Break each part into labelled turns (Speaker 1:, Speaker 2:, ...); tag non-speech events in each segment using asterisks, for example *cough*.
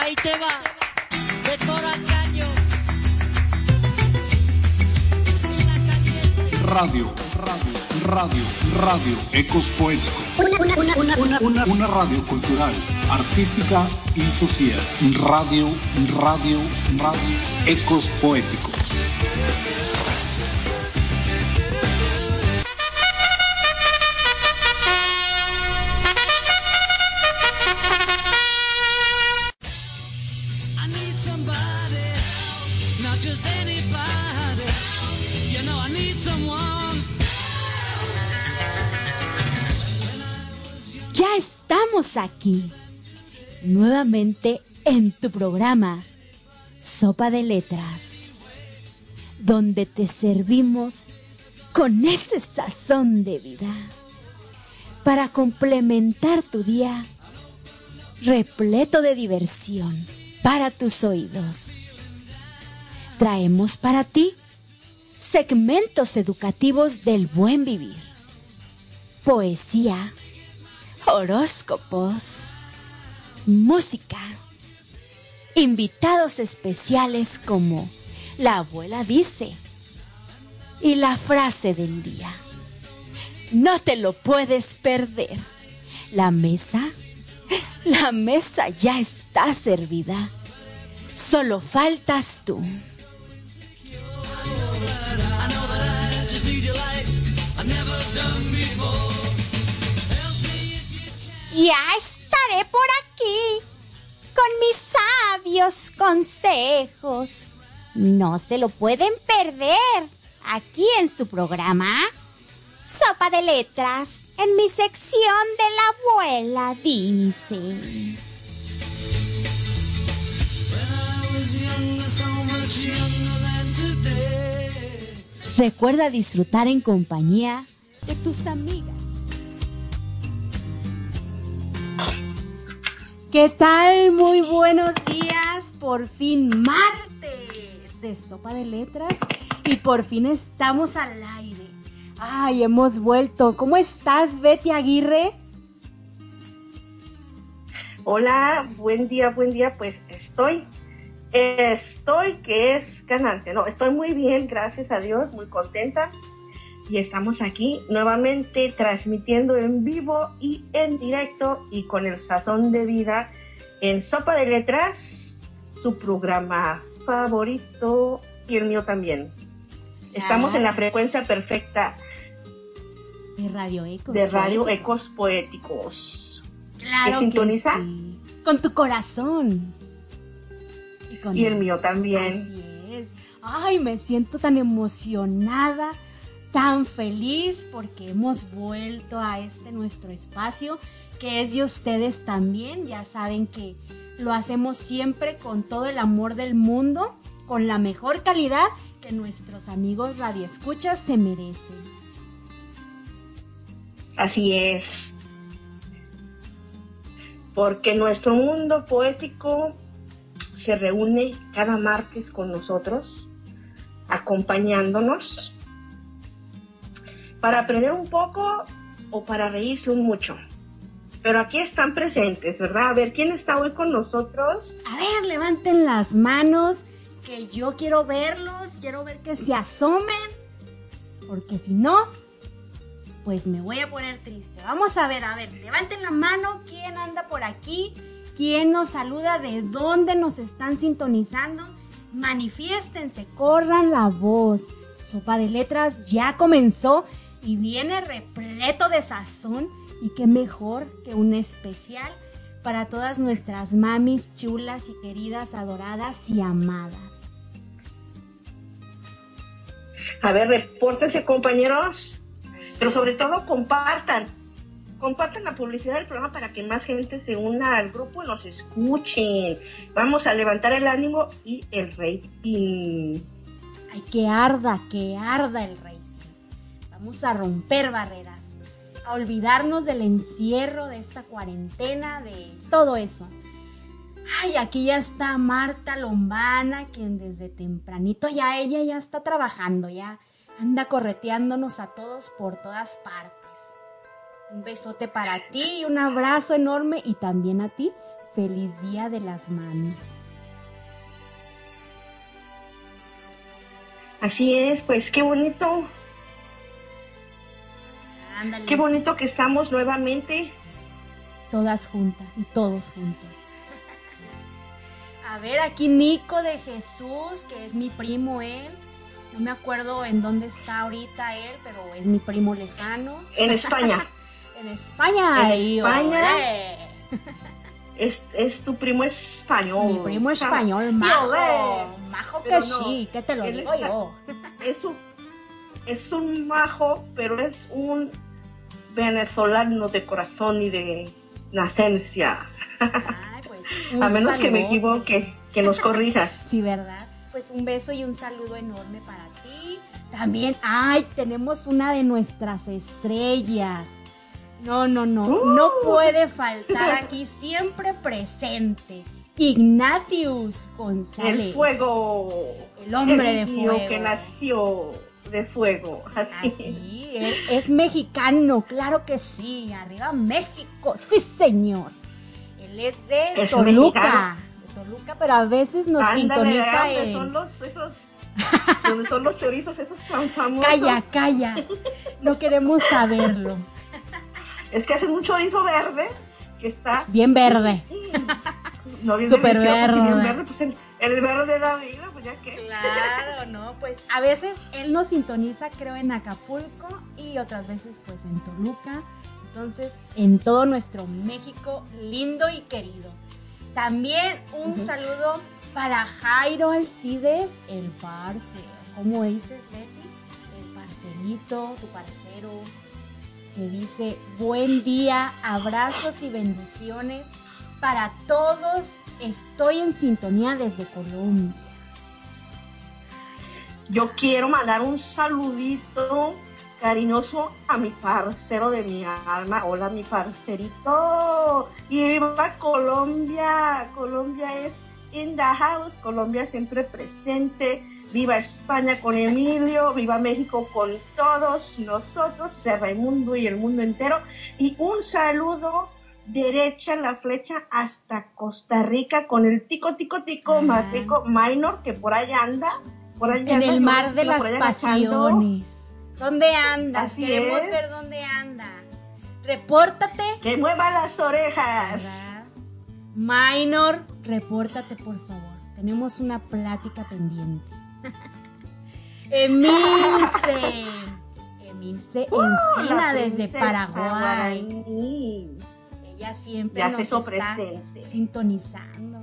Speaker 1: Ahí te va, de Cora Caño.
Speaker 2: Radio, radio, radio, radio, Ecos Poéticos. Una, una, una, una, una, una radio cultural, artística y social. Radio, radio, radio, Ecos Poéticos.
Speaker 3: Aquí, nuevamente en tu programa Sopa de Letras, donde te servimos con ese sazón de vida para complementar tu día repleto de diversión para tus oídos. Traemos para ti segmentos educativos del buen vivir, poesía, horóscopos, música, invitados especiales como la abuela dice y la frase del día. No te lo puedes perder. La mesa, la mesa ya está servida. Solo faltas tú. Ya estaré por aquí con mis sabios consejos. No se lo pueden perder aquí en su programa Sopa de Letras en mi sección de la abuela dice. Recuerda disfrutar en compañía de tus amigas. ¿Qué tal? Muy buenos días. Por fin martes de Sopa de Letras y por fin estamos al aire. Ay, hemos vuelto. ¿Cómo estás, Betty Aguirre?
Speaker 4: Hola, buen día, buen día. Pues estoy, estoy que es ganante. No, estoy muy bien, gracias a Dios, muy contenta. Y estamos aquí nuevamente transmitiendo en vivo y en directo y con el sazón de vida en Sopa de Letras, su programa favorito y el mío también. Estamos en la frecuencia perfecta
Speaker 3: De Radio Ecos.
Speaker 4: de Radio. Ecos Poéticos.
Speaker 3: Claro
Speaker 4: ¿Que sintoniza?
Speaker 3: sí. Con tu corazón. con
Speaker 4: Y el mío también.
Speaker 3: Así es. Ay, me siento tan emocionada, tan feliz porque hemos vuelto a este nuestro espacio que es de ustedes también. Ya saben que lo hacemos siempre con todo el amor del mundo, con la mejor calidad que nuestros amigos radioescuchas se merecen.
Speaker 4: Así es. Porque nuestro mundo poético se reúne cada martes con nosotros, acompañándonos, para aprender un poco o para reírse un mucho. Pero aquí están presentes, ¿verdad? A ver, ¿quién está hoy con nosotros?
Speaker 3: A ver, levanten las manos, que yo quiero verlos, quiero ver que se asomen, porque si no, pues me voy a poner triste. Vamos a ver, a ver, levanten la mano, ¿quién anda por aquí? ¿Quién nos saluda? ¿De dónde nos están sintonizando? Manifiéstense, corran la voz. Sopa de letras ya comenzó y viene repleto de sazón y qué mejor que un especial para todas nuestras mamis chulas y queridas, adoradas y amadas.
Speaker 4: A ver, repórtense compañeros, pero sobre todo compartan. Compartan la publicidad del programa para que más gente se una al grupo y nos escuchen. Vamos a levantar el ánimo y el rating.
Speaker 3: Ay, que arda, que arda el rating. Vamos a romper barreras, a olvidarnos del encierro, de esta cuarentena, de todo eso. Ay, aquí ya está Marta Lombana, quien desde tempranito ya ella ya está trabajando, ya anda correteándonos a todos por todas partes. Un besote para ti y un abrazo enorme y también a ti. feliz Día de las Manos.
Speaker 4: Así es, pues qué bonito,
Speaker 3: Ándale.
Speaker 4: qué bonito que estamos nuevamente.
Speaker 3: Todas juntas y todos juntos. A ver, aquí Nico de Jesús, que es mi primo él. No me acuerdo en dónde está ahorita él, pero es mi primo lejano.
Speaker 4: En España. *laughs*
Speaker 3: En España.
Speaker 4: En
Speaker 3: y
Speaker 4: España. es, es tu primo español.
Speaker 3: Mi primo español, majo.
Speaker 4: olé.
Speaker 3: Majo que
Speaker 4: no,
Speaker 3: sí, que te lo digo
Speaker 4: está-
Speaker 3: yo. *laughs*
Speaker 4: Es un, es un majo, pero es un venezolano de corazón y de nacencia.
Speaker 3: Ay, pues, *laughs*
Speaker 4: A menos que me equivoque, que nos corrija. *laughs*
Speaker 3: Sí, ¿verdad? Pues un beso y un saludo enorme para ti. También, ay, tenemos una de nuestras estrellas. No, no, no,
Speaker 4: Uh.
Speaker 3: no puede faltar aquí, siempre presente. Ignatius González.
Speaker 4: El fuego.
Speaker 3: El hombre de
Speaker 4: El niño
Speaker 3: fuego.
Speaker 4: que nació de fuego. Así.
Speaker 3: Es mexicano, claro que sí. Arriba México, sí, señor. Él es de
Speaker 4: Es
Speaker 3: Toluca.
Speaker 4: mexicano.
Speaker 3: De Toluca, pero a veces nos
Speaker 4: Ándale,
Speaker 3: sintoniza
Speaker 4: ¿donde
Speaker 3: en...
Speaker 4: son los esos *laughs* donde son los chorizos esos tan famosos?
Speaker 3: Calla, calla. No queremos saberlo.
Speaker 4: Es que hacen un chorizo verde que está
Speaker 3: Bien verde. *laughs*
Speaker 4: no bien bien
Speaker 3: verde.
Speaker 4: verde, pues el, el verde de la vida, pues ya que.
Speaker 3: Claro, ¿no? Pues a veces él nos sintoniza, creo, en Acapulco y otras veces, pues, en Toluca. Entonces, en todo nuestro México lindo y querido. También un saludo para Jairo Alcides, el parce. ¿Cómo dices, Betty? El parcerito, tu parcero, que dice, buen día, abrazos y bendiciones para todos. Estoy en sintonía desde Colombia.
Speaker 4: Yo quiero mandar un saludito cariñoso a mi parcero de mi alma. Hola, mi parcerito. Y viva Colombia. Colombia es in the house. Colombia siempre presente. Viva España con Emilio. Viva México con todos nosotros. Raimundo y el mundo entero. Y un saludo derecha la flecha hasta Costa Rica con el tico tico tico
Speaker 3: Ah.
Speaker 4: más rico minor que por allá anda. Por allá
Speaker 3: En
Speaker 4: anda,
Speaker 3: el mar de las pasiones. ¿Dónde andas?
Speaker 4: Así
Speaker 3: Queremos
Speaker 4: es.
Speaker 3: ver dónde anda. Repórtate.
Speaker 4: Que mueva las orejas.
Speaker 3: ¿verdad? Minor, repórtate por favor. Tenemos una plática pendiente. *laughs* Emilce. *laughs* Emilce
Speaker 4: Uh,
Speaker 3: Encina desde Paraguay. Ella siempre
Speaker 4: Ya
Speaker 3: nos
Speaker 4: se
Speaker 3: está
Speaker 4: presente.
Speaker 3: sintonizando.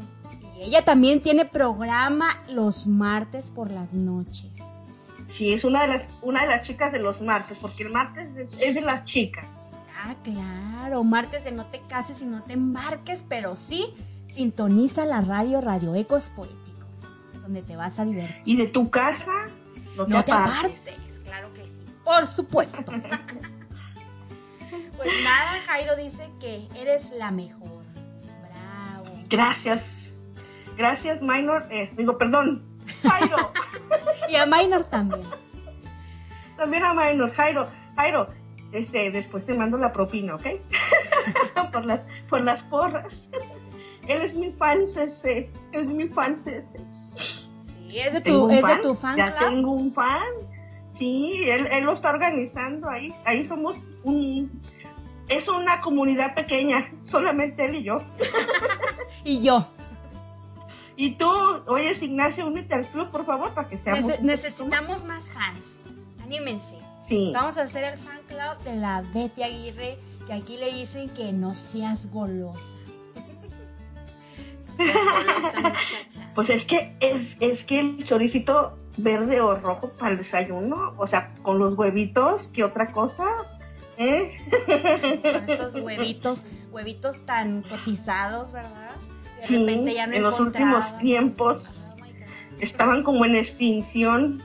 Speaker 3: Y ella también tiene programa los martes por las noches.
Speaker 4: Sí, es una de las una de las chicas de los martes, porque el martes es, es de las chicas.
Speaker 3: Ah, claro, martes de no te cases y no te embarques, pero sí sintoniza la radio Radio Ecos Poéticos, donde te vas a divertir.
Speaker 4: Y de tu casa no te,
Speaker 3: No te
Speaker 4: apartes.
Speaker 3: apartes, claro que sí, por supuesto. *laughs* pues nada, Jairo dice que eres la mejor. Bravo.
Speaker 4: Gracias. Gracias, Minor. Eh, digo, perdón. Jairo. *laughs*
Speaker 3: Y a Minor también.
Speaker 4: También a Minor. Jairo. Jairo. Este, después te mando la propina, ¿ok? *laughs* por, las, por las porras. Él es mi fan, ese. Él es mi fan, ese.
Speaker 3: Sí, es de tu, es de
Speaker 4: fan,
Speaker 3: tu fan
Speaker 4: Ya
Speaker 3: club.
Speaker 4: tengo un fan. Sí, él, él lo está organizando ahí. Ahí somos un. Es una comunidad pequeña, solamente él y yo. *laughs*
Speaker 3: Y yo.
Speaker 4: Y tú, oye, Ignacio, únete al club, por favor, para que seamos.
Speaker 3: Nece- necesitamos más fans. Anímense.
Speaker 4: Sí.
Speaker 3: Vamos a hacer el fan club de la Betty Aguirre, que aquí le dicen que no seas golosa. No seas golosa, muchacha. *laughs*
Speaker 4: Pues es que es, es que el choricito verde o rojo para el desayuno, o sea, con los huevitos, ¿qué otra cosa? ¿Eh?
Speaker 3: Con esos huevitos, huevitos tan cotizados, ¿verdad? De
Speaker 4: Sí,
Speaker 3: repente ya no
Speaker 4: en los últimos tiempos.
Speaker 3: Oh
Speaker 4: estaban como en extinción.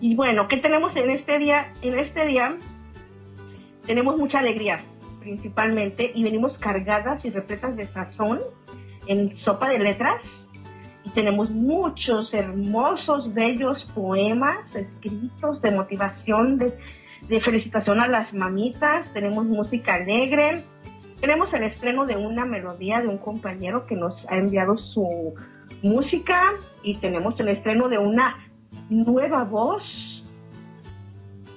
Speaker 4: Y bueno, ¿qué tenemos en este día? En este día tenemos mucha alegría, principalmente, y venimos cargadas y repletas de sazón en sopa de letras. Y tenemos muchos hermosos, bellos poemas escritos de motivación, de, de felicitación a las mamitas. Tenemos música alegre, tenemos el estreno de una melodía de un compañero que nos ha enviado su música y tenemos el estreno de una nueva voz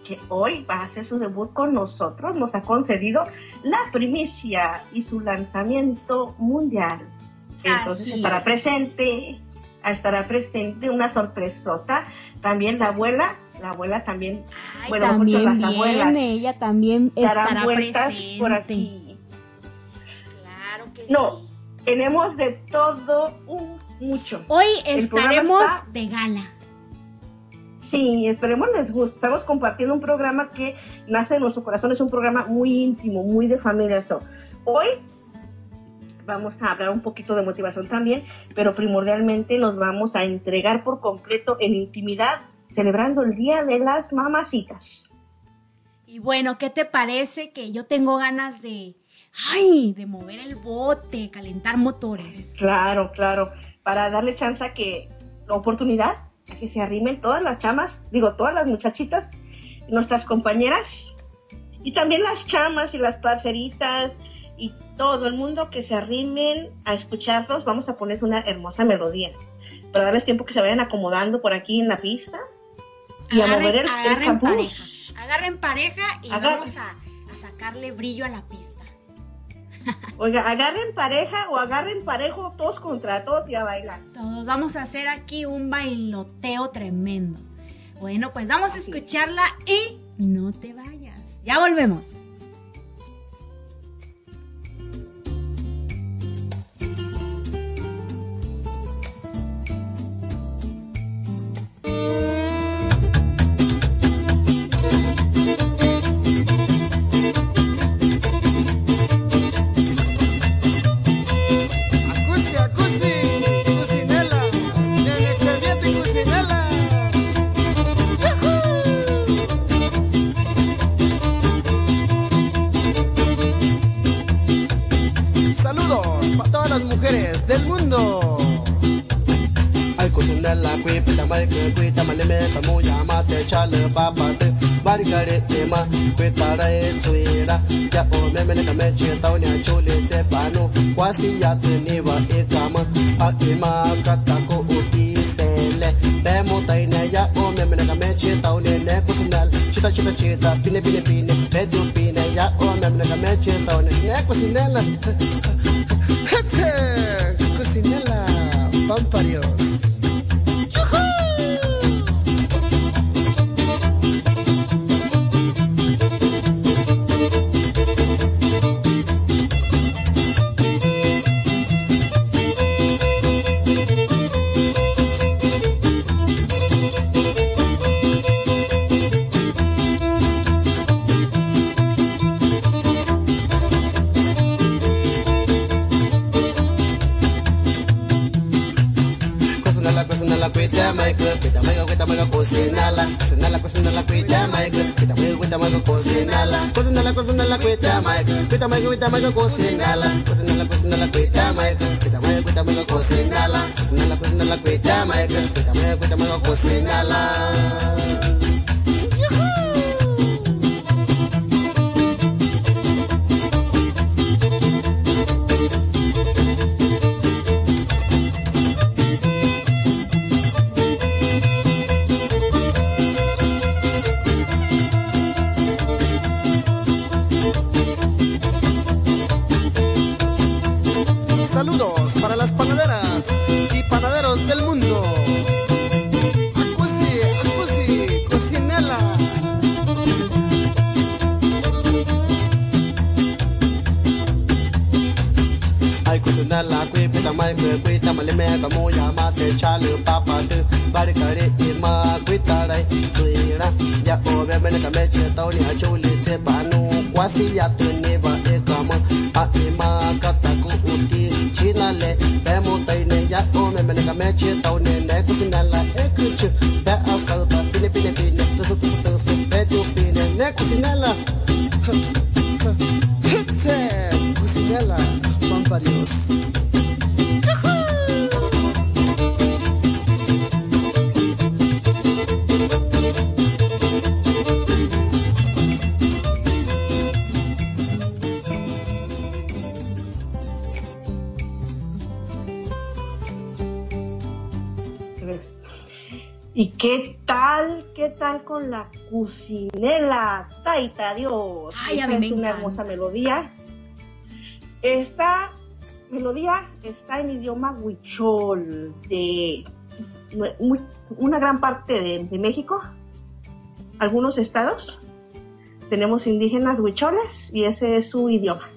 Speaker 4: que hoy va a hacer su debut con nosotros. Nos ha concedido la primicia y su lanzamiento mundial. Entonces
Speaker 5: Así
Speaker 4: estará
Speaker 5: es.
Speaker 4: presente, estará presente una sorpresota. También la abuela, la abuela también,
Speaker 5: Ay,
Speaker 4: bueno,
Speaker 5: también
Speaker 4: muchas las abuelas
Speaker 5: viene, ella también estará
Speaker 4: vueltas
Speaker 5: presente.
Speaker 4: por aquí.
Speaker 5: Claro que
Speaker 4: No,
Speaker 5: sí.
Speaker 4: tenemos de todo un mucho.
Speaker 5: Hoy
Speaker 4: El
Speaker 5: estaremos
Speaker 4: está-
Speaker 5: de gala.
Speaker 4: Sí, esperemos les guste. Estamos compartiendo un programa que nace de nuestro corazón. Es un programa muy íntimo, muy de familia. So, hoy vamos a hablar un poquito de motivación también, pero primordialmente nos vamos a entregar por completo en intimidad, celebrando el Día de las Mamacitas.
Speaker 5: Y bueno, ¿qué te parece que yo tengo ganas de, ay, de mover el bote, calentar motores?
Speaker 4: Claro, claro, para darle chance a que la oportunidad a que se arrimen todas las chamas, digo, todas las muchachitas, nuestras compañeras, y también las chamas y las parceritas y todo el mundo que se arrimen a escucharnos. Vamos a poner una hermosa melodía para darles tiempo que se vayan acomodando por aquí en la pista y a mover el,
Speaker 5: agarren pareja. Agarren pareja y
Speaker 4: Agarren.
Speaker 5: vamos a, a sacarle brillo a la pista. *laughs*
Speaker 4: Oiga, agarren pareja o agarren parejo todos contra todos y a bailar.
Speaker 5: Todos vamos a hacer aquí un bailoteo tremendo. Bueno, pues vamos a escucharla y no te vayas. Ya volvemos.
Speaker 4: Melodía. Esta melodía está en idioma huichol de una gran parte de, de México, algunos estados. Tenemos indígenas huicholes y ese es su idioma.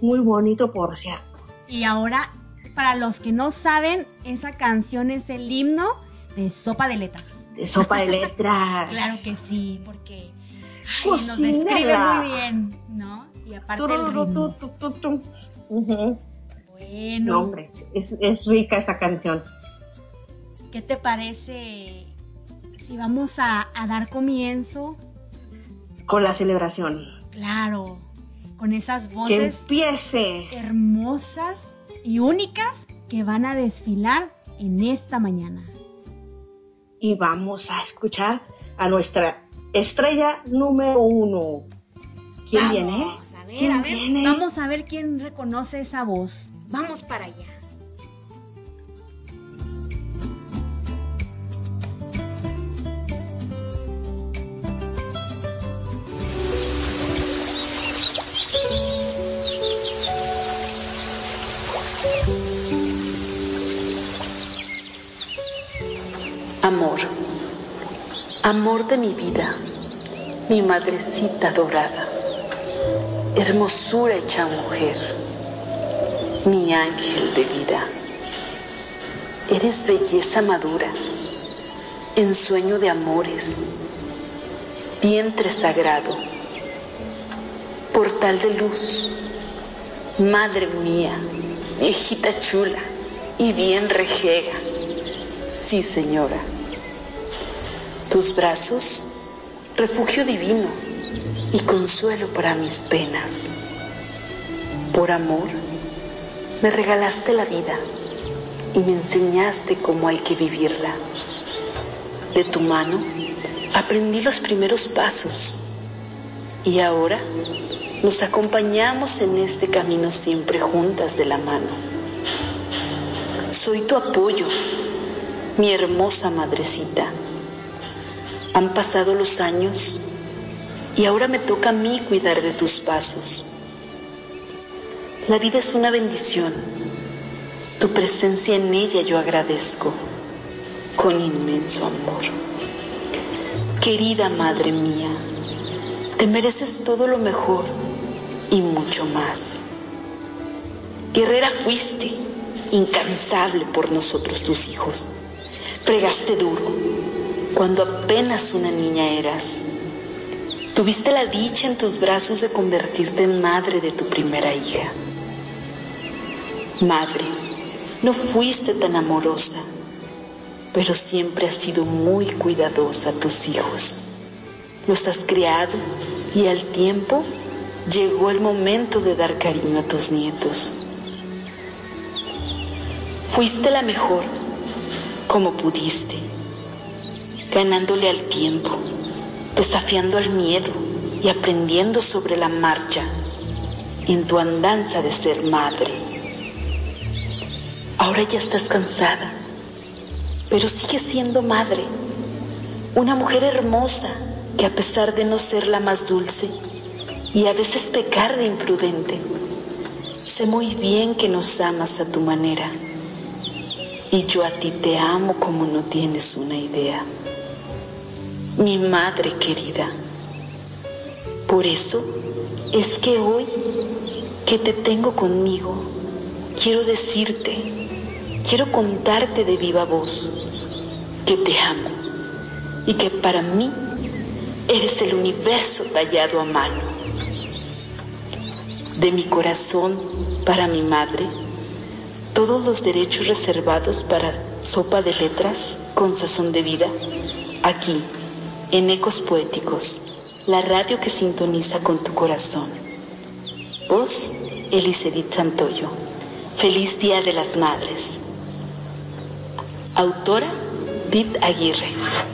Speaker 4: Muy bonito, por cierto.
Speaker 3: Y ahora, para los que no saben, esa canción es el himno de Sopa de Letras.
Speaker 4: De sopa de letras. *laughs*
Speaker 3: Claro que sí, porque ay, nos
Speaker 4: Cocinera.
Speaker 3: describe muy bien, ¿no? Y aparte el ritmo.
Speaker 4: tu. Ujú.
Speaker 3: Bueno,
Speaker 4: No, hombre, es, es rica esa canción.
Speaker 3: ¿qué te parece si vamos a, a dar comienzo?
Speaker 4: Con la celebración.
Speaker 3: Claro, con esas
Speaker 4: Que
Speaker 3: voces
Speaker 4: empiece.
Speaker 3: hermosas y únicas que van a desfilar en esta mañana.
Speaker 4: Y vamos a escuchar a nuestra estrella número uno. ¿Quién
Speaker 3: Vamos,
Speaker 4: viene?
Speaker 3: A ver,
Speaker 4: ¿Quién
Speaker 3: a ver,
Speaker 4: viene?
Speaker 3: vamos a ver quién reconoce esa voz. Vamos para allá.
Speaker 6: Amor, amor de mi vida, mi madrecita dorada, hermosura hecha mujer, mi ángel de vida. Eres belleza madura, ensueño de amores, vientre sagrado, portal de luz, madre mía, viejita chula y bien rejega. Sí, señora. Tus brazos, refugio divino y consuelo para mis penas. Por amor, me regalaste la vida y me enseñaste cómo hay que vivirla. De tu mano aprendí los primeros pasos y ahora nos acompañamos en este camino siempre juntas de la mano. Soy tu apoyo, mi hermosa madrecita. Han pasado los años y ahora me toca a mí cuidar de tus pasos. La vida es una bendición. Tu presencia en ella yo agradezco con inmenso amor. Querida Madre mía, te mereces todo lo mejor y mucho más. Guerrera fuiste, incansable por nosotros tus hijos. Fregaste duro cuando apenas una niña eras. Tuviste la dicha en tus brazos de convertirte en madre de tu primera hija. Madre, no fuiste tan amorosa, pero siempre has sido muy cuidadosa a tus hijos. Los has criado y al tiempo llegó el momento de dar cariño a tus nietos. Fuiste la mejor como pudiste, ganándole al tiempo, desafiando al miedo y aprendiendo sobre la marcha en tu andanza de ser madre. Ahora ya estás cansada, pero sigues siendo madre, una mujer hermosa que a pesar de no ser la más dulce y a veces pecar de imprudente, sé muy bien que nos amas a tu manera. Y yo a ti te amo como no tienes una idea. Mi madre querida. Por eso es que hoy que te tengo conmigo, quiero decirte, quiero contarte de viva voz que te amo y que para mí eres el universo tallado a mano. De mi corazón para mi madre, todos los derechos reservados para Sopa de Letras con Sazón de Vida, aquí, en Ecos Poéticos, la radio que sintoniza con tu corazón. Voz, Elisedit Santoyo. Feliz Día de las Madres. Autora, Dit Aguirre.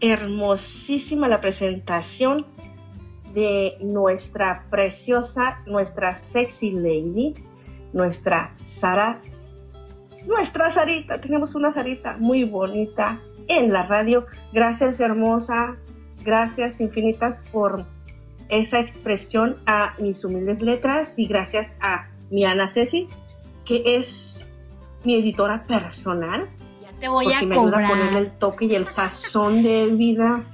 Speaker 4: Hermosísima la presentación de nuestra preciosa, nuestra sexy lady, nuestra Sara, nuestra Sarita. Tenemos una Sarita muy bonita en la radio. Gracias, hermosa. Gracias infinitas por esa expresión a mis humildes letras y gracias a mi Ana Ceci, que es mi editora personal
Speaker 3: te voy
Speaker 4: porque
Speaker 3: a
Speaker 4: me
Speaker 3: cobrar.
Speaker 4: ayuda a ponerle el toque y el sazón de vida.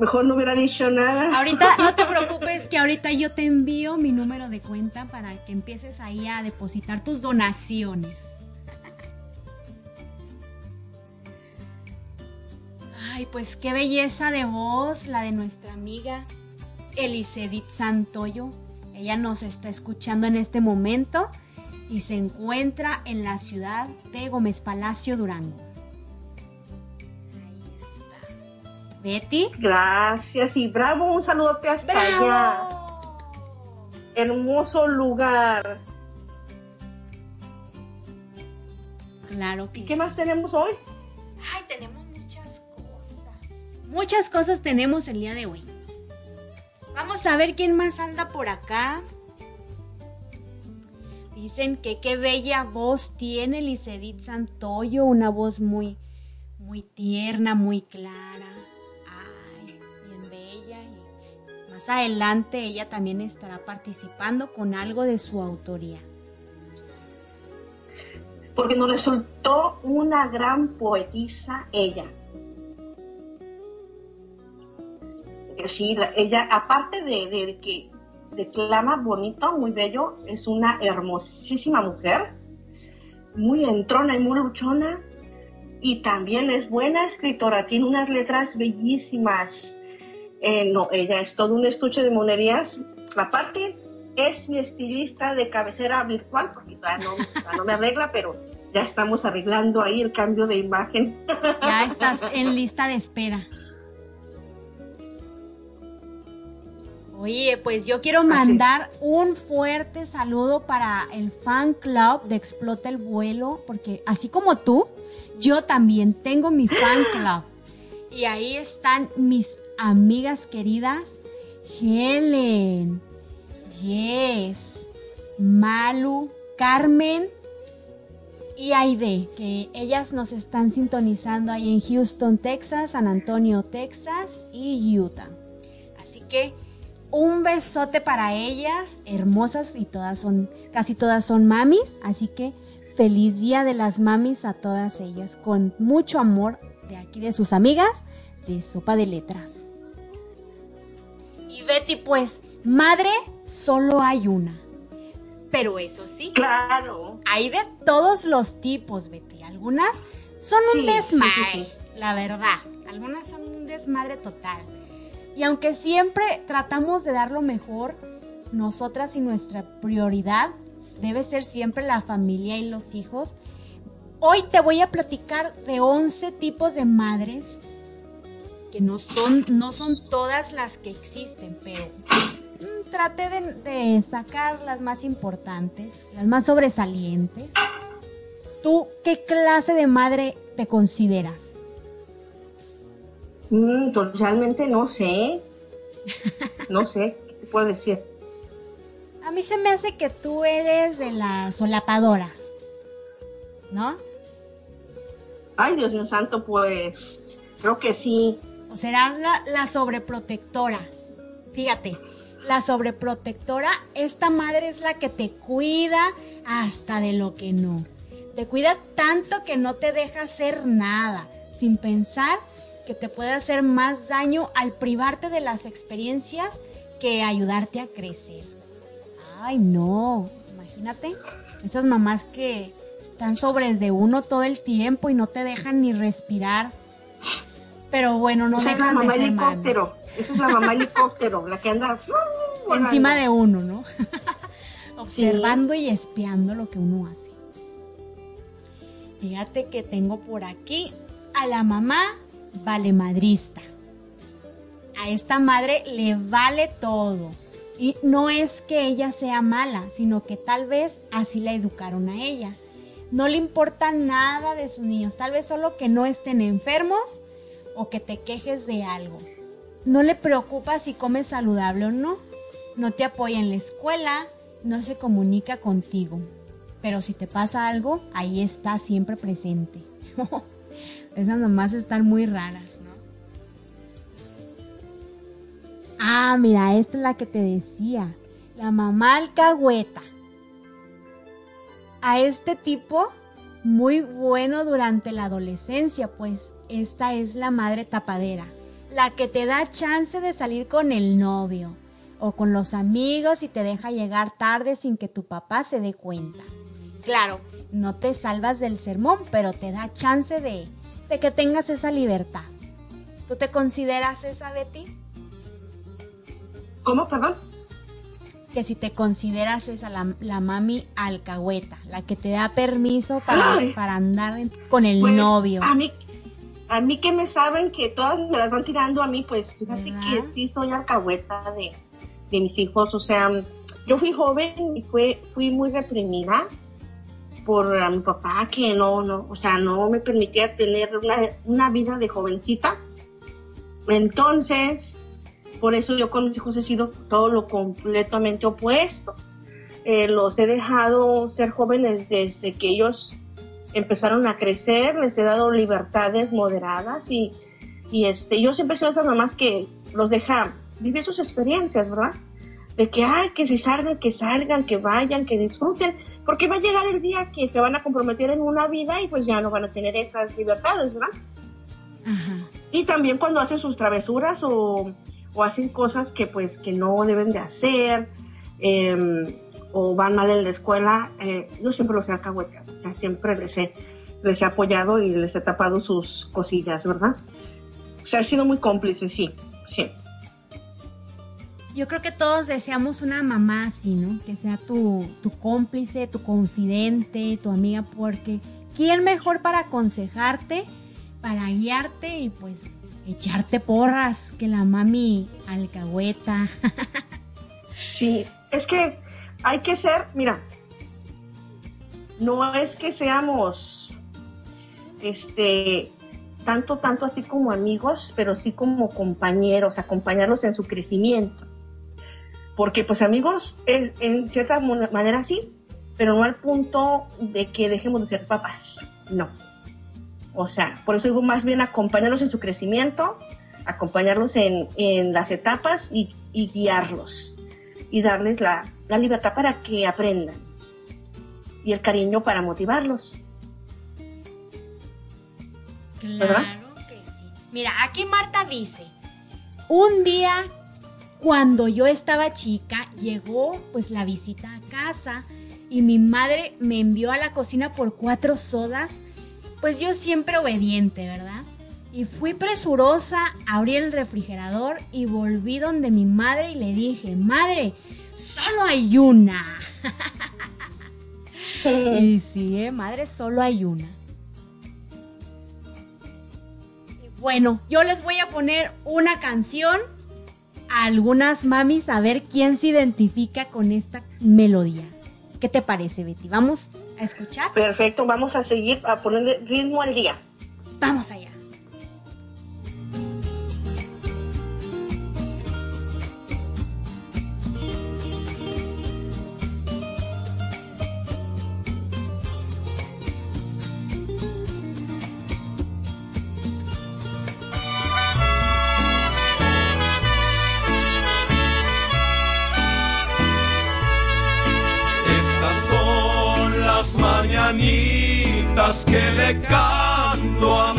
Speaker 4: Mejor no hubiera dicho nada.
Speaker 3: Ahorita, *laughs* no te preocupes que ahorita yo te envío mi número de cuenta para que empieces ahí a depositar tus donaciones. Ay, pues qué belleza de voz la de nuestra amiga Elisedit Santoyo. Ella nos está escuchando en este momento y se encuentra en la ciudad de Gómez Palacio, Durango. Ahí está. Betty.
Speaker 4: Gracias y bravo, un saludote hasta allá.
Speaker 3: ¡Bravo!
Speaker 4: Hermoso lugar.
Speaker 3: Claro que
Speaker 4: ¿Y qué
Speaker 3: sí.
Speaker 4: más tenemos hoy?
Speaker 3: Ay, tenemos muchas cosas. Muchas cosas tenemos el día de hoy. Vamos a ver quién más anda por acá. Dicen que qué bella voz tiene Licedit Santoyo, una voz muy, muy tierna, muy clara. Ay, bien bella. Más adelante ella también estará participando con algo de su autoría.
Speaker 4: Porque nos resultó una gran poetisa ella. Sí, la- ella, aparte de, de que declama bonito, muy bello, es una hermosísima mujer, muy entrona y muy luchona, y también es buena escritora, tiene unas letras bellísimas. Eh, no, ella es todo un estuche de monerías. Aparte, es mi estilista de cabecera virtual, porque no, todavía no me arregla, pero ya estamos arreglando ahí el cambio de imagen.
Speaker 3: Ya estás en lista de espera. Oye, pues yo quiero mandar un fuerte saludo para el fan club de Explota el Vuelo, porque así como tú, yo también tengo mi fan *gasps* club. Y ahí están mis amigas queridas, Helen, Jess, Malu, Carmen y Aide, que ellas nos están sintonizando ahí en Houston, Texas, San Antonio, Texas y Utah. Así que un besote para ellas, hermosas y todas son, casi todas son mamis, así que feliz día de las mamis a todas ellas, con mucho amor de aquí de sus amigas de Sopa de Letras. Y Betty, pues, madre solo hay una. Pero eso sí,
Speaker 4: Claro.
Speaker 3: hay de todos los tipos, Betty. Algunas son un
Speaker 4: Sí,
Speaker 3: desmadre,
Speaker 4: sí, sí,
Speaker 3: la verdad. Algunas son un desmadre total. Y aunque siempre tratamos de dar lo mejor, nosotras y nuestra prioridad debe ser siempre la familia y los hijos. Hoy te voy a platicar de 11 tipos de madres que no son, no son todas las que existen, pero mm, traté de, de sacar las más importantes, las más sobresalientes. ¿Tú qué clase de madre te consideras?
Speaker 4: Mm, pues realmente no sé. No sé, ¿qué te puedo decir?
Speaker 3: A mí se me hace que tú eres de las solapadoras, ¿no?
Speaker 4: Ay, Dios mío santo, pues creo que sí.
Speaker 3: O será la, la sobreprotectora. Fíjate, la sobreprotectora, esta madre es la que te cuida hasta de lo que no. Te cuida tanto que no te deja hacer nada, sin pensar que te puede hacer más daño al privarte de las experiencias que ayudarte a crecer. Ay, no, imagínate, esas mamás que están sobre de uno todo el tiempo y no te dejan ni respirar. Pero bueno, no
Speaker 4: Esa es la
Speaker 3: de
Speaker 4: mamá helicóptero. Esa es la mamá helicóptero, la que anda *laughs*
Speaker 3: encima de uno, ¿no? *laughs* *laughs* Observando y espiando lo que uno hace. Fíjate que tengo por aquí a la mamá valemadrista. A esta madre le vale todo. Y no es que ella sea mala, sino que tal vez así la educaron a ella. no le importa nada de sus niños, tal vez solo que no estén enfermos o que te quejes de algo. No le preocupa si comes saludable o no, no te apoya en la escuela, no se comunica contigo. Pero si te pasa algo, ahí está siempre presente. *laughs* Esas mamás están muy raras, ¿no? Ah, mira, esta es la que te decía. La mamá alcahueta. A este tipo, muy bueno durante la adolescencia, pues esta es la madre tapadera. La que te da chance de salir con el novio o con los amigos y te deja llegar tarde sin que tu papá se dé cuenta. Claro, no te salvas del sermón, pero te da chance de, de que tengas esa libertad. ¿Tú te consideras esa, Betty?
Speaker 4: ¿Cómo, perdón?
Speaker 3: Que si te consideras esa, la, la mami alcahueta, la que te da permiso para, para andar con el
Speaker 4: Pues,
Speaker 3: novio.
Speaker 4: A mí, a mí que me saben que todas me las van tirando a mí, pues fíjate que sí soy alcahueta de, de mis hijos. O sea, yo fui joven y fue, fui muy reprimida por a mi papá que no, no, o sea, no me permitía tener una, una vida de jovencita. Entonces, por eso yo con mis hijos he sido todo lo completamente opuesto. Eh, los he dejado ser jóvenes desde que ellos empezaron a crecer, les he dado libertades moderadas y, y este, yo siempre soy esas mamás que los deja vivir sus experiencias, ¿verdad? De que, ay, que si salgan, que salgan, que vayan, que disfruten, porque va a llegar el día que se van a comprometer en una vida y pues ya no van a tener esas libertades, ¿verdad?
Speaker 3: Ajá.
Speaker 4: Y también cuando hacen sus travesuras o, o hacen cosas que pues que no deben de hacer eh, o van mal en la escuela, eh, yo siempre los he alcahueteado, o sea, siempre les he, les he apoyado y les he tapado sus cosillas, ¿verdad? O sea, he sido muy cómplice, sí, sí.
Speaker 3: Yo creo que todos deseamos una mamá así, ¿no? Que sea tu, tu cómplice, tu confidente, tu amiga, porque ¿quién mejor para aconsejarte, para guiarte y pues echarte porras que la mami alcahueta? *laughs*
Speaker 4: Sí, es que hay que ser, mira, no es que seamos, este, tanto, tanto así como amigos, pero sí como compañeros, acompañarlos en su crecimiento. Porque pues amigos, es, en cierta manera sí, pero no al punto de que dejemos de ser papás, no. O sea, por eso digo más bien acompañarlos en su crecimiento, acompañarlos en, en las etapas y, y guiarlos y darles la, la libertad para que aprendan y el cariño para motivarlos. ¿Verdad?
Speaker 3: Claro que sí. Mira, aquí Marta dice, un día cuando yo estaba chica llegó pues la visita a casa y mi madre me envió a la cocina por cuatro sodas, pues yo siempre obediente, ¿verdad? Y fui presurosa, abrí el refrigerador y volví donde mi madre y le dije, madre, solo hay una. *laughs* Y sí, ¿eh? madre, solo hay una. Bueno, yo les voy a poner una canción a algunas mamis a ver quién se identifica con esta melodía. ¿Qué te parece, Betty? ¿Vamos a escuchar?
Speaker 4: Perfecto, vamos a seguir a ponerle ritmo al día.
Speaker 3: Vamos allá.
Speaker 7: Que le canto a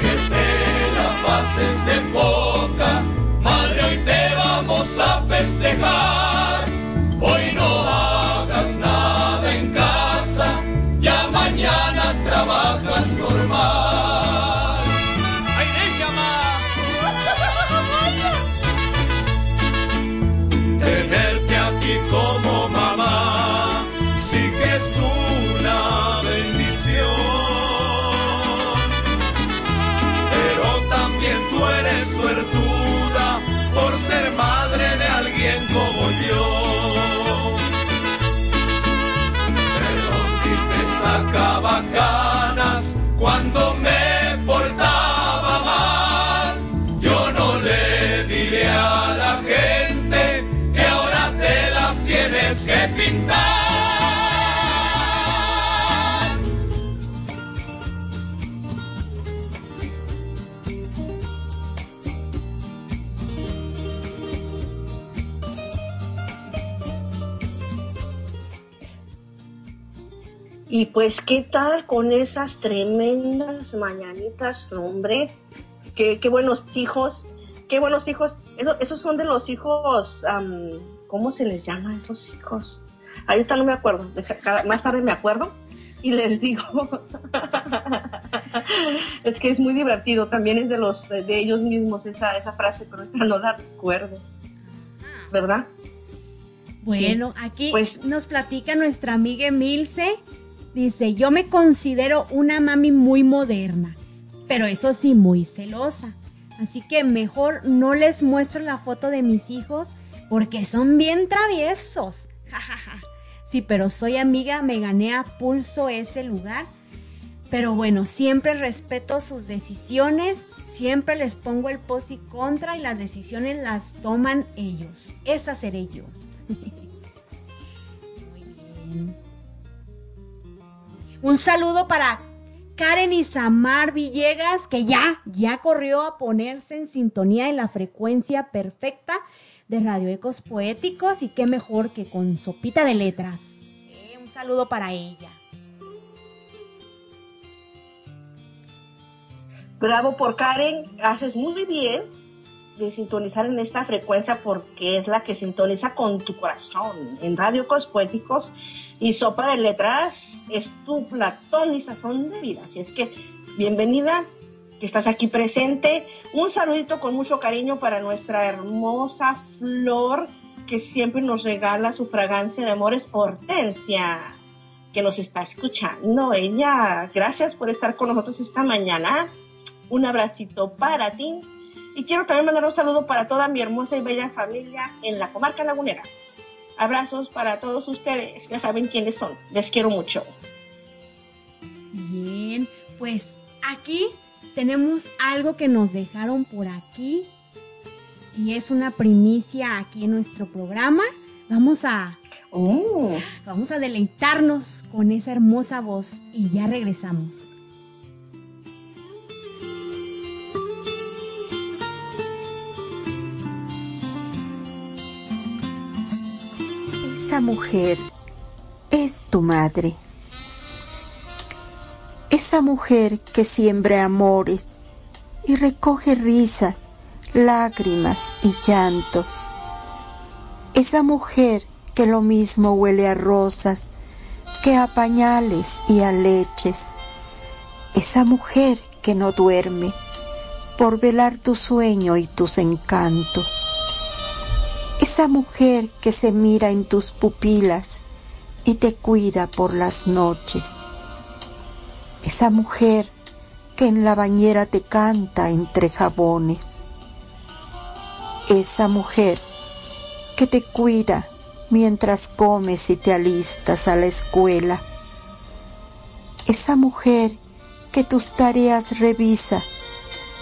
Speaker 7: Que te la pases de poca, madre, hoy te vamos a festejar.
Speaker 4: Y pues, ¿qué tal con esas tremendas mañanitas, hombre? Qué, qué buenos hijos, qué buenos hijos. Eso- esos son de los hijos, am, ¿cómo se les llama a esos hijos? Ahorita no me acuerdo, más tarde me acuerdo y les digo. *laughs* es que es muy divertido, también es de los de ellos mismos esa, esa frase, pero ahorita no la recuerdo. ¿Verdad?
Speaker 3: Bueno, aquí
Speaker 4: Pues-
Speaker 3: nos platica nuestra amiga Emilce. Dice, yo me considero una mami muy moderna, pero eso sí, muy celosa. Así que mejor no les muestro la foto de mis hijos porque son bien traviesos. *laughs* Sí, pero soy amiga, me gané a pulso ese lugar. Pero bueno, siempre respeto sus decisiones, siempre les pongo el pos y contra y las decisiones las toman ellos. Esa seré yo. *laughs* Muy bien. Un saludo para Karen Isamar Villegas, que ya, ya corrió a ponerse en sintonía en la frecuencia perfecta de Radio Ecos Poéticos y qué mejor que con sopita de letras. Eh, un saludo para ella.
Speaker 4: Bravo por Karen, haces muy bien de sintonizar en esta frecuencia porque es la que sintoniza con tu corazón. En Radio Ecos Poéticos y Sopa de Letras es tu platón y sazón de vida. Así es que bienvenida, que estás aquí presente. Un saludito con mucho cariño para nuestra hermosa Flor que siempre nos regala su fragancia de amores, Hortensia, que nos está escuchando. Ella, gracias por estar con nosotros esta mañana. Un abracito para ti. Y quiero también mandar un saludo para toda mi hermosa y bella familia en la comarca lagunera. Abrazos para todos ustedes, ya saben quiénes son. Les quiero mucho.
Speaker 3: Bien, pues aquí tenemos algo que nos dejaron por aquí y es una primicia aquí en nuestro programa. Vamos a
Speaker 4: Oh,
Speaker 3: vamos a deleitarnos con esa hermosa voz y ya regresamos.
Speaker 8: Esa mujer es tu madre. Esa mujer que siembra amores y recoge risas, lágrimas y llantos. Esa mujer que lo mismo huele a rosas que a pañales y a leches. Esa mujer que no duerme por velar tu sueño y tus encantos esa mujer que se mira en tus pupilas y te cuida por las noches, esa mujer que en la bañera te canta entre jabones, esa mujer que te cuida mientras comes y te alistas a la escuela, esa mujer que tus tareas revisa,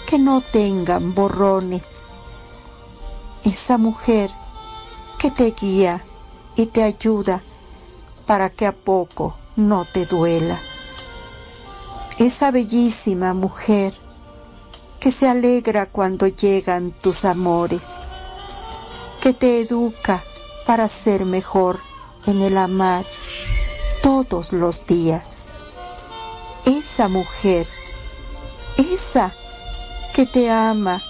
Speaker 8: que no tengan borrones, esa mujer que te guía y te ayuda para que a poco no te duela. esa bellísima mujer que se alegra cuando llegan tus amores, que te educa para ser mejor en el amar todos los días. Esa mujer, esa que te ama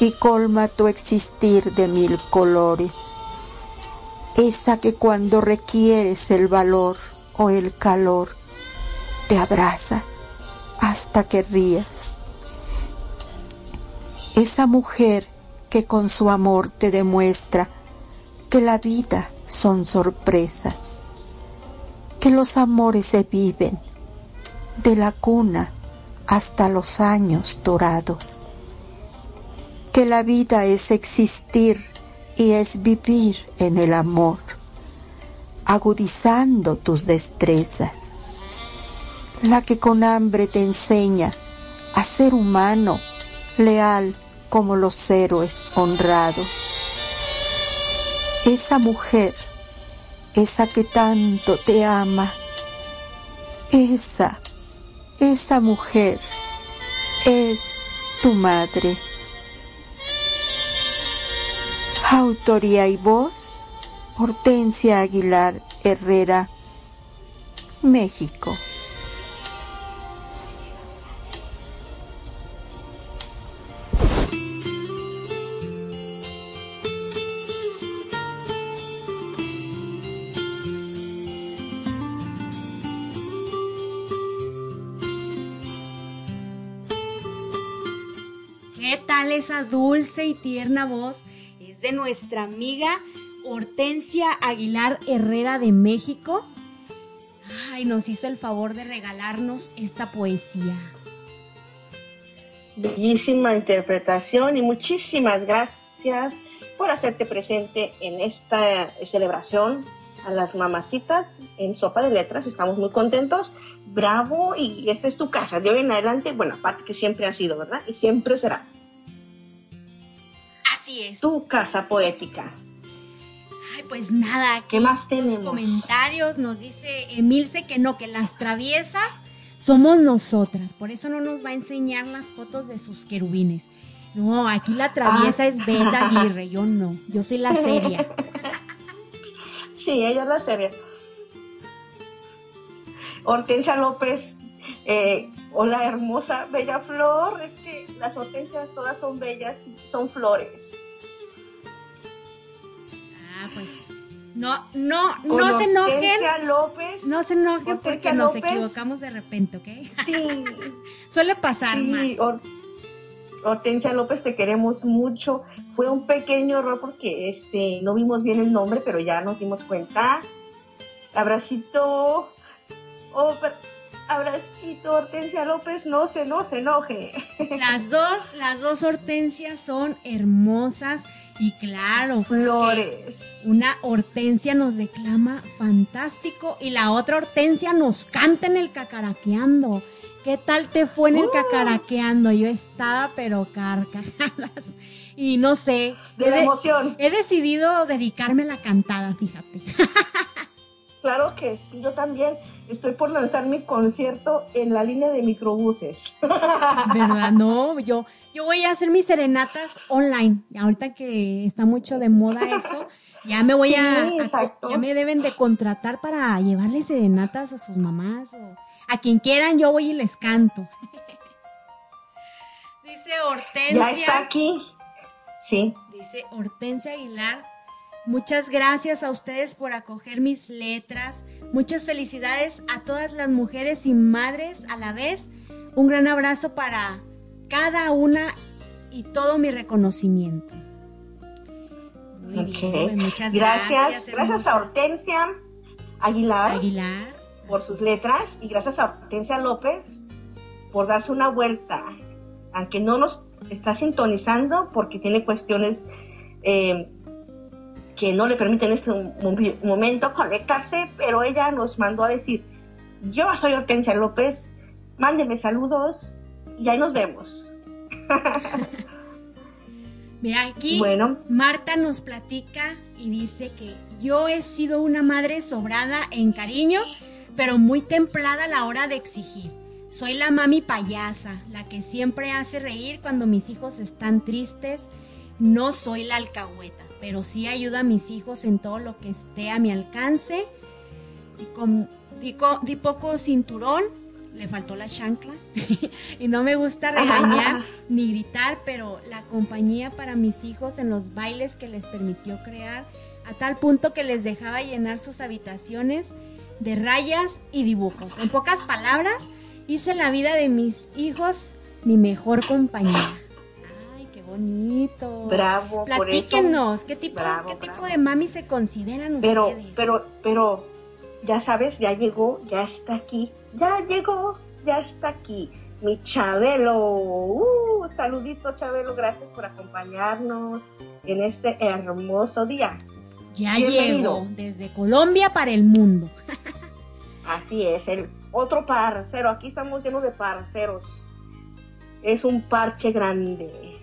Speaker 8: y colma tu existir de mil colores. Esa que cuando requieres el valor o el calor, te abraza hasta que rías. Esa mujer que con su amor te demuestra que la vida son sorpresas, que los amores se viven de la cuna hasta los años dorados, que la vida es existir y es vivir en el amor, agudizando tus destrezas, la que con hambre te enseña a ser humano, leal como los héroes honrados. Esa mujer, esa que tanto te ama, esa, esa mujer es tu madre. Autoría y voz, Hortensia Aguilar Herrera, México.
Speaker 3: ¿Qué tal esa dulce y tierna voz? De nuestra amiga Hortensia Aguilar Herrera de México. Ay, nos hizo el favor de regalarnos esta poesía.
Speaker 4: Bellísima interpretación y muchísimas gracias por hacerte presente en esta celebración a las mamacitas en Sopa de Letras. Estamos muy contentos. Bravo y esta es tu casa. De hoy en adelante, bueno, aparte que siempre ha sido, ¿verdad? Y siempre será.
Speaker 3: Así es.
Speaker 4: Tu casa poética.
Speaker 3: Ay, pues nada,
Speaker 4: ¿Qué más
Speaker 3: los
Speaker 4: tenemos?
Speaker 3: comentarios nos dice Emilce que no, que las traviesas somos nosotras. Por eso no nos va a enseñar las fotos de sus querubines. No, aquí la traviesa
Speaker 4: Ah.
Speaker 3: es Beta Aguirre, yo no. Yo soy la seria. *laughs*
Speaker 4: Sí, ella es la serie. Hortensia López, eh, hola hermosa, bella flor. Es que las hortensias todas son bellas, son flores.
Speaker 3: Ah, pues no, no, no se enojen.
Speaker 4: López.
Speaker 3: No se enojen porque
Speaker 4: Hortensia
Speaker 3: nos
Speaker 4: López.
Speaker 3: equivocamos de repente, ¿ok? *laughs*
Speaker 4: Sí,
Speaker 3: Suele pasar más.
Speaker 4: sí, Hor- Hortensia López, te queremos mucho. Fue un pequeño error porque este no vimos bien el nombre, pero ya nos dimos cuenta. Abracito. Oh, abracito, Hortensia López, no se, no se enoje.
Speaker 3: Las dos, las dos hortensias son hermosas y claro,
Speaker 4: Flores.
Speaker 3: una hortensia nos declama fantástico y la otra hortensia nos canta en el cacaraqueando. ¿Qué tal te fue en el
Speaker 4: Uh.
Speaker 3: cacaraqueando? Yo estaba pero carcajadas y no sé.
Speaker 4: De
Speaker 3: he
Speaker 4: la
Speaker 3: de-
Speaker 4: emoción.
Speaker 3: He decidido dedicarme a la cantada, fíjate. *laughs*
Speaker 4: Claro que sí, yo también estoy por lanzar mi concierto en la línea de microbuses.
Speaker 3: ¿Verdad? No, yo, yo voy a hacer mis serenatas online. Ahorita que está mucho de moda eso, ya me voy
Speaker 4: Sí,
Speaker 3: a, ya me deben de contratar para llevarles serenatas a sus mamás o a quien quieran, yo voy y les canto. *laughs* Dice
Speaker 4: ya está
Speaker 3: Hortensia,
Speaker 4: aquí. Sí.
Speaker 3: dice Hortensia Aguilar. Muchas gracias a ustedes por acoger mis letras. Muchas felicidades a todas las mujeres y madres a la vez. Un gran abrazo para cada una y todo mi reconocimiento. Muy bien, pues muchas
Speaker 4: gracias.
Speaker 3: gracias.
Speaker 4: Gracias, a. Hortensia Aguilar,
Speaker 3: Aguilar.
Speaker 4: por sus letras y gracias a Hortensia López por darse una vuelta. Aunque no nos está sintonizando porque tiene cuestiones eh, que no le permiten en este mo- momento conectarse, pero ella nos mandó a decir, yo soy Hortensia López, mándenme saludos y ahí nos vemos. *laughs*
Speaker 3: Mira, aquí
Speaker 4: Bueno.
Speaker 3: Marta nos platica y dice que yo he sido una madre sobrada en cariño, pero muy templada a la hora de exigir. Soy la mami payasa, la que siempre hace reír cuando mis hijos están tristes. No soy la alcahueta, pero sí ayudo a mis hijos en todo lo que esté a mi alcance. Y con, di, di poco cinturón, le faltó la chancla. *laughs* y no me gusta regañar ni gritar, pero la compañía para mis hijos en los bailes que les permitió crear, a tal punto que les dejaba llenar sus habitaciones de rayas y dibujos. En pocas palabras, hice la vida de mis hijos mi mejor compañía. Ay, qué bonito.
Speaker 4: Bravo, por eso.
Speaker 3: Platíquenos, ¿qué tipo,
Speaker 4: Bravo,
Speaker 3: qué tipo de mami se consideran
Speaker 4: Pero,
Speaker 3: ustedes?
Speaker 4: pero, pero, ya sabes, ya llegó, ya está aquí, ya llegó, ya está aquí. Mi Chabelo, uh, saludito Chabelo, gracias por acompañarnos en este hermoso día.
Speaker 3: ya
Speaker 4: bienvenido.
Speaker 3: llegó desde Colombia para el mundo. *laughs*
Speaker 4: Así es, el otro parcero, aquí estamos llenos de parceros. Es un parche grande.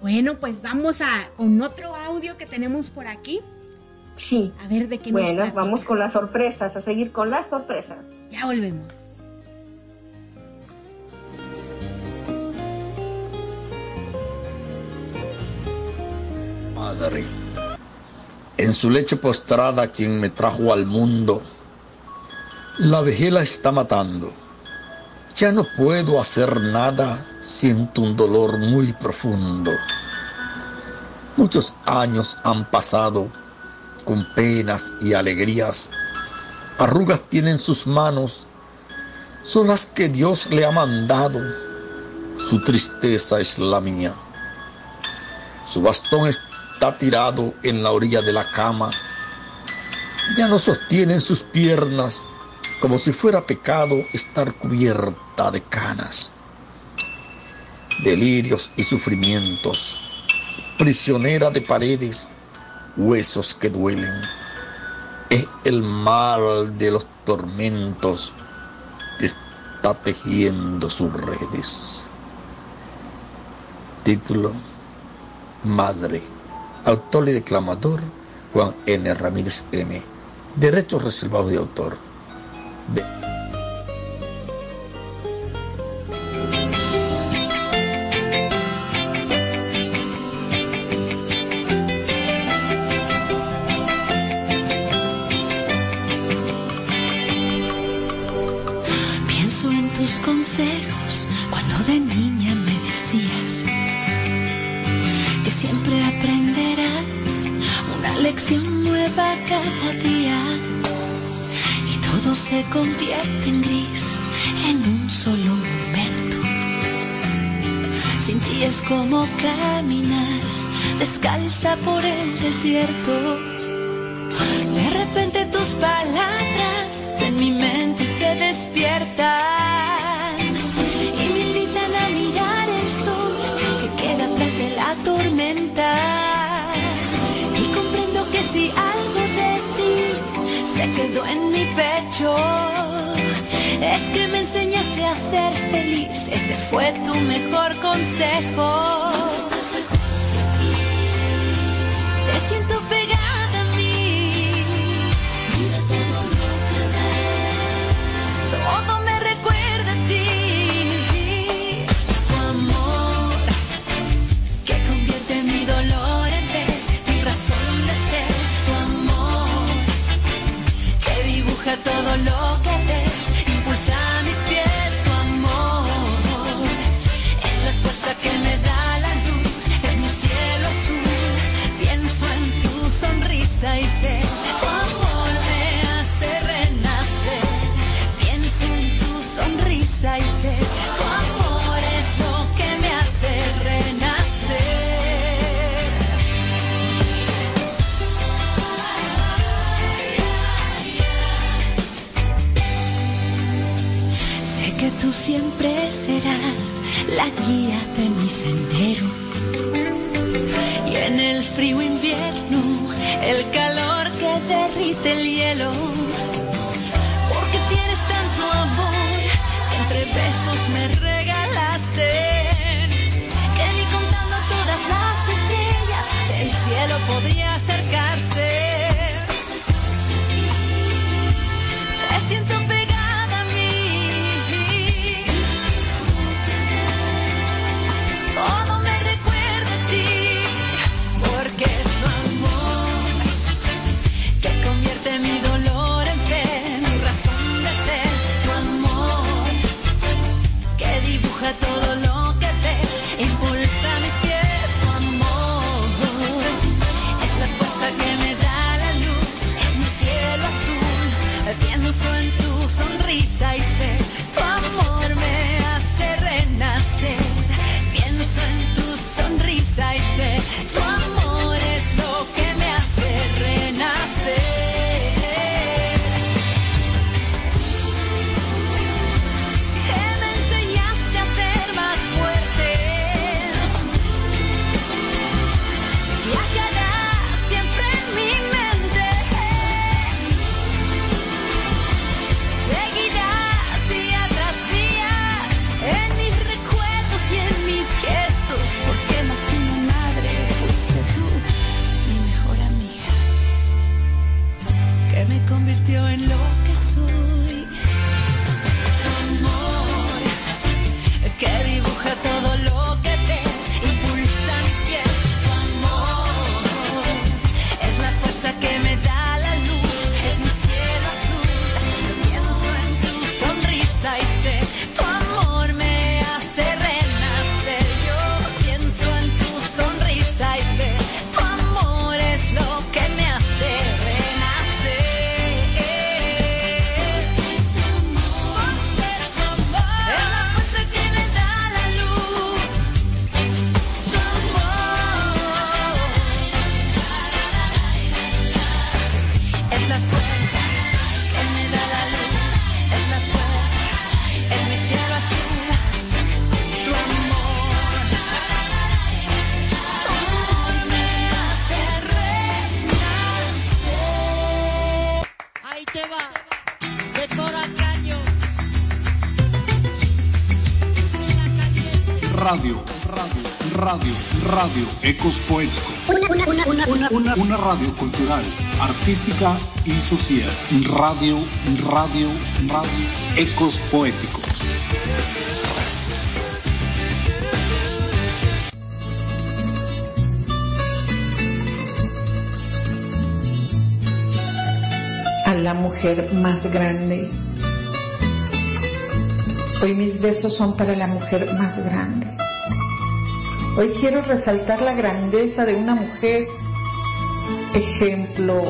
Speaker 3: Bueno, pues vamos a con otro audio que tenemos por aquí.
Speaker 4: Sí.
Speaker 3: A ver de qué nos
Speaker 4: Bueno,
Speaker 3: platica.
Speaker 4: vamos con las sorpresas, a seguir con las sorpresas.
Speaker 3: Ya volvemos.
Speaker 9: Madre, en su leche postrada quien me trajo al mundo, la vejez la está matando. Ya no puedo hacer nada, siento un dolor muy profundo. Muchos años han pasado con penas y alegrías. Arrugas tienen sus manos, son las que Dios le ha mandado. Su tristeza es la mía. Su bastón está tirado en la orilla de la cama. Ya no sostienen sus piernas como si fuera pecado estar cubierta de canas. Delirios y sufrimientos. Prisionera de paredes, huesos que duelen. Es el mal de los tormentos que está tejiendo sus redes. Título Madre. Autor y declamador Juan N. Ramírez M. Derechos reservados de autor. Ve-
Speaker 1: convierte en gris en un solo momento. Sin ti es como caminar descalza por el desierto. De repente tus palabras en mi mente se despiertan y me invitan a mirar el sol que queda atrás de la tormenta. Y comprendo que si algo de ti se quedó en mi pecho, es que me enseñaste a ser feliz. Ese fue tu mejor consejo. El calor que derrite el hielo. Porque tienes tanto amor, entre besos me regalaste.
Speaker 2: Ecos poéticos. Una, una, una, una, una, una radio cultural, artística y social. Radio, radio, radio, ecos poéticos.
Speaker 10: a la mujer más grande. Hoy mis versos son para la mujer más grande. Hoy quiero resaltar la grandeza de una mujer, ejemplo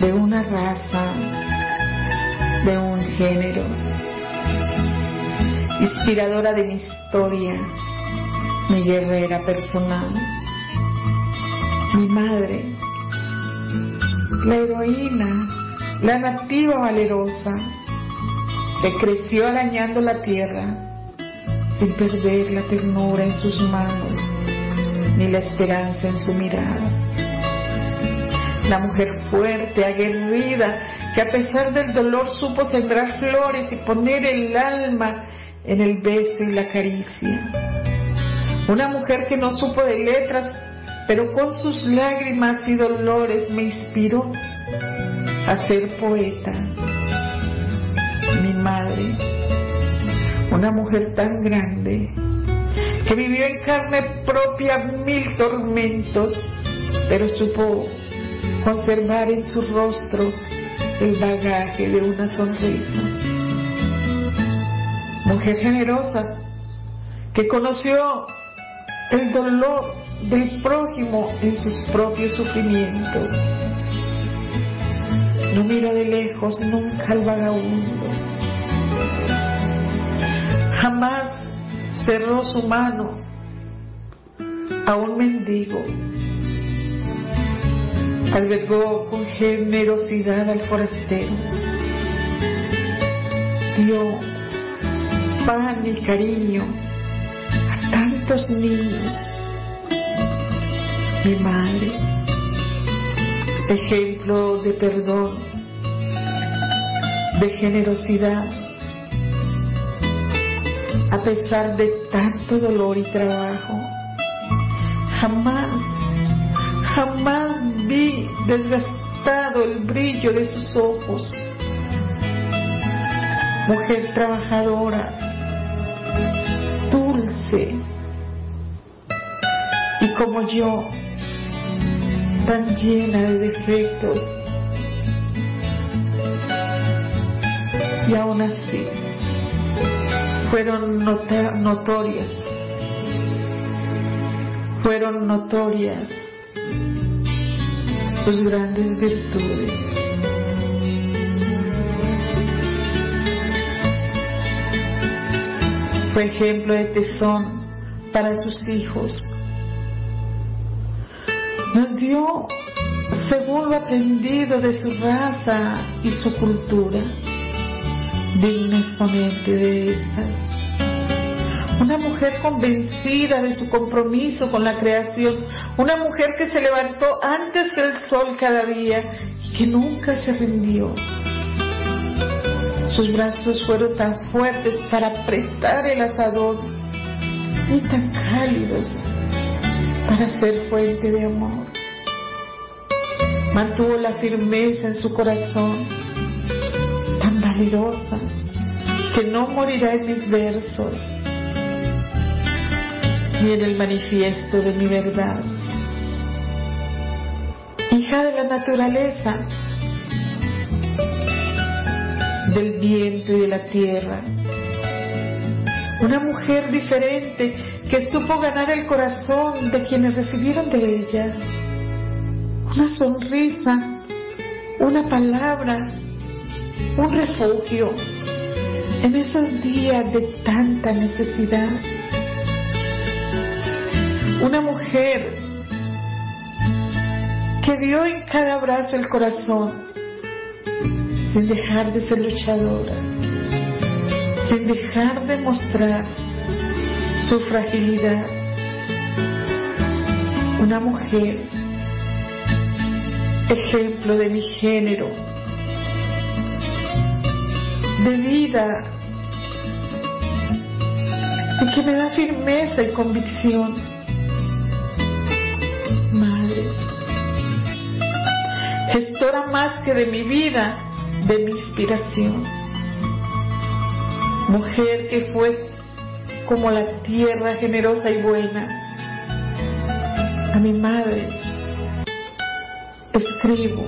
Speaker 10: de una raza, de un género, inspiradora de mi historia, mi guerrera personal, mi madre, la heroína, la nativa valerosa, que creció arañando la tierra sin perder la ternura en sus manos ni la esperanza en su mirada. La mujer fuerte, aguerrida, que a pesar del dolor supo sembrar flores y poner el alma en el beso y la caricia. Una mujer que no supo de letras, pero con sus lágrimas y dolores me inspiró a ser poeta. Mi madre, una mujer tan grande, que vivió en carne propia mil tormentos, pero supo conservar en su rostro el bagaje de una sonrisa. Mujer generosa, que conoció el dolor del prójimo en sus propios sufrimientos. No mira de lejos nunca al vagabundo. Jamás cerró su mano a un mendigo. Albergó con generosidad al forastero. Dio pan y cariño a tantos niños. Mi madre, ejemplo de perdón, de generosidad, a pesar de tanto dolor y trabajo. Jamás, jamás vi desgastado el brillo de sus ojos. Mujer trabajadora, dulce, y como yo, tan llena de defectos. Y aún así, fueron notorias, fueron notorias sus grandes virtudes. Fue ejemplo de tesón para sus hijos. Nos dio según lo aprendido de su raza y su cultura digna exponente de estas. Una mujer convencida de su compromiso con la creación, una mujer que se levantó antes que el sol cada día y que nunca se rindió. Sus brazos fueron tan fuertes para apretar el asador y tan cálidos para ser fuente de amor mantuvo la firmeza en su corazón, que no morirá en mis versos, ni en el manifiesto de mi verdad. Hija de la naturaleza, del viento y de la tierra, una mujer diferente que supo ganar el corazón de quienes recibieron de ella una sonrisa, una palabra, un refugio en esos días de tanta necesidad. Una mujer que dio en cada brazo el corazón sin dejar de ser luchadora, sin dejar de mostrar su fragilidad. Una mujer ejemplo de mi género, de vida, y que me da firmeza y convicción. Madre, gestora más que de mi vida, de mi inspiración. Mujer que fue como la tierra generosa y buena. A mi madre escribo,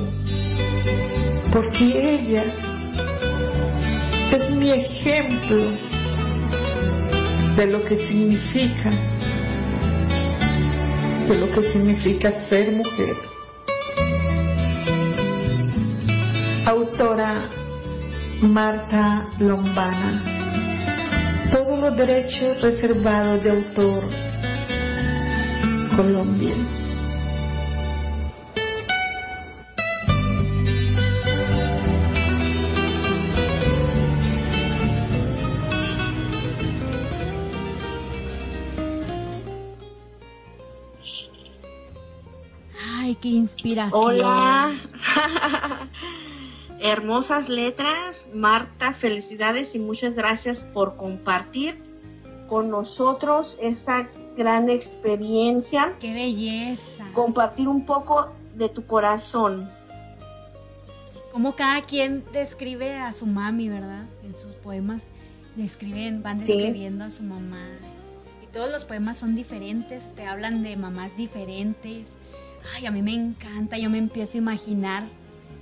Speaker 10: porque ella es mi ejemplo de lo que significa, de lo que significa ser mujer. Autora Marta Lombana. Todos los derechos reservados de autor. Colombia.
Speaker 3: Qué inspiración.
Speaker 4: Hola. *laughs* Hermosas letras. Marta, felicidades y muchas gracias por compartir con nosotros esa gran experiencia.
Speaker 3: Qué belleza.
Speaker 4: Compartir un poco de tu corazón.
Speaker 3: Como cada quien describe a su mami, ¿verdad? En sus poemas describen, van describiendo a su mamá. Y todos los poemas son diferentes, te hablan de mamás diferentes, Ay, a mí me encanta, yo me empiezo a imaginar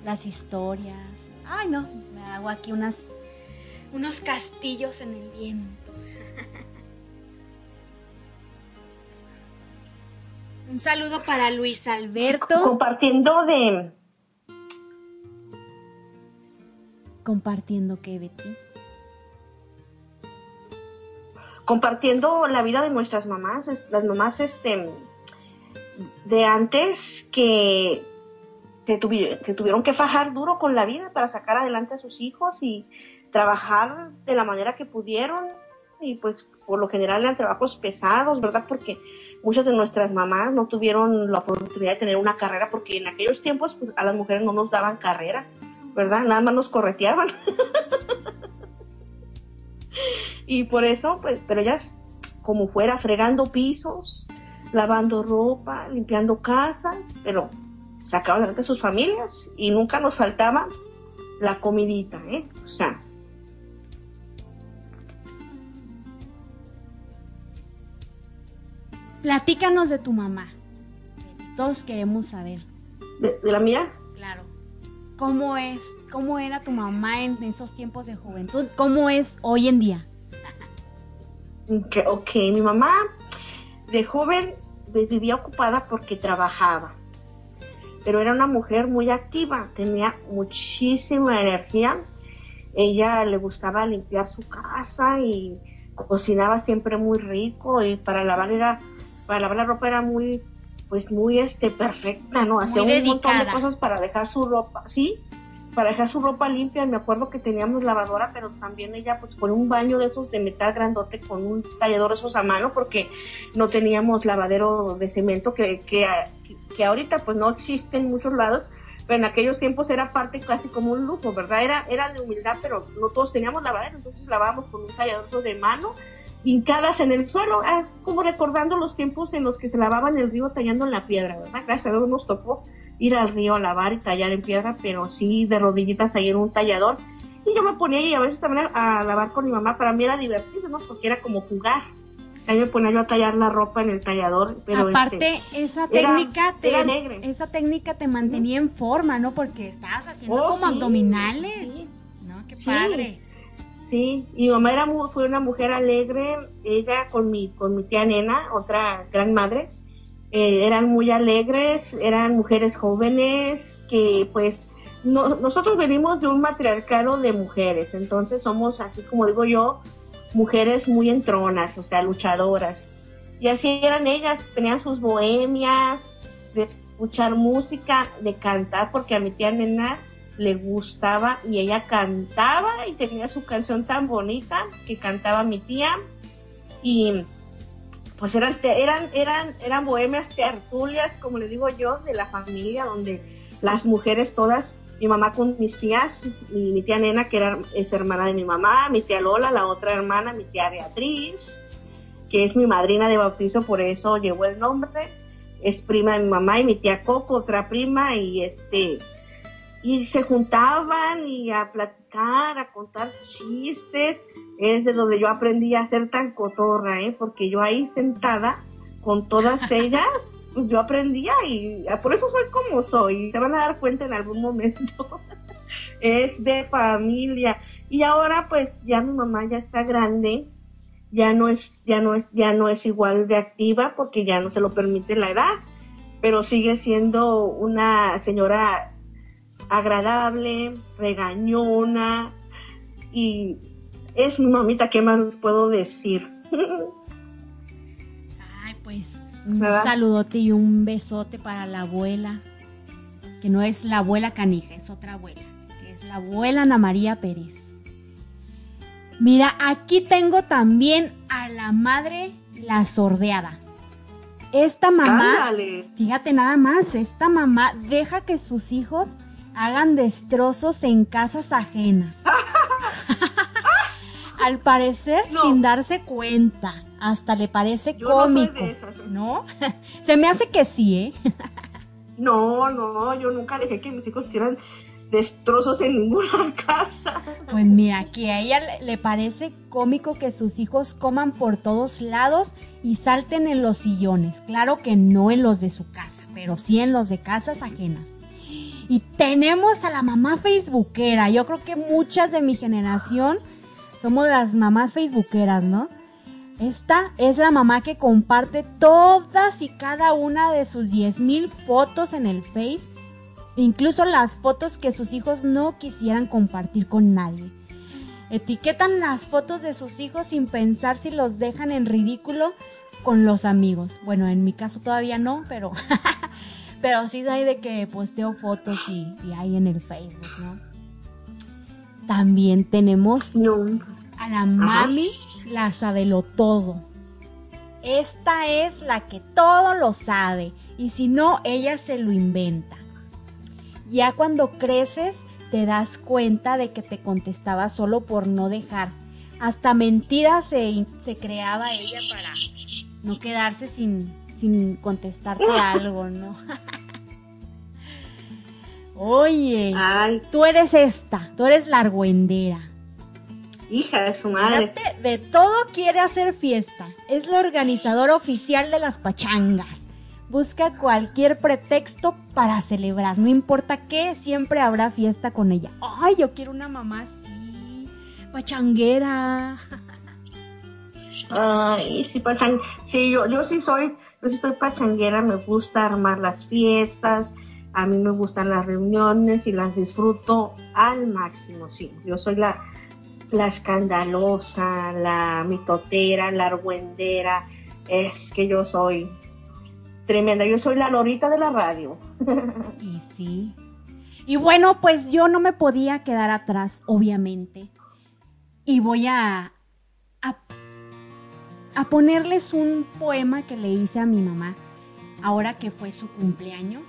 Speaker 3: las historias. Ay, no, me hago aquí unas, unos castillos en el viento. *laughs* Un saludo para Luis Alberto.
Speaker 4: Compartiendo de...
Speaker 3: Compartiendo qué, Betty.
Speaker 4: Compartiendo la vida de nuestras mamás, las mamás este, de antes que se, tuvieron que fajar duro con la vida para sacar adelante a sus hijos y trabajar de la manera que pudieron y pues por lo general eran trabajos pesados, ¿verdad? Porque muchas de nuestras mamás no tuvieron la oportunidad de tener una carrera porque en aquellos tiempos pues, a las mujeres no nos daban carrera, ¿verdad? Nada más nos correteaban. *laughs* y por eso, pues, pero ellas como fuera fregando pisos, lavando ropa, limpiando casas, pero sacaban adelante a sus familias y nunca nos faltaba la comidita, ¿eh? O sea.
Speaker 3: Platícanos de tu mamá. Todos queremos saber.
Speaker 4: ¿De, la mía?
Speaker 3: Claro. ¿Cómo es, cómo era tu mamá en esos tiempos de juventud? ¿Cómo es hoy en día?
Speaker 4: ok, mi mamá de joven pues, vivía ocupada porque trabajaba, pero era una mujer muy activa, tenía muchísima energía. Ella le gustaba limpiar su casa y cocinaba siempre muy rico y para lavar era, para lavar la ropa era muy, pues muy este perfecta, ¿no? Hacía un montón de cosas para dejar su ropa, sí, para dejar su ropa limpia. Me acuerdo que teníamos lavadora, pero también ella pues por un baño de esos de metal grandote con un tallador esos a mano porque no teníamos lavadero de cemento que, que, que ahorita pues no existe en muchos lados, pero en aquellos tiempos era parte casi como un lujo, ¿verdad? Era, era de humildad, pero no todos teníamos lavadero, entonces lavábamos con un tallador de mano hincadas en el suelo, ah, como recordando los tiempos en los que se lavaba en el río tallando en la piedra, ¿verdad? Gracias a Dios nos tocó ir al río a lavar y tallar en piedra, pero sí de rodillitas ahí en un tallador. Y yo me ponía ahí a veces también a, lavar con mi mamá, para mí era divertido, ¿no? Porque era como jugar. Ahí me ponía yo a tallar la ropa en el tallador. Pero
Speaker 3: Aparte, este, esa técnica te, esa técnica te mantenía en forma, ¿no? Porque estabas haciendo oh, como abdominales. ¿No? Qué padre.
Speaker 4: Sí, mi mamá era fue una mujer alegre, ella con mi, con mi tía Nena, otra gran madre, eh, eran muy alegres, eran mujeres jóvenes que pues nosotros venimos de un matriarcado de mujeres, entonces somos así como digo yo, mujeres muy entronas, o sea, luchadoras. Y así eran ellas, tenían sus bohemias, de escuchar música, de cantar, porque a mi tía nena le gustaba y ella cantaba y tenía su canción tan bonita que cantaba mi tía. Y pues eran, eran, eran, eran bohemias tertulias, como le digo yo, de la familia, donde las mujeres todas, mi mamá con mis tías, y mi tía Nena, que era, es hermana de mi mamá, mi tía Lola, la otra hermana, mi tía Beatriz, que es mi madrina de bautizo, por eso llevó el nombre, es prima de mi mamá, y mi tía Coco, otra prima, y este, y se juntaban y a platicar, a contar chistes, es de donde yo aprendí a ser tan cotorra, ¿eh? porque yo ahí sentada con todas *laughs* ellas, pues yo aprendía y por eso soy como soy, se van a dar cuenta en algún momento. *laughs* es de familia. Y ahora pues ya mi mamá ya está grande, ya no es, ya no es, ya no es igual de activa porque ya no se lo permite la edad, pero sigue siendo una señora agradable, regañona y es mi mamita, ¿qué más les puedo decir?
Speaker 3: Ay, pues un saludote y un besote para la abuela, que no es la abuela canija, es otra abuela, que es la abuela Ana María Pérez. Mira, aquí tengo también a la madre la sordeada. Esta mamá, fíjate nada más, esta mamá deja que sus hijos hagan destrozos en casas ajenas. *laughs* Al parecer, sin darse cuenta. Hasta le parece cómico. No, ¿eh? *laughs* Se me hace que sí, ¿eh? *laughs*
Speaker 4: no, no, yo nunca dejé que mis hijos hicieran destrozos en ninguna *laughs* casa.
Speaker 3: Pues mira, que a ella le parece cómico que sus hijos coman por todos lados y salten en los sillones. Claro que no en los de su casa, pero sí en los de casas ajenas. Y tenemos a la mamá facebookera. Yo creo que muchas de mi generación somos las mamás facebookeras, ¿no? Esta es la mamá que comparte todas y cada una de sus 10.000 fotos en el Face, incluso las fotos que sus hijos no quisieran compartir con nadie. Etiquetan las fotos de sus hijos sin pensar si los dejan en ridículo con los amigos. Bueno, en mi caso todavía no, pero *laughs* pero sí hay de que posteo fotos y, y hay en el Facebook, ¿no? También tenemos a la mami, la lo todo. Esta es la que todo lo sabe y si no, ella se lo inventa. Ya cuando creces, te das cuenta de que te contestaba solo por no dejar. Hasta mentiras se, se creaba ella para no quedarse sin, sin contestarte *laughs* algo, ¿no? *laughs* Oye, tú eres esta, tú eres la argüendera.
Speaker 4: Hija de su madre.
Speaker 3: De todo quiere hacer fiesta. Es la organizadora oficial de las pachangas. Busca cualquier pretexto para celebrar. No importa qué, siempre habrá fiesta con ella. Ay, yo quiero una mamá así. Pachanguera.
Speaker 4: Ay, sí, pachang... Sí, yo, yo sí soy, yo sí soy pachanguera. Me gusta armar las fiestas a mí me gustan las reuniones y las disfruto al máximo, sí. Yo soy la, la escandalosa, la mitotera, la argüendera. Es que yo soy tremenda, yo soy la lorita de la radio. *laughs*
Speaker 3: Y sí. Y bueno, pues yo no me podía quedar atrás, obviamente. Y voy a, a, a ponerles un poema que le hice a mi mamá ahora que fue su cumpleaños.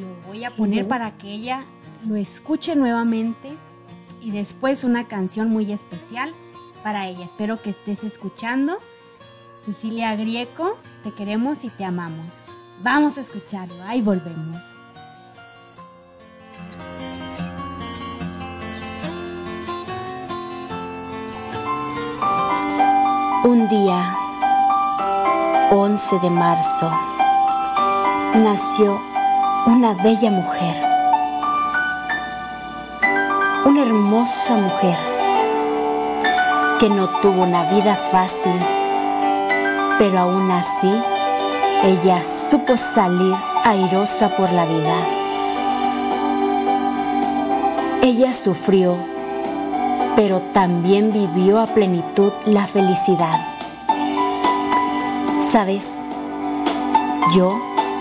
Speaker 3: Lo voy a poner para que ella lo escuche nuevamente y después una canción muy especial para ella. Espero que estés escuchando. Cecilia Grieco, te queremos y te amamos. Vamos a escucharlo, ahí volvemos.
Speaker 11: Un día, 11 de marzo, nació una bella mujer, una hermosa mujer que no tuvo una vida fácil, pero aún así ella supo salir airosa por la vida. Ella sufrió pero también vivió a plenitud la felicidad. Sabes, yo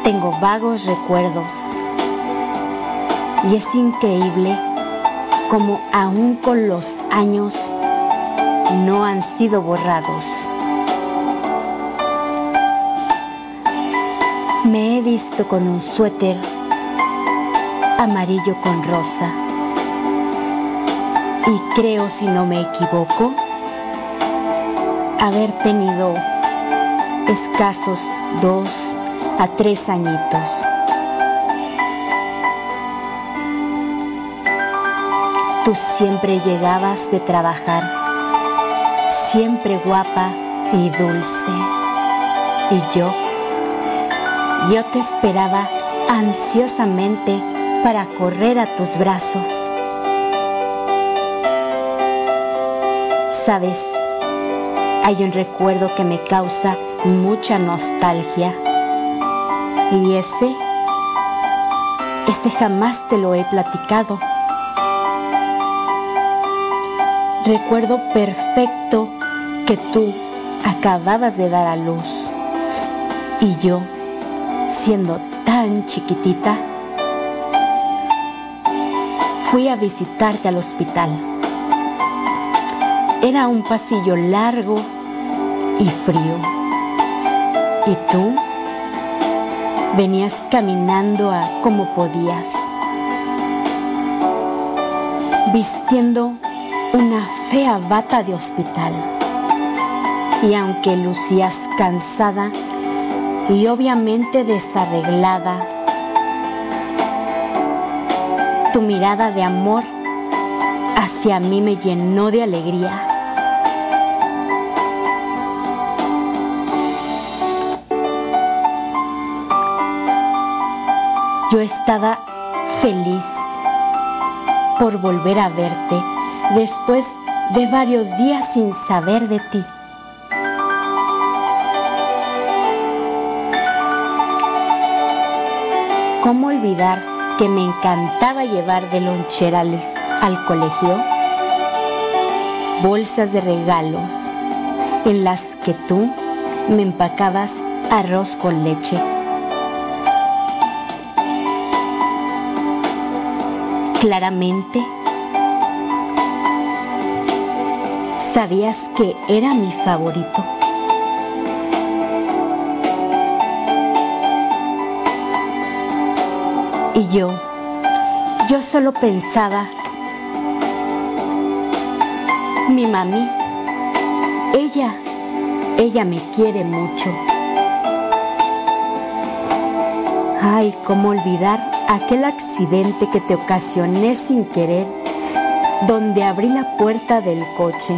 Speaker 11: tengo vagos recuerdos y es increíble como aún con los años no han sido borrados. Me he visto con un suéter amarillo con rosa y creo, si no me equivoco, haber tenido escasos dos a tres añitos. Tú siempre llegabas de trabajar, siempre guapa y dulce. Y yo, yo te esperaba ansiosamente para correr a tus brazos. Sabes, hay un recuerdo que me causa mucha nostalgia. Y ese, ese jamás te lo he platicado. Recuerdo perfecto que tú acababas de dar a luz. Y yo, siendo tan chiquitita, fui a visitarte al hospital. Era un pasillo largo y frío. Y tú venías caminando a como podías, vistiendo una fea bata de hospital. Y aunque lucías cansada y obviamente desarreglada, tu mirada de amor hacia mí me llenó de alegría. Yo estaba feliz por volver a verte después de varios días sin saber de ti. ¿Cómo olvidar que me encantaba llevar de lonchera al, al colegio? Bolsas de regalos en las que tú me empacabas arroz con leche. Claramente, sabías que era mi favorito. Y yo, yo solo pensaba, mi mami, ella, ella me quiere mucho. Ay, cómo olvidar aquel accidente que te ocasioné sin querer, donde abrí la puerta del coche.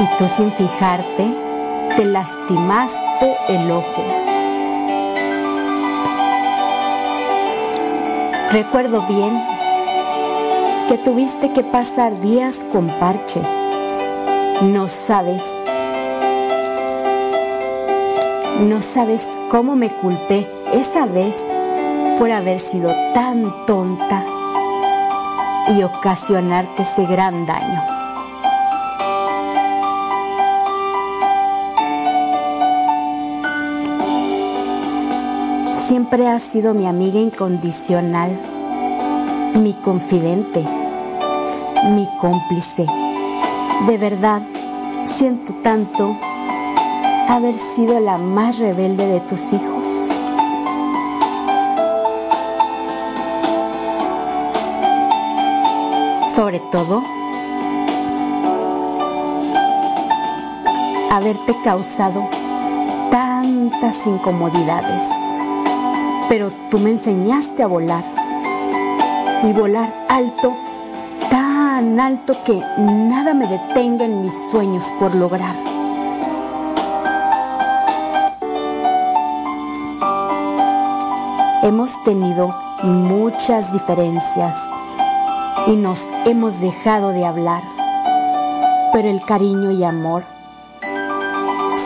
Speaker 11: Y tú sin fijarte, te lastimaste el ojo. Recuerdo bien que tuviste que pasar días con parche. No sabes, no sabes cómo me culpé esa vez por haber sido tan tonta.
Speaker 3: y ocasionarte ese gran daño. Siempre has sido mi amiga incondicional, mi confidente, mi cómplice. De verdad, siento tanto haber sido la más rebelde de tus hijos. Sobre todo, haberte causado tantas incomodidades. Pero tú me enseñaste a volar y volar alto, tan alto que nada me detenga en mis sueños por lograr. Hemos tenido muchas diferencias y nos hemos dejado de hablar, pero el cariño y amor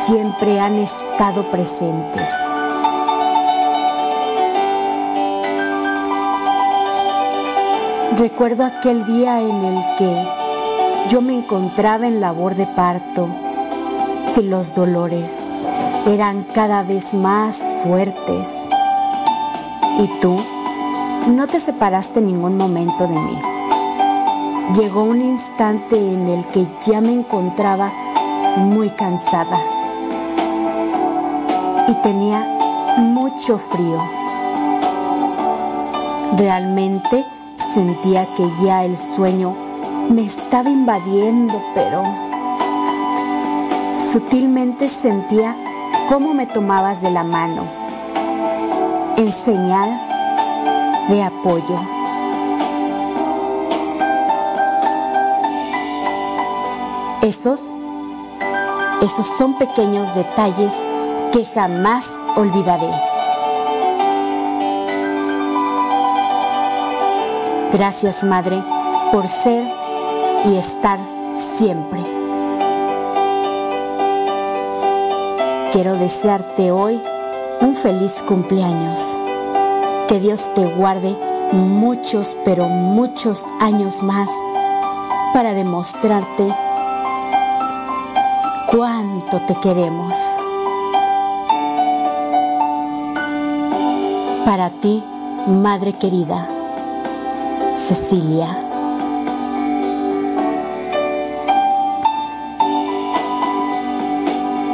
Speaker 3: siempre han estado presentes. Recuerdo aquel día en el que yo me encontraba en labor de parto y los dolores eran cada vez más fuertes. Y tú no te separaste en ningún momento de mí. Llegó un instante en el que ya me encontraba muy cansada y tenía mucho frío. Realmente Sentía que ya el sueño me estaba invadiendo, pero sutilmente sentía cómo me tomabas de la mano en señal de apoyo. Esos, esos son pequeños detalles que jamás olvidaré. Gracias, Madre, por ser y estar siempre. Quiero desearte hoy un feliz cumpleaños. Que Dios te guarde muchos, pero muchos años más para demostrarte cuánto te queremos. Para ti, Madre querida. Cecilia.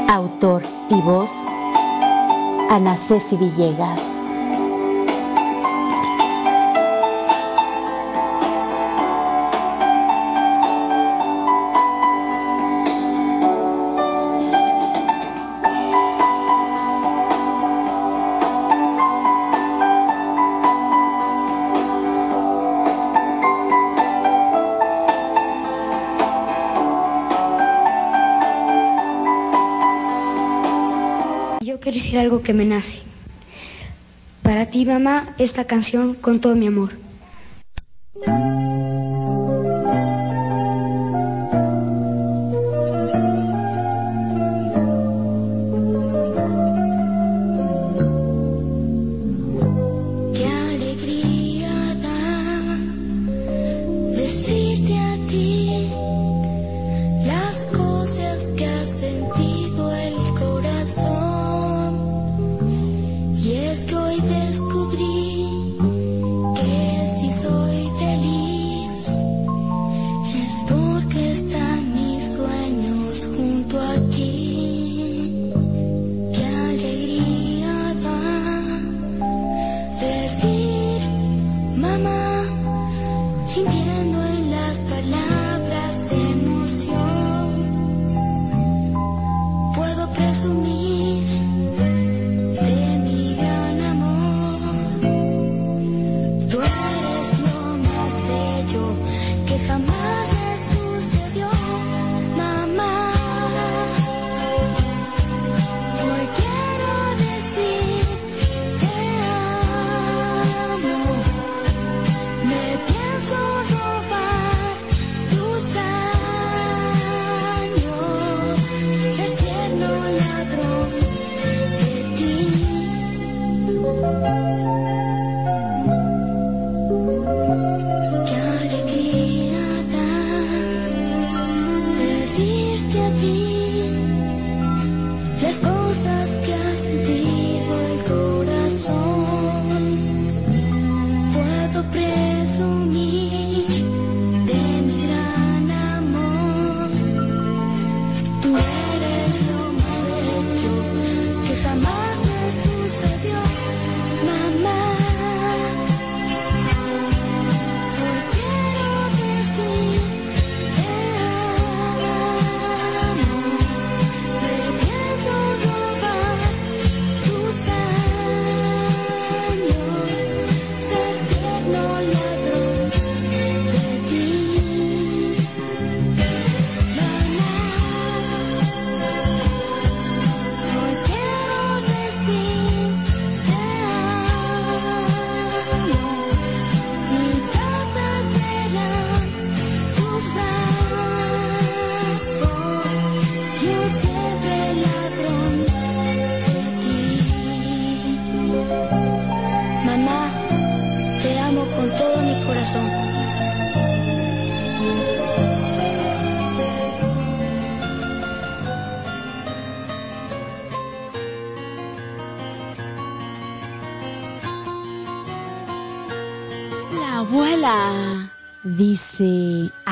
Speaker 3: Autor y voz, Ana Ceci Villegas.
Speaker 12: Decir algo que me nace. Para ti, mamá, esta canción con todo mi amor.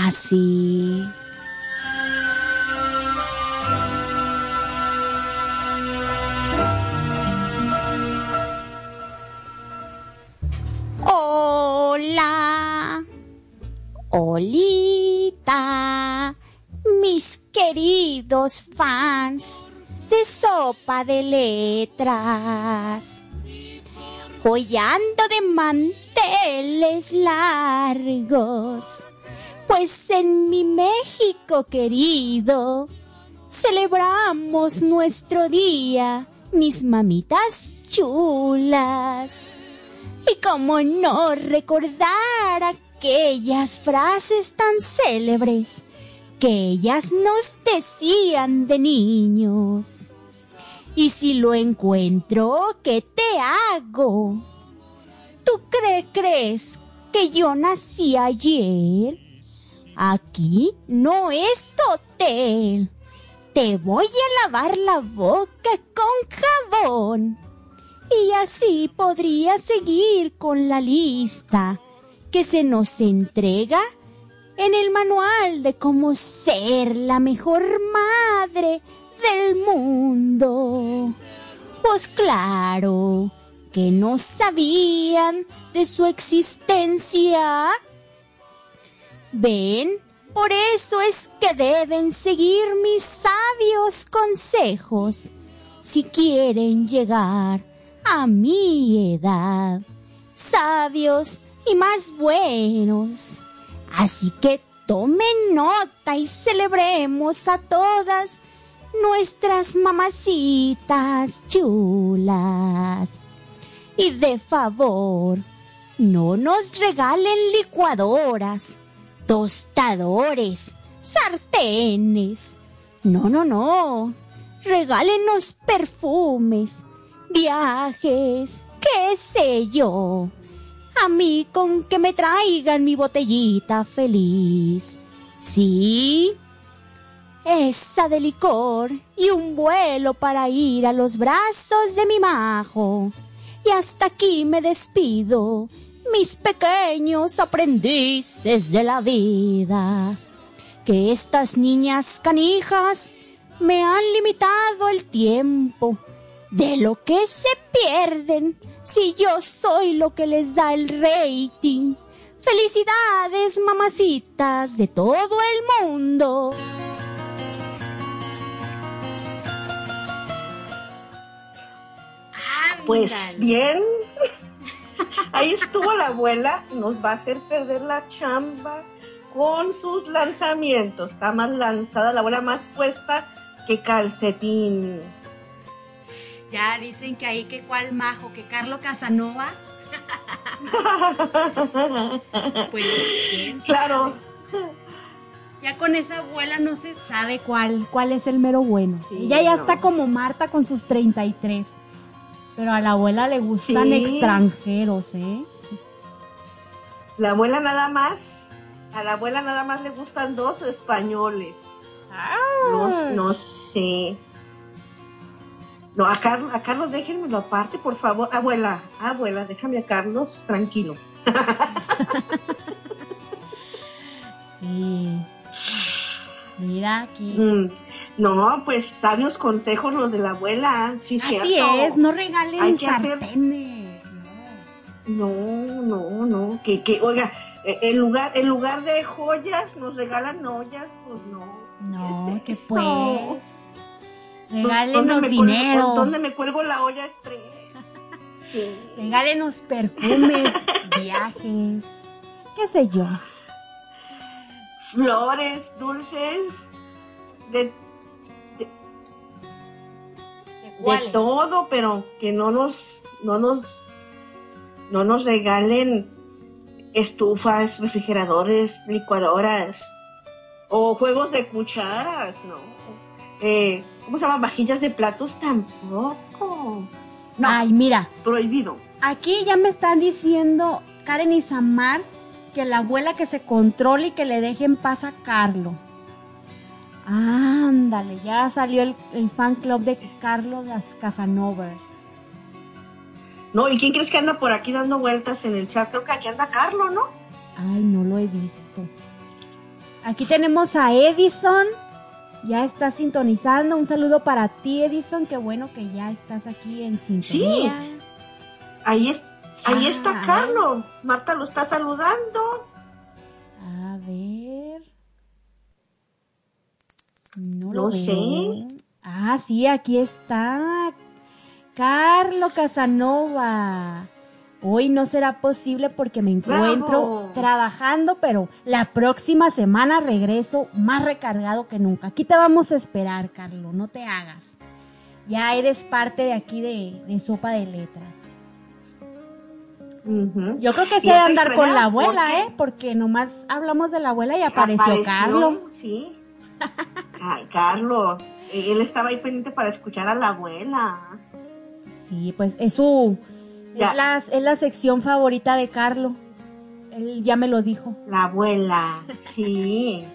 Speaker 3: Así. Hola, Olita, mis queridos fans de Sopa de Letras. Hoy ando de manteles largos, pues en mi México querido celebramos nuestro día, mis mamitas chulas. Y cómo no recordar aquellas frases tan célebres que ellas nos decían de niños. Y si lo encuentro, ¿qué te hago? ¿Tú cre crees que yo nací ayer? Aquí no es hotel. Te voy a lavar la boca con jabón. Y así podría seguir con la lista que se nos entrega en el manual de cómo ser la mejor madre del mundo. Pues claro que no sabían de su existencia. Ven, por eso es que deben seguir mis sabios consejos si quieren llegar a mi edad. Sabios y más buenos. Así que tomen nota y celebremos a todas nuestras mamacitas chulas. Y de favor, no nos regalen licuadoras, tostadores, sartenes. No, no, no. Regálenos perfumes, viajes, qué sé yo. A mí con que me traigan mi botellita feliz. Sí, esa de licor y un vuelo para ir a los brazos de mi majo. Y hasta aquí me despido, mis pequeños aprendices de la vida. Que estas niñas canijas me han limitado el tiempo de lo que se pierden si yo soy lo que les da el rating. Felicidades, mamacitas de todo el mundo.
Speaker 4: Pues bien, ahí estuvo la abuela, nos va a hacer perder la chamba con sus lanzamientos. Está más lanzada, la abuela más puesta que calcetín.
Speaker 3: Ya dicen que ahí que cuál majo, que Carlo Casanova. *laughs* pues quién sabe?
Speaker 4: Claro.
Speaker 3: Ya con esa abuela no se sabe cuál, cuál es el mero bueno. Ella ya
Speaker 4: no.
Speaker 3: está como Marta con sus 33. Pero a la abuela le gustan
Speaker 4: Sí.
Speaker 3: extranjeros, ¿eh?
Speaker 4: La abuela nada más, a la abuela nada más le gustan dos españoles. No, no sé. No, a Carlos, a Carlos déjenmelo aparte, por favor. Abuela, abuela, déjame a Carlos tranquilo. *laughs*
Speaker 3: Sí. Mira aquí.
Speaker 4: Mm, no, pues sabios consejos los de la abuela, sí,
Speaker 3: Así
Speaker 4: cierto.
Speaker 3: es, no regalen
Speaker 4: Hay que hacer-. No, no, no, que, que, oiga, eh, en lugar, en lugar de joyas nos regalan ollas, pues no.
Speaker 3: No, que
Speaker 4: eso?
Speaker 3: pues.
Speaker 4: ¿Dónde
Speaker 3: Regálenos
Speaker 4: cuelgo-
Speaker 3: dinero.
Speaker 4: ¿Dónde me cuelgo la olla estrés? *laughs* Sí.
Speaker 3: Regálenos perfumes, *laughs* viajes, qué sé yo.
Speaker 4: Flores, dulces, de, de todo, pero que no nos, no nos, no nos regalen estufas, refrigeradores, licuadoras o juegos de cucharas, no. Eh, ¿Cómo se llama? Vajillas de platos tampoco. No,
Speaker 3: Ay, mira,
Speaker 4: prohibido.
Speaker 3: aquí ya me están diciendo Karen y Samar que la abuela que se controle y que le deje en paz a Carlo. Ándale, ya salió el, el fan club de Carlos las Casanovas.
Speaker 4: No, ¿y quién crees que anda por aquí dando vueltas en el chat? Creo que aquí anda Carlos, ¿no?
Speaker 3: Ay, no lo he visto. Aquí tenemos a Edison. Ya está sintonizando. Un saludo para ti, Edison. Qué bueno que ya estás aquí en sintonía.
Speaker 4: Sí. Ahí, es, ahí
Speaker 3: Ah,
Speaker 4: está Carlos. Marta lo está saludando.
Speaker 3: A ver. No,
Speaker 4: No
Speaker 3: lo
Speaker 4: sé.
Speaker 3: veo. Ah, sí, aquí está. Carlo Casanova. Hoy no será posible porque me encuentro
Speaker 4: ¡Bravo!
Speaker 3: trabajando, pero la próxima semana regreso más recargado que nunca. Aquí te vamos a esperar, Carlo, no te hagas. Ya eres parte de aquí de, de Sopa de Letras. Yo creo que se
Speaker 4: te
Speaker 3: andar con la abuela,
Speaker 4: porque
Speaker 3: ¿eh? Porque nomás hablamos de la abuela y apareció, Carlo.
Speaker 4: Sí. Ay, Carlos. Él estaba ahí pendiente para escuchar a la abuela.
Speaker 3: Sí, pues es su. Es la, es la sección favorita de Carlo. Él ya me lo dijo.
Speaker 4: La abuela, sí.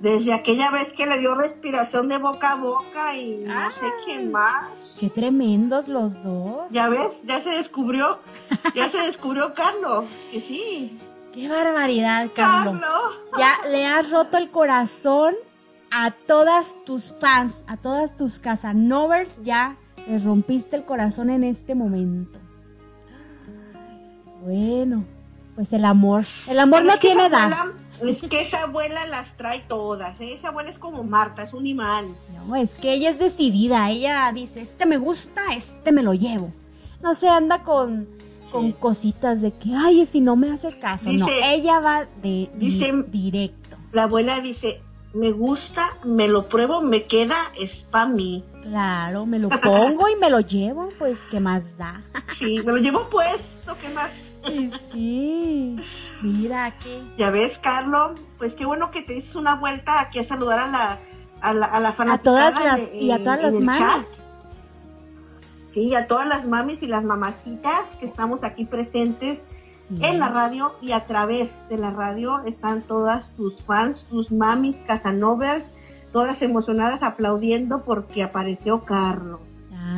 Speaker 4: Desde aquella vez que le dio respiración de boca a boca y no sé qué más.
Speaker 3: Qué tremendos los dos.
Speaker 4: Ya ves, ya se descubrió, ya se descubrió Carlos, que sí.
Speaker 3: Qué barbaridad, Carlo.
Speaker 4: Carlos.
Speaker 3: Ya le has roto el corazón a todas tus fans, a todas tus casanovers. Ya les rompiste el corazón en este momento. Bueno, pues el amor. El amor
Speaker 4: Pero
Speaker 3: no
Speaker 4: es que
Speaker 3: tiene edad.
Speaker 4: abuela- es que esa abuela las trae todas, ¿eh? esa abuela es como Marta, es un imán.
Speaker 3: No, es que ella es decidida. Ella dice, este me gusta, este me lo llevo. No se anda con, con cositas de que, ay, si no me hace caso. no, ella va de, di- directo.
Speaker 4: La abuela dice, me gusta, me lo pruebo, me queda, es para mí.
Speaker 3: Claro, me lo pongo y me lo llevo, pues, ¿qué más da? *laughs*
Speaker 4: Sí, me lo llevo puesto, ¿qué más?
Speaker 3: Y sí, mira aquí.
Speaker 4: Ya ves, Carlos, pues qué bueno que te dices una vuelta aquí a saludar a la, a la, a la
Speaker 3: A todas las,
Speaker 4: en-
Speaker 3: y a todas las mamis.
Speaker 4: Sí, a todas las mamis y las mamacitas que estamos aquí presentes en la radio y a través de la radio están todas tus fans, tus mamis, casanovers, todas emocionadas aplaudiendo porque apareció Carlos.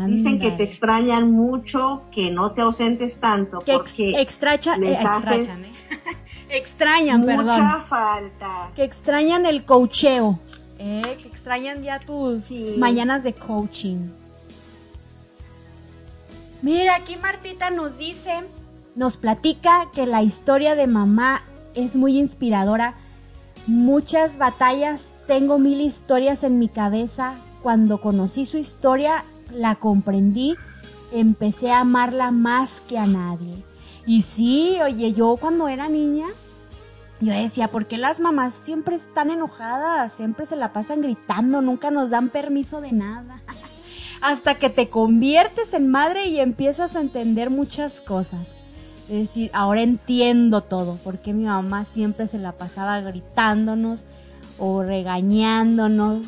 Speaker 4: Dicen que te extrañan mucho, que no te ausentes tanto,
Speaker 3: Que ex-
Speaker 4: porque
Speaker 3: extracha-
Speaker 4: les
Speaker 3: eh,
Speaker 4: haces
Speaker 3: extrachan, ¿eh? *laughs* Extrañan,
Speaker 4: mucha
Speaker 3: perdón.
Speaker 4: falta.
Speaker 3: Que extrañan el coacheo. ¿eh? Que extrañan ya tus mañanas de coaching. Mira, aquí Martita nos dice, nos platica que la historia de mamá es muy inspiradora. Muchas batallas, tengo mil historias en mi cabeza. Cuando conocí su historia, la comprendí, empecé a amarla más que a nadie. Y sí, oye, yo cuando era niña, yo decía, ¿por qué las mamás siempre están enojadas? Siempre se la pasan gritando, nunca nos dan permiso de nada. *laughs* Hasta que te conviertes en madre y empiezas a entender muchas cosas. Es decir, ahora entiendo todo, por qué mi mamá siempre se la pasaba gritándonos o regañándonos.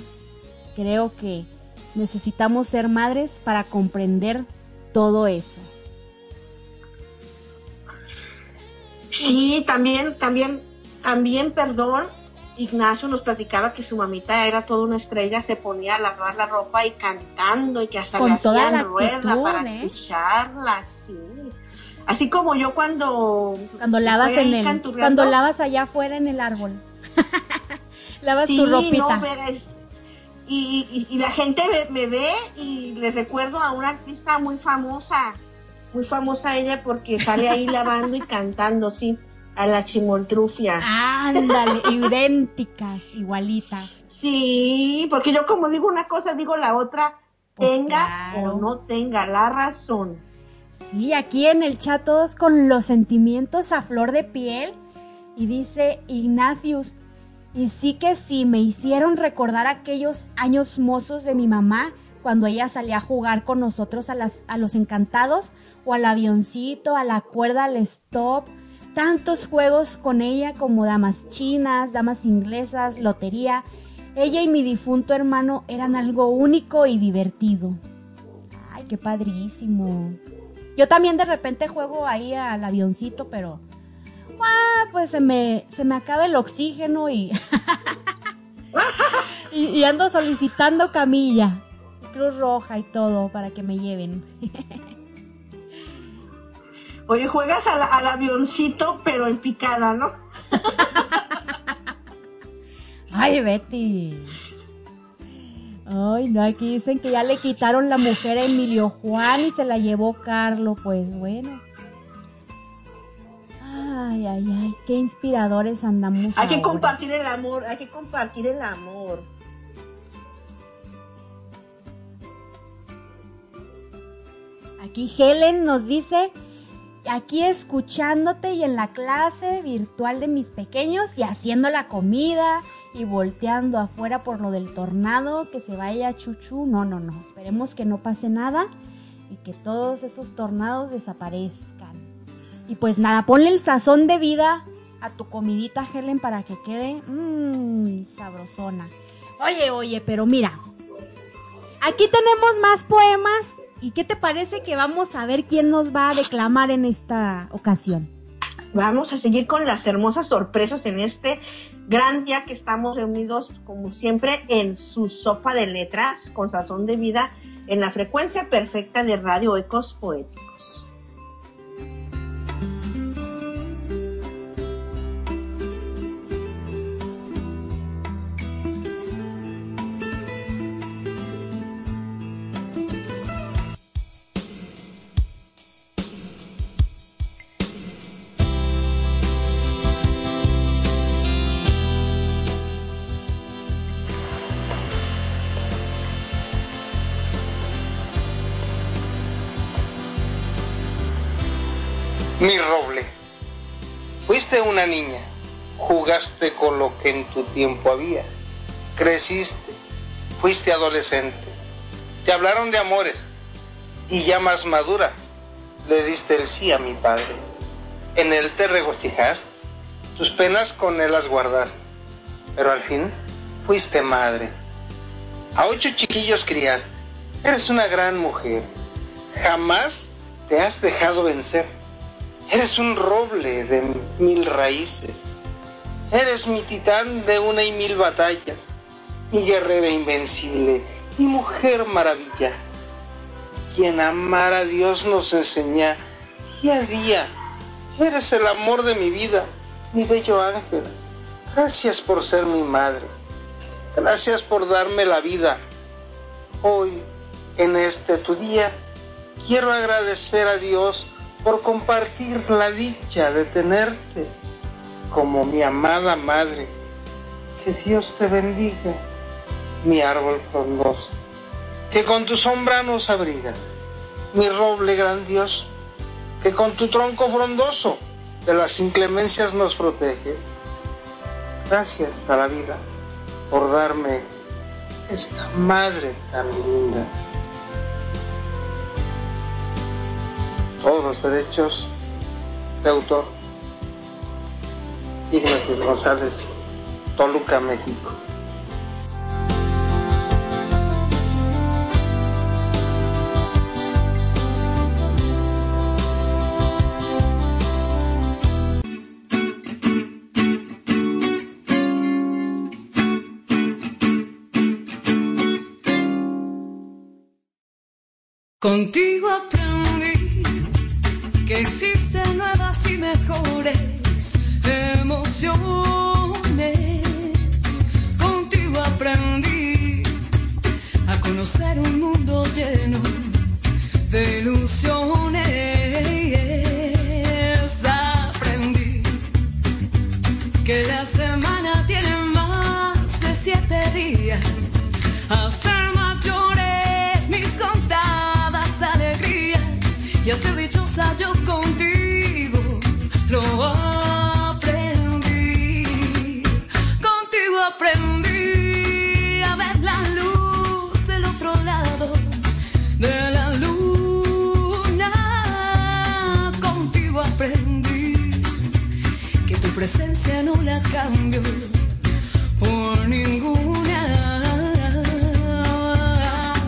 Speaker 3: Creo que necesitamos ser madres para comprender todo eso.
Speaker 4: Sí, también, también, también, perdón, Ignacio nos platicaba que su mamita era toda una estrella, se ponía a lavar la ropa y cantando y que hasta
Speaker 3: Con
Speaker 4: le hacían rueda
Speaker 3: actitud,
Speaker 4: para
Speaker 3: ¿eh?
Speaker 4: escucharla, sí. Así como yo cuando...
Speaker 3: Cuando lavas en el, cuando lavas allá afuera en el árbol. *laughs* lavas
Speaker 4: sí,
Speaker 3: tu ropita.
Speaker 4: no, pero es- y, y- y la gente me, me ve y les recuerdo a una artista muy famosa, muy famosa ella porque sale ahí *laughs* lavando y cantando, sí, a la chimoltrufia.
Speaker 3: Ándale, *laughs* idénticas, igualitas.
Speaker 4: Sí, porque yo como digo una cosa, digo la otra,
Speaker 3: Pues
Speaker 4: tenga
Speaker 3: claro.
Speaker 4: o no tenga la razón.
Speaker 3: Sí, aquí en el chat todos con los sentimientos a flor de piel. Y dice Ignatius, y sí que sí, me hicieron recordar aquellos años mozos de mi mamá cuando ella salía a jugar con nosotros a, las, a los encantados o al avioncito, a la cuerda, al stop. Tantos juegos con ella como damas chinas, damas inglesas, lotería. Ella y mi difunto hermano eran algo único y divertido. Ay, qué padrísimo. Yo también de repente juego ahí al avioncito, pero Ah, pues se me, se me acaba el oxígeno y, *laughs* y, y ando solicitando camilla, Cruz Roja y todo para que me lleven. *laughs*
Speaker 4: Oye, juegas al, al avioncito, pero en picada, ¿no? *laughs*
Speaker 3: Ay, Betty. Ay, no, aquí dicen que ya le quitaron la mujer a Emilio Juan y se la llevó Carlos, pues bueno. Ay, ay, ay, qué inspiradores andamos.
Speaker 4: Hay que compartir el amor, hay que compartir el amor.
Speaker 3: Aquí Helen nos dice, aquí escuchándote y en la clase virtual de mis pequeños y haciendo la comida y volteando afuera por lo del tornado, que se vaya chuchu. No, no, no, esperemos que no pase nada y que todos esos tornados desaparezcan. Y pues nada, ponle el sazón de vida a tu comidita, Helen, para que quede mmm, sabrosona. Oye, oye, pero mira, aquí tenemos más poemas. ¿Y qué te parece que vamos a ver quién nos va a declamar en esta ocasión?
Speaker 4: Vamos a seguir con las hermosas sorpresas en este gran día que estamos reunidos, como siempre, en su sopa de letras con sazón de vida en la frecuencia perfecta de Radio Ecos Poéticos.
Speaker 13: Una niña, jugaste con lo que en tu tiempo había, creciste, fuiste adolescente, te hablaron de amores y ya más madura le diste el sí a mi padre. En él te regocijaste, tus penas con él las guardaste, pero al fin fuiste madre. A ocho chiquillos criaste, eres una gran mujer, jamás te has dejado vencer. Eres un roble de mil raíces. Eres mi titán de una y mil batallas. Mi guerrera invencible. Mi mujer maravilla. Quien amar a Dios nos enseña día a día. Eres el amor de mi vida, mi bello ángel. Gracias por ser mi madre. Gracias por darme la vida. Hoy, en este tu día, quiero agradecer a Dios por compartir la dicha de tenerte como mi amada madre. Que Dios te bendiga, mi árbol frondoso, que con tu sombra nos abrigas, mi roble grandioso, que con tu tronco frondoso de las inclemencias nos proteges. Gracias a la vida por darme esta madre tan linda. Todos los derechos de autor. Ignacio González, Toluca, México.
Speaker 1: Contigo que existen nuevas y mejores emociones. Contigo aprendí a conocer un mundo lleno de ilusiones. Aprendí que la semana tiene más de siete días. Hacer hacer dichosa yo contigo lo aprendí. Contigo aprendí a ver la luz del otro lado de la luna. Contigo aprendí que tu presencia no la cambio por ninguna.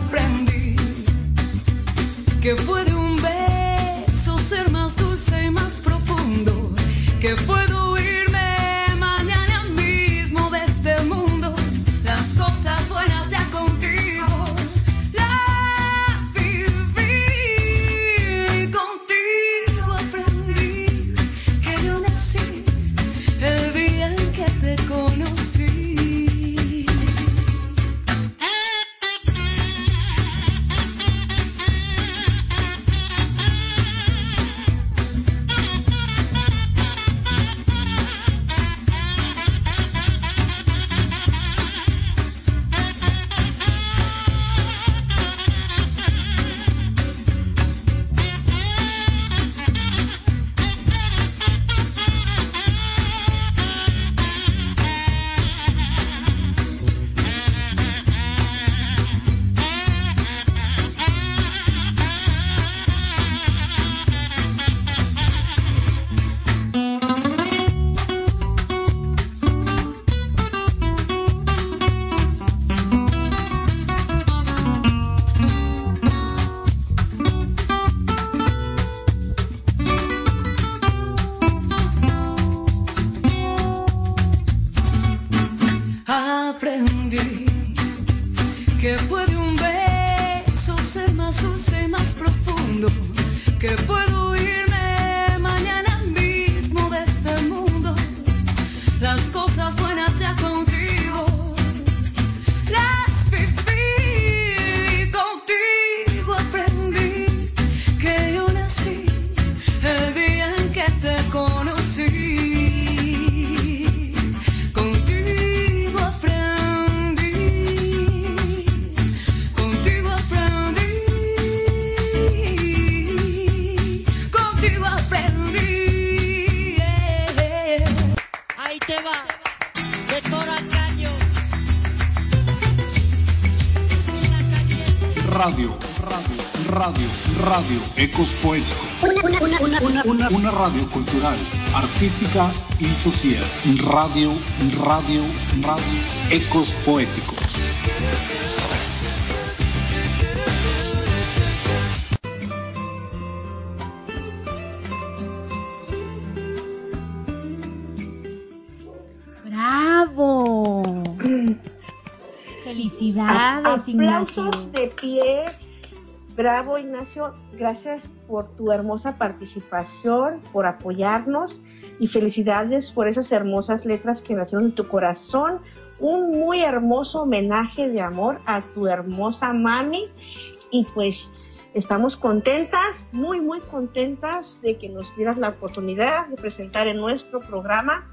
Speaker 1: Aprendí que puede
Speaker 2: ecos poéticos. Una, una, una, una, una, una radio cultural, artística y social. Radio, radio, radio, ecos poéticos.
Speaker 3: ¡Bravo! Felicidades, Ignacio.
Speaker 4: Aplausos de pie. Bravo, Ignacio. Gracias por tu hermosa participación, por apoyarnos y felicidades por esas hermosas letras que nacieron en tu corazón. Un muy hermoso homenaje de amor a tu hermosa mami. Y pues estamos contentas, muy, muy contentas de que nos dieras la oportunidad de presentar en nuestro programa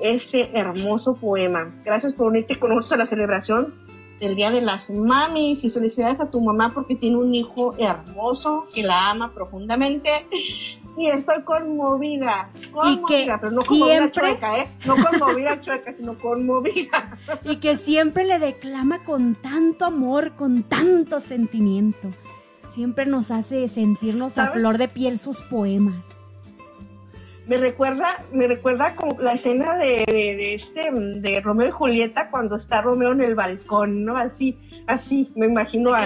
Speaker 4: ese hermoso poema. Gracias por unirte con nosotros a la celebración del Día de las Mamis y felicidades a tu mamá porque tiene un hijo hermoso que la ama profundamente *laughs* y estoy conmovida, conmovida, pero no conmovida chueca, ¿eh? No conmovida *laughs* chueca, sino conmovida.
Speaker 3: Y que siempre le declama con tanto amor, con tanto sentimiento. Siempre nos hace sentirnos a
Speaker 4: ¿Sabes?
Speaker 3: flor de piel sus poemas.
Speaker 4: Me recuerda, me recuerda como la escena de, de, de este, de Romeo y Julieta cuando está Romeo en el balcón, ¿no? Así, así, me imagino a,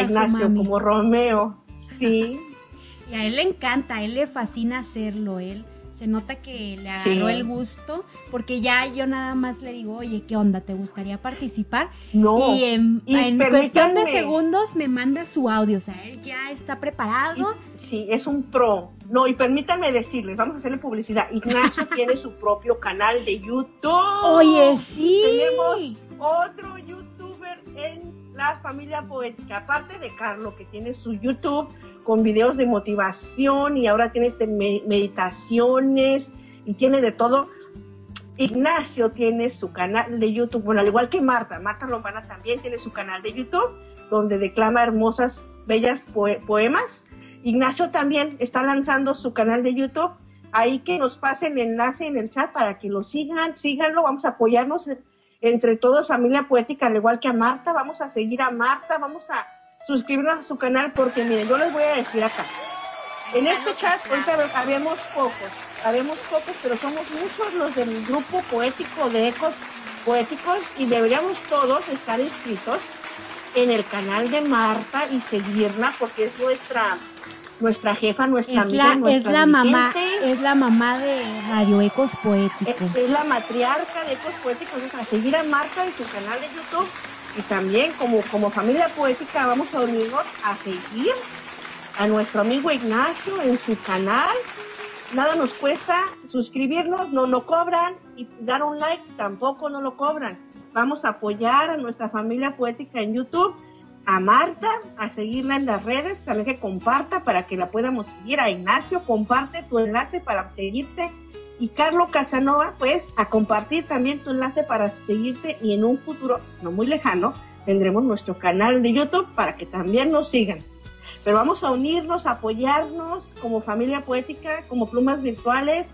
Speaker 4: Ignacio como Romeo. Sí,
Speaker 3: Y a él le encanta, a él le fascina hacerlo, él se nota que le
Speaker 4: Sí.
Speaker 3: agarró el gusto, porque ya yo nada más le digo, oye, ¿qué onda? ¿Te gustaría participar?
Speaker 4: No,
Speaker 3: Y en,
Speaker 4: y
Speaker 3: en cuestión de segundos me manda su audio, o sea, él ya está preparado.
Speaker 4: Sí, es un pro. No, y permítanme decirles, vamos a hacerle publicidad. Ignacio *laughs* tiene su propio canal de YouTube.
Speaker 3: Oye, sí.
Speaker 4: Tenemos otro youtuber en la familia poética, aparte de Carlos, que tiene su YouTube con videos de motivación y ahora tiene te- me- meditaciones y tiene de todo. Ignacio tiene su canal de YouTube, bueno, al igual que Marta, Marta Lombana también tiene su canal de YouTube, donde declama hermosas, bellas poe- poemas. Ignacio también está lanzando su canal de YouTube. Ahí que nos pasen el enlace en el chat para que lo sigan, síganlo, vamos a apoyarnos en- entre todos, familia poética, al igual que a Marta, vamos a seguir a Marta, vamos a suscribirnos a su canal, porque miren, yo les voy a decir acá, en este chat, ahorita habemos pocos, habemos pocos, pero somos muchos los del grupo poético de Ecos Poéticos y deberíamos todos estar inscritos en el canal de Marta y seguirla porque es nuestra nuestra jefa, nuestra
Speaker 3: Es
Speaker 4: amiga,
Speaker 3: la, es
Speaker 4: nuestra
Speaker 3: la mamá, es la mamá de Radio Ecos
Speaker 4: Es,
Speaker 3: Poéticos.
Speaker 4: es la matriarca de Ecos Poéticos, es a seguir a Marta en su canal de YouTube y también como, como familia poética vamos a unirnos a seguir a nuestro amigo Ignacio en su canal. Nada nos cuesta suscribirnos, no lo cobran y dar un like tampoco no lo cobran. Vamos a apoyar a nuestra familia poética en YouTube, a Marta, a seguirla en las redes, también que comparta para que la podamos seguir, a Ignacio, comparte tu enlace para seguirte. Y Carlos Casanova, pues a compartir también tu enlace para seguirte. Y en un futuro no muy lejano tendremos nuestro canal de YouTube para que también nos sigan. Pero vamos a unirnos, a apoyarnos como familia poética, como plumas virtuales.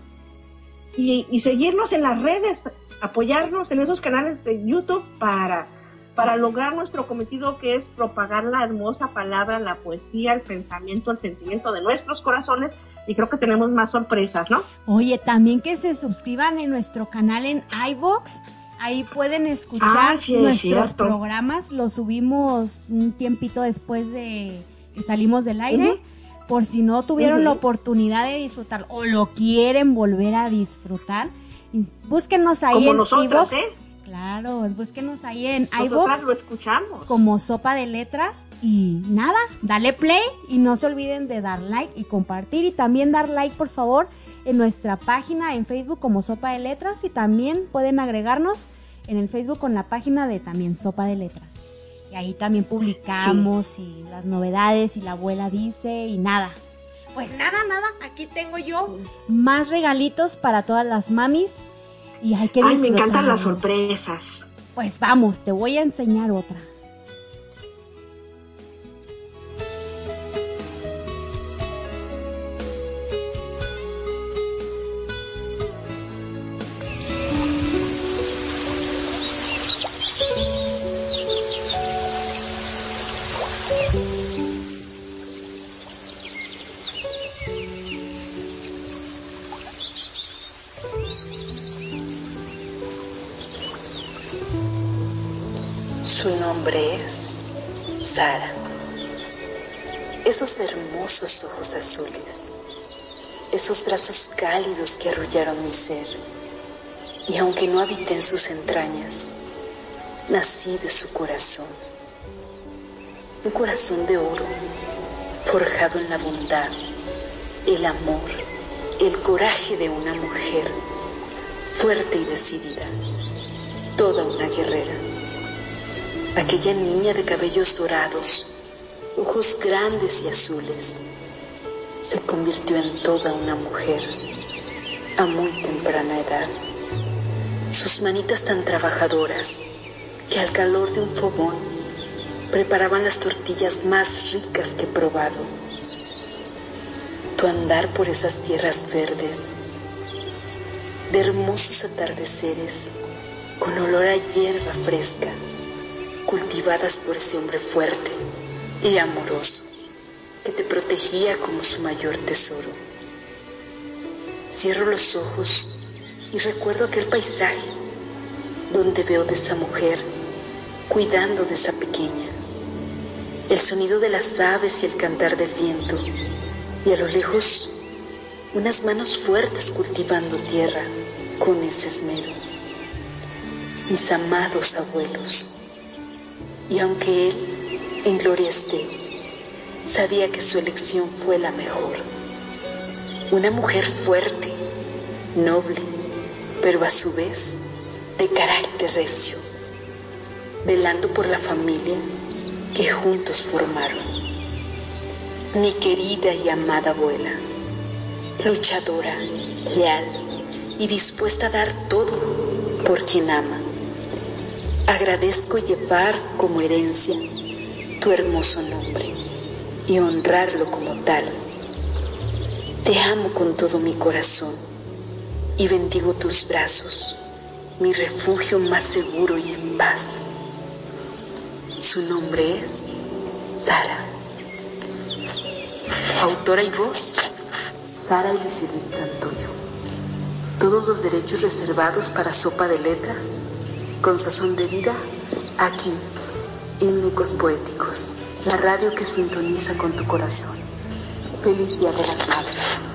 Speaker 4: Y, y seguirnos en las redes, apoyarnos en esos canales de YouTube para, para lograr nuestro cometido que es propagar la hermosa palabra, la poesía, el pensamiento, el sentimiento de nuestros corazones y creo que tenemos más sorpresas, ¿no?
Speaker 3: Oye, también que se suscriban en nuestro canal en iVoox. Ahí pueden escuchar
Speaker 4: Ah, sí,
Speaker 3: nuestros
Speaker 4: cierto.
Speaker 3: programas. Los subimos un tiempito después de que salimos del aire. Por si no tuvieron la oportunidad de disfrutar o lo quieren volver a disfrutar. Búsquenos ahí
Speaker 4: Como
Speaker 3: en
Speaker 4: nosotros,
Speaker 3: iVoox.
Speaker 4: ¿eh?
Speaker 3: Claro, búsquenos ahí en
Speaker 4: Nosotras
Speaker 3: iVoox
Speaker 4: lo escuchamos.
Speaker 3: como Sopa de Letras y nada, dale play y no se olviden de dar like y compartir y también dar like por favor en nuestra página en Facebook como Sopa de Letras y también pueden agregarnos en el Facebook con la página de también Sopa de Letras. Y ahí también publicamos y las novedades y la abuela dice y nada. Pues nada, nada, aquí tengo yo más regalitos para todas las mamis y hay que
Speaker 4: Ay, me encantan las sorpresas.
Speaker 3: Pues vamos, te voy a enseñar otra.
Speaker 6: Nombre es Sara. Esos hermosos ojos azules, esos brazos cálidos que arrullaron mi ser, y aunque no habité en sus entrañas, nací de su corazón. Un corazón de oro, forjado en la bondad, el amor, el coraje de una mujer, fuerte y decidida, toda una guerrera. Aquella niña de cabellos dorados, ojos grandes y azules, se convirtió en toda una mujer a muy temprana edad. Sus manitas tan trabajadoras que al calor de un fogón preparaban las tortillas más ricas que he probado. Tu andar por esas tierras verdes, de hermosos atardeceres con olor a hierba fresca, cultivadas por ese hombre fuerte y amoroso que te protegía como su mayor tesoro. Cierro los ojos y recuerdo aquel paisaje donde veo de esa mujer cuidando de esa pequeña, el sonido de las aves y el cantar del viento, y a lo lejos unas manos fuertes cultivando tierra con ese esmero. Mis amados abuelos, y aunque él en gloria esté, sabía que su elección fue la mejor. Una mujer fuerte, noble, pero a su vez de carácter recio, velando por la familia que juntos formaron. Mi querida y amada abuela, luchadora, leal y dispuesta a dar todo por quien ama. Agradezco llevar como herencia tu hermoso nombre y honrarlo como tal. Te amo con todo mi corazón y bendigo tus brazos, mi refugio más seguro y en paz. Su nombre es Sara. Autora y voz, Sara Elizabeth Santoyo. Todos los derechos reservados para Sopa de Letras, con sazón de vida, aquí, en Ecos Poéticos, la radio que sintoniza con tu corazón. Feliz Día de las Madres.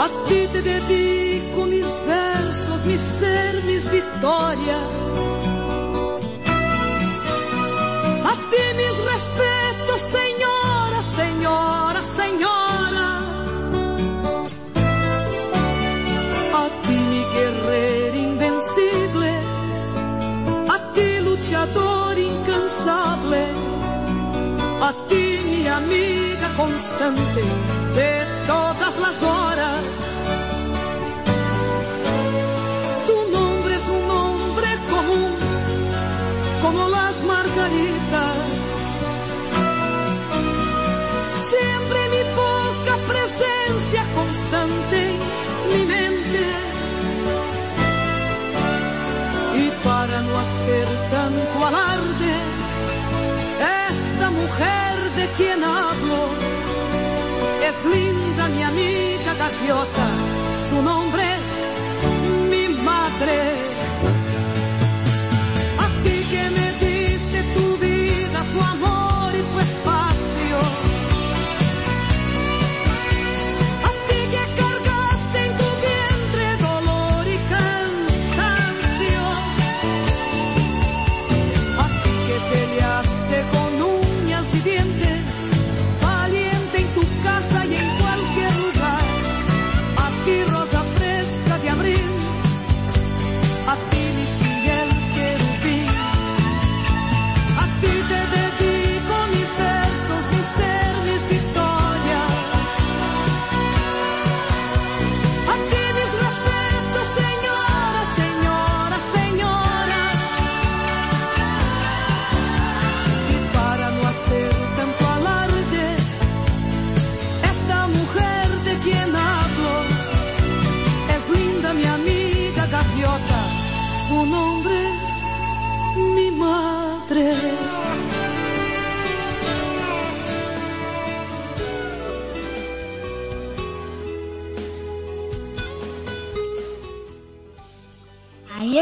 Speaker 14: a ti te dedico mis versos, mi ser, mis victorias, a ti mis respetos, señora, señora, señora, a ti mi guerrero invencible, a ti luchador incansable. A ti mi amiga constante de
Speaker 1: quien hablo. Es linda mi amiga gaviota, su nombre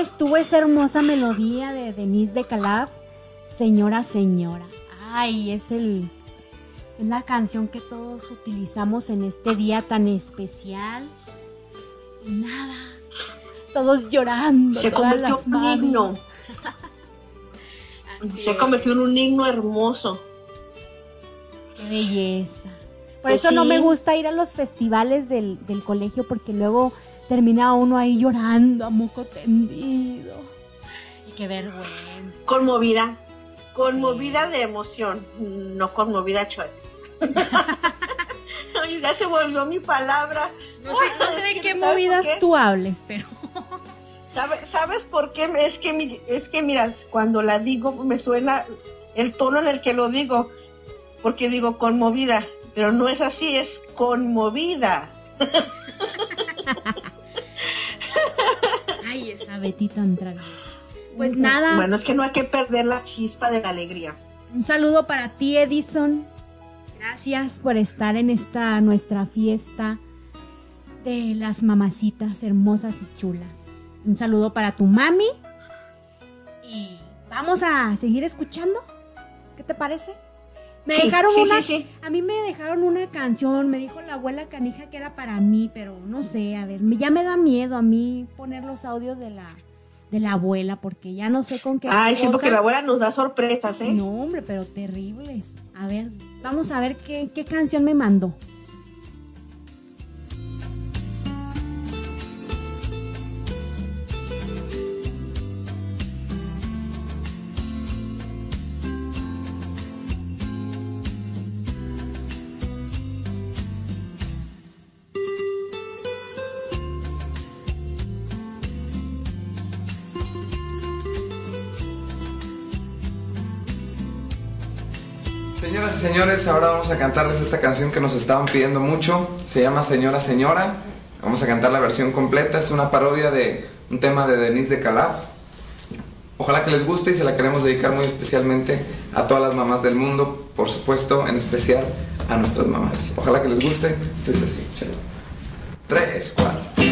Speaker 3: estuvo esa hermosa melodía de Denise de Calaf, Señora, Señora. Ay, es el es la canción que todos utilizamos en este día tan especial. Y nada, todos llorando.
Speaker 4: Se convirtió en un himno. *laughs* Se convirtió en un himno hermoso.
Speaker 3: Qué belleza. Por pues eso no me gusta ir a los festivales del, del colegio porque luego termina uno ahí llorando a moco tendido. Y qué vergüenza.
Speaker 4: Conmovida, conmovida de emoción, no conmovida chueca. *laughs* ya se volvió mi palabra.
Speaker 3: No sé, de qué movidas tú hables, pero... *laughs*
Speaker 4: ¿Sabes por qué? Es que, es que, mira, cuando la digo me suena el tono en el que lo digo, porque digo conmovida, pero no es así, es conmovida. *laughs*
Speaker 3: Ay, esa Betty tan Pues nada.
Speaker 4: Bueno, es que no hay que perder la chispa de la alegría.
Speaker 3: Un saludo para ti, Edison. Gracias por estar en esta nuestra fiesta de las mamacitas hermosas y chulas. Un saludo para tu mami. Y vamos a seguir escuchando. ¿Qué te parece? Me dejaron una. a mí me dejaron una canción. Me dijo la abuela canija que era para mí, pero no sé. A ver, ya me da miedo a mí poner los audios de la de la abuela porque ya no sé con qué.
Speaker 4: Ay, sí, porque la abuela nos da sorpresas, ¿eh?
Speaker 3: No, hombre, pero terribles. A ver, vamos a ver qué, qué canción me mandó.
Speaker 7: Señores, ahora vamos a cantarles esta canción que nos estaban pidiendo mucho. Se llama Señora Señora. Vamos a cantar la versión completa. Es una parodia de un tema de Denise de Calaf. Ojalá que les guste y se la queremos dedicar muy especialmente a todas las mamás del mundo, por supuesto, en especial a nuestras mamás. Ojalá que les guste. Esto es así. Tres, cuatro.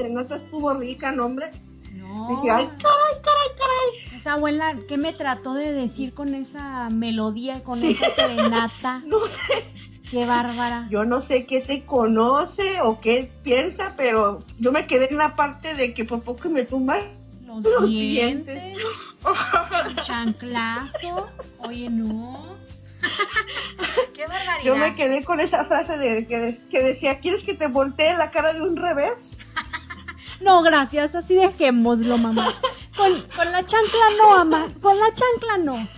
Speaker 4: Serenata estuvo rica, ¿no, hombre?
Speaker 3: No.
Speaker 4: Dije, ay, caray, caray, caray.
Speaker 3: Esa abuela, ¿qué me trató de decir con esa melodía, con
Speaker 4: Sí.
Speaker 3: esa serenata? *laughs*
Speaker 4: No sé.
Speaker 3: Qué bárbara.
Speaker 4: Yo no sé qué te conoce o qué piensa, pero yo me quedé en la parte de que por poco me tumban
Speaker 3: Los,
Speaker 4: los
Speaker 3: dientes,
Speaker 4: dientes.
Speaker 3: el *laughs* chanclazo. Oye, no. *laughs* Qué barbaridad.
Speaker 4: Yo me quedé con esa frase de que, que decía, ¿quieres que te voltee la cara de un revés?
Speaker 3: No, gracias, así dejémoslo, mamá. Con, con la chancla no, mamá. Con la chancla no.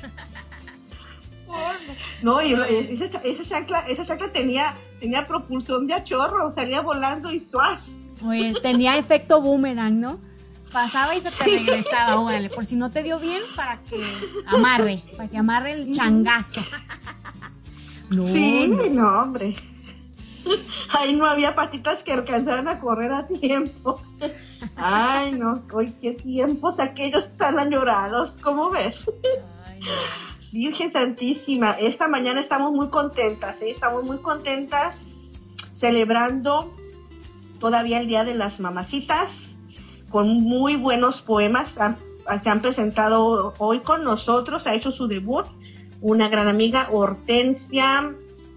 Speaker 4: No, y esa, esa chancla, esa chancla tenía, tenía propulsión de achorro, salía volando y suaz.
Speaker 3: Oye, tenía efecto boomerang, ¿no? Pasaba y se te regresaba, órale, por si no te dio bien, para que amarre, para que amarre el changazo. No,
Speaker 4: sí,
Speaker 3: no.
Speaker 4: no, hombre. *laughs* Ahí no había patitas que alcanzaran a correr a tiempo. Ay, no, hoy qué tiempos aquellos tan añorados, ¿cómo ves? Virgen Santísima, esta mañana estamos muy contentas, ¿eh? estamos muy contentas celebrando todavía el Día de las Mamacitas con muy buenos poemas. Han- se han presentado hoy con nosotros, ha hecho su debut una gran amiga, Hortensia,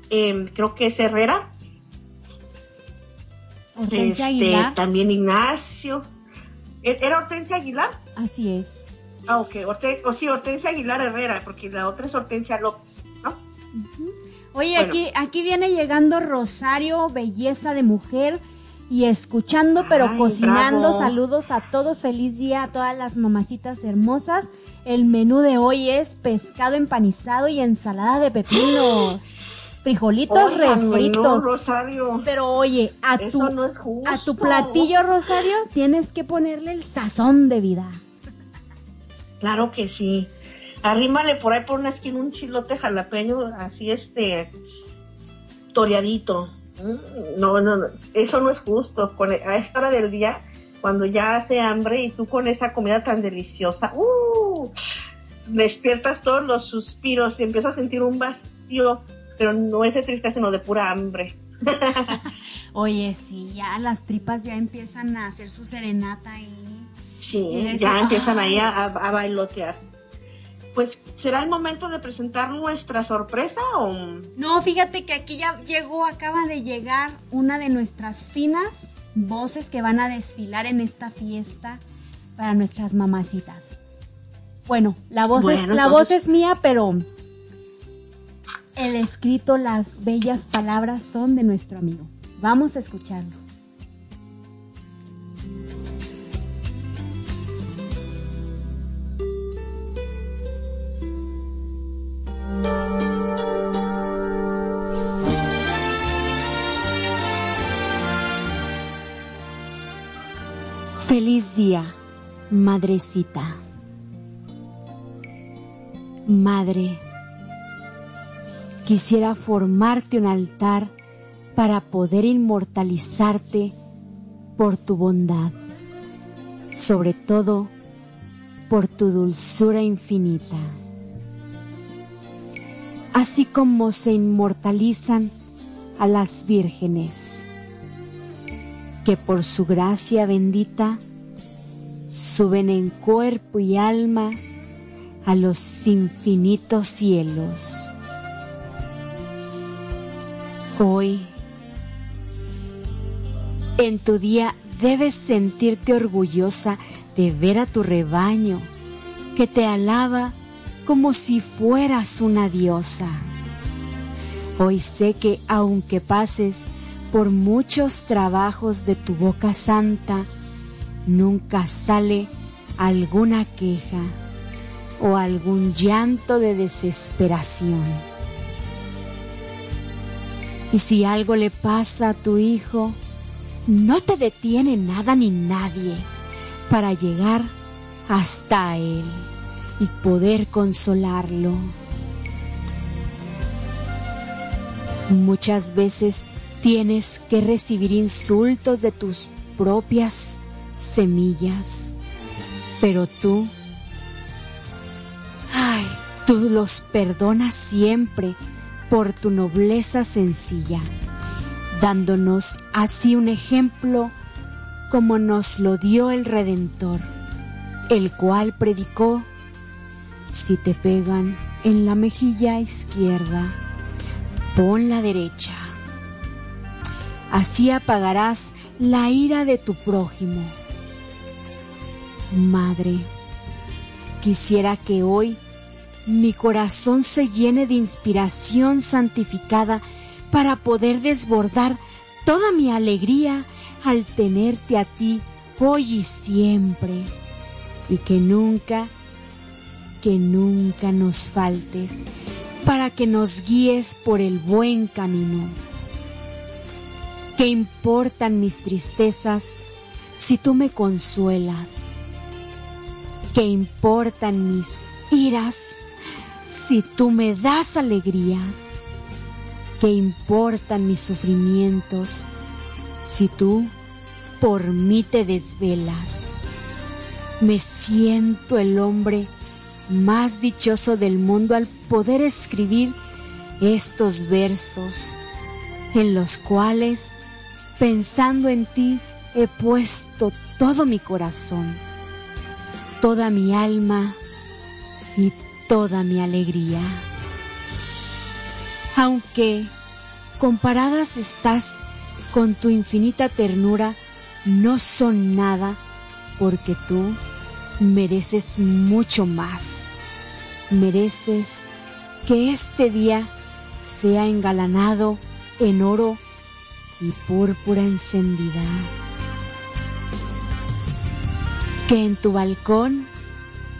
Speaker 4: em, creo que es Herrera.
Speaker 3: Hortensia
Speaker 4: Este,
Speaker 3: Aguilar.
Speaker 4: También Ignacio. ¿E- ¿Era Hortensia Aguilar?
Speaker 3: Así es.
Speaker 4: Ah, ok. O sí, Hortensia Aguilar Herrera, porque la otra es Hortensia López, ¿no?
Speaker 3: Oye,
Speaker 4: Bueno.
Speaker 3: aquí, aquí viene llegando Rosario, belleza de mujer, y escuchando, pero
Speaker 4: Ay,
Speaker 3: cocinando.
Speaker 4: bravo.
Speaker 3: Saludos a todos, feliz día a todas las mamacitas hermosas. El menú de hoy es pescado empanizado y ensalada de pepinos. Frijolitos
Speaker 4: no,
Speaker 3: refritos.
Speaker 4: Rosario.
Speaker 3: Pero oye, a tu,
Speaker 4: no es justo.
Speaker 3: a tu platillo, Rosario, tienes que ponerle el sazón de vida.
Speaker 4: Claro que sí. Arrímale por ahí por una esquina un chilote jalapeño, así este, toreadito. Mm, No, no, no, eso no es justo. Con, a esta hora del día, cuando ya hace hambre y tú con esa comida tan deliciosa, ¡uh! despiertas todos los suspiros y empiezas a sentir un vacío, pero no es de tristeza, sino de pura hambre. *laughs*
Speaker 3: Oye, sí, ya las tripas ya empiezan a hacer su serenata ahí.
Speaker 4: Sí,
Speaker 3: Y decir,
Speaker 4: ya empiezan ahí a, a bailotear. Pues, ¿será el momento de presentar nuestra sorpresa o...?
Speaker 3: No, fíjate que aquí ya llegó, acaba de llegar una de nuestras finas voces que van a desfilar en esta fiesta para nuestras mamacitas. Bueno, la voz, es, la voz es mía, pero el escrito Las bellas palabras son de nuestro amigo. Vamos a escucharlo. Feliz día, madrecita. Madre quisiera formarte un altar para poder inmortalizarte por tu bondad, sobre todo por tu dulzura infinita. Así como se inmortalizan a las vírgenes, que por su gracia bendita suben en cuerpo y alma a los infinitos cielos. Hoy, en tu día, debes sentirte orgullosa de ver a tu rebaño que te alaba como si fueras una diosa. Hoy sé que aunque pases por muchos trabajos de tu boca santa, nunca sale alguna queja o algún llanto de desesperación. Y si algo le pasa a tu hijo, no te detiene nada ni nadie para llegar hasta él y poder consolarlo. Muchas veces tienes que recibir insultos de tus propias semillas, pero tú, ay, tú los perdonas siempre por tu nobleza sencilla, dándonos así un ejemplo como nos lo dio el Redentor, el cual predicó, si te pegan en la mejilla izquierda, pon la derecha Así apagarás la ira de tu prójimo. Madre, quisiera que hoy mi corazón se llene de inspiración santificada para poder desbordar toda mi alegría al tenerte a ti hoy y siempre. Y que nunca, que nunca nos faltes para que nos guíes por el buen camino. ¿Qué importan mis tristezas si tú me consuelas? ¿Qué importan mis iras si tú me das alegrías? ¿Qué importan mis sufrimientos si tú por mí te desvelas? Me siento el hombre más dichoso del mundo al poder escribir estos versos en los cuales Pensando en ti he puesto todo mi corazón, toda mi alma y toda mi alegría. Aunque comparadas estás con tu infinita ternura, no son nada porque tú mereces mucho más. Mereces que este día sea engalanado en oro y púrpura encendida. Que en tu balcón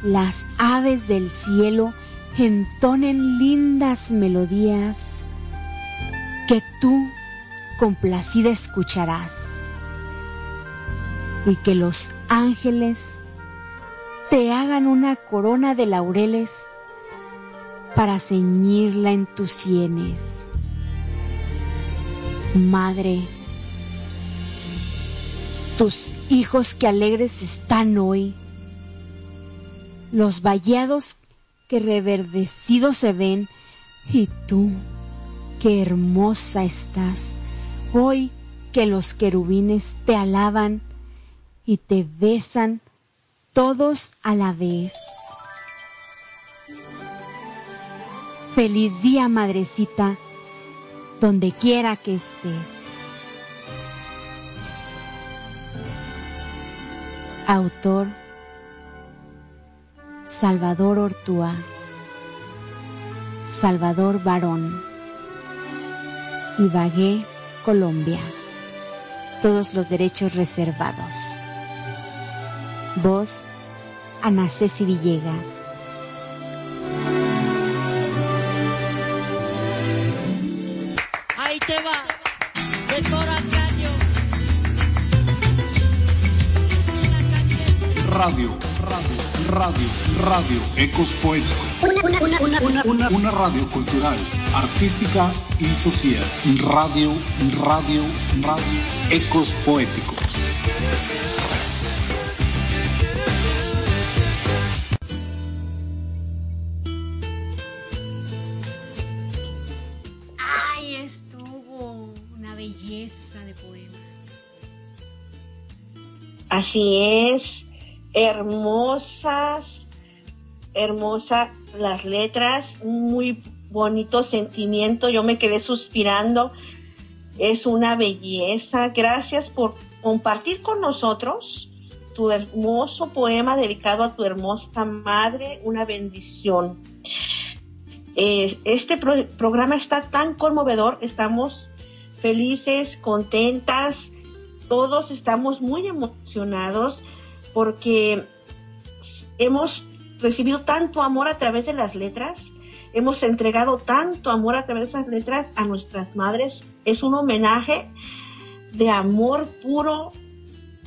Speaker 3: las aves del cielo entonen lindas melodías que tú complacida escucharás y que los ángeles te hagan una corona de laureles para ceñirla en tus sienes. Madre, tus hijos que alegres están hoy, los vallados que reverdecidos se ven, y tú, qué hermosa estás, hoy que los querubines te alaban y te besan todos a la vez. Feliz día, madrecita donde quiera que estés. Autor Salvador Ortúa, Salvador Barón, Ibagué, Colombia. Todos los derechos reservados. Voz Ana Ceci Villegas.
Speaker 15: te va de Caño. La
Speaker 2: Radio, radio, radio, Ecos Poéticos. Una, una, una, una, una, una radio cultural, artística y social. Radio, radio, radio, Ecos Poéticos.
Speaker 3: Ay, estuvo una belleza de poema.
Speaker 4: Así es, hermosas, hermosas las letras, muy bonito sentimiento, yo me quedé suspirando, es una belleza, gracias por compartir con nosotros tu hermoso poema dedicado a tu hermosa madre, una bendición. Este pro- programa está tan conmovedor, estamos felices, contentas, todos estamos muy emocionados porque hemos recibido tanto amor a través de las letras, hemos entregado tanto amor a través de esas letras a nuestras madres. Es un homenaje de amor puro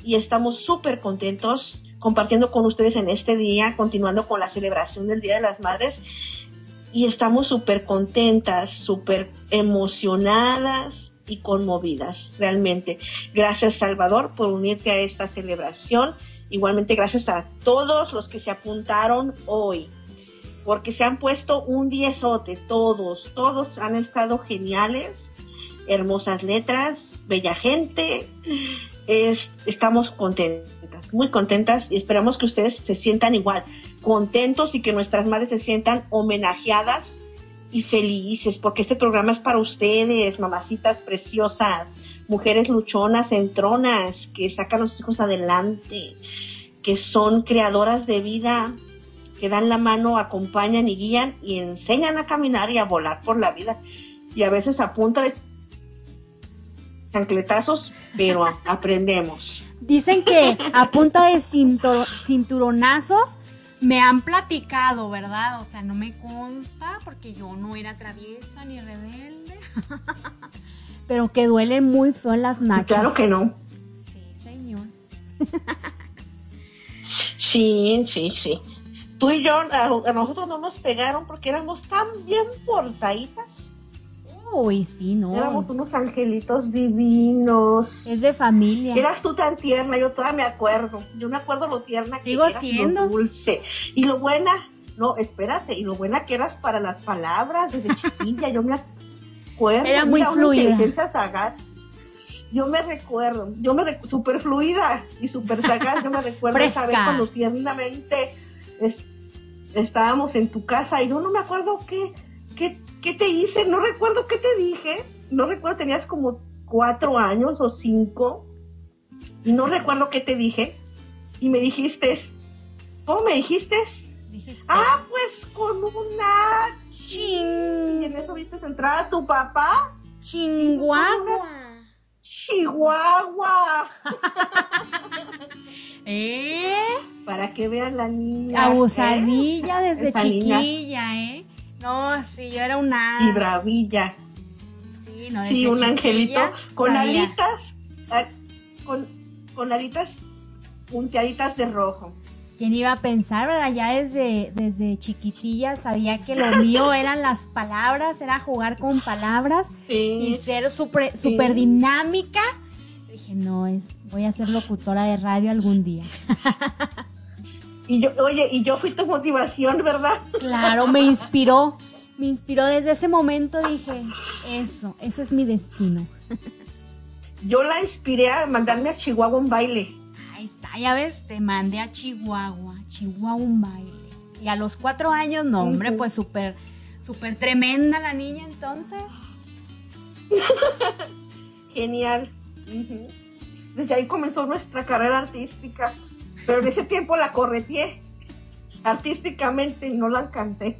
Speaker 4: y estamos súper contentos compartiendo con ustedes en este día, continuando con la celebración del Día de las Madres. Y estamos súper contentas, súper emocionadas y conmovidas, realmente. Gracias, Salvador, por unirte a esta celebración. Igualmente, gracias a todos los que se apuntaron hoy, porque se han puesto un diezote, todos, todos han estado geniales, hermosas letras, bella gente. Es, estamos contentas, muy contentas y esperamos que ustedes se sientan igual, contentos y que nuestras madres se sientan homenajeadas y felices, porque este programa es para ustedes, mamacitas preciosas, mujeres luchonas, entronas, que sacan a los hijos adelante, que son creadoras de vida, que dan la mano, acompañan y guían y enseñan a caminar y a volar por la vida. Y a veces a punta de chancletazos, pero *laughs* aprendemos.
Speaker 3: Dicen que a punta de cinturonazos me han platicado, ¿verdad? O sea, no me consta porque yo no era traviesa ni rebelde. *laughs* Pero que duelen muy feo en las nachas.
Speaker 4: Claro que no.
Speaker 3: Sí, señor.
Speaker 4: Sí, sí, sí. Tú y yo, a, a nosotros no nos pegaron porque éramos tan bien portaditas.
Speaker 3: Uy, sí, no.
Speaker 4: Éramos unos angelitos divinos.
Speaker 3: Es de familia.
Speaker 4: Eras tú tan tierna, yo todavía me acuerdo. Yo me acuerdo lo tierna
Speaker 3: Sigo
Speaker 4: que eras,
Speaker 3: siendo.
Speaker 4: lo dulce. Y lo buena, no, espérate, y lo buena que eras para las palabras desde *laughs* chiquilla, yo me acuerdo.
Speaker 3: Era muy
Speaker 4: Mira, una
Speaker 3: fluida.
Speaker 4: inteligencia sagaz. Yo me recuerdo, yo me recuerdo, súper fluida y súper sagaz, yo me *laughs* recuerdo esa vez cuando tiernamente es- estábamos en tu casa y yo no me acuerdo qué, qué, qué te hice, no recuerdo qué te dije, no recuerdo, tenías como cuatro años o cinco y no recuerdo qué te dije y me dijiste, ¿cómo me dijiste? Ah, pues con una ching. Y en eso viste entrar a tu papá.
Speaker 3: Chihuahua.
Speaker 4: Chihuahua. *laughs*
Speaker 3: ¿Eh?
Speaker 4: Para que vean la niña.
Speaker 3: Abusadilla
Speaker 4: ¿eh?
Speaker 3: desde
Speaker 4: Esa niña.
Speaker 3: chiquilla, ¿eh? No, sí, yo era una.
Speaker 4: Y bravilla.
Speaker 3: Sí, no,
Speaker 4: Sí,
Speaker 3: desde
Speaker 4: un angelito con
Speaker 3: sabía.
Speaker 4: alitas, ah, con, con alitas punteaditas de rojo.
Speaker 3: ¿Quién iba a pensar, verdad? Ya desde, desde chiquitilla sabía que lo mío *laughs* eran las palabras, era jugar con palabras y ser súper
Speaker 4: Sí.
Speaker 3: dinámica. Dije, no, es, voy a ser locutora de radio algún día. *laughs*
Speaker 4: Y yo, oye, y yo fui tu motivación, ¿verdad?
Speaker 3: Claro, me *laughs* inspiró. Me inspiró desde ese momento, dije, eso, ese es mi destino.
Speaker 4: Yo la inspiré a mandarme a Chihuahua un baile.
Speaker 3: Ahí está, ya ves, te mandé a Chihuahua, Chihuahua un baile. Y a los cuatro años, no, hombre, pues súper, súper tremenda la niña entonces. *laughs*
Speaker 4: Genial. Desde ahí comenzó nuestra carrera artística. Pero en ese tiempo la correteé artísticamente y no la alcancé.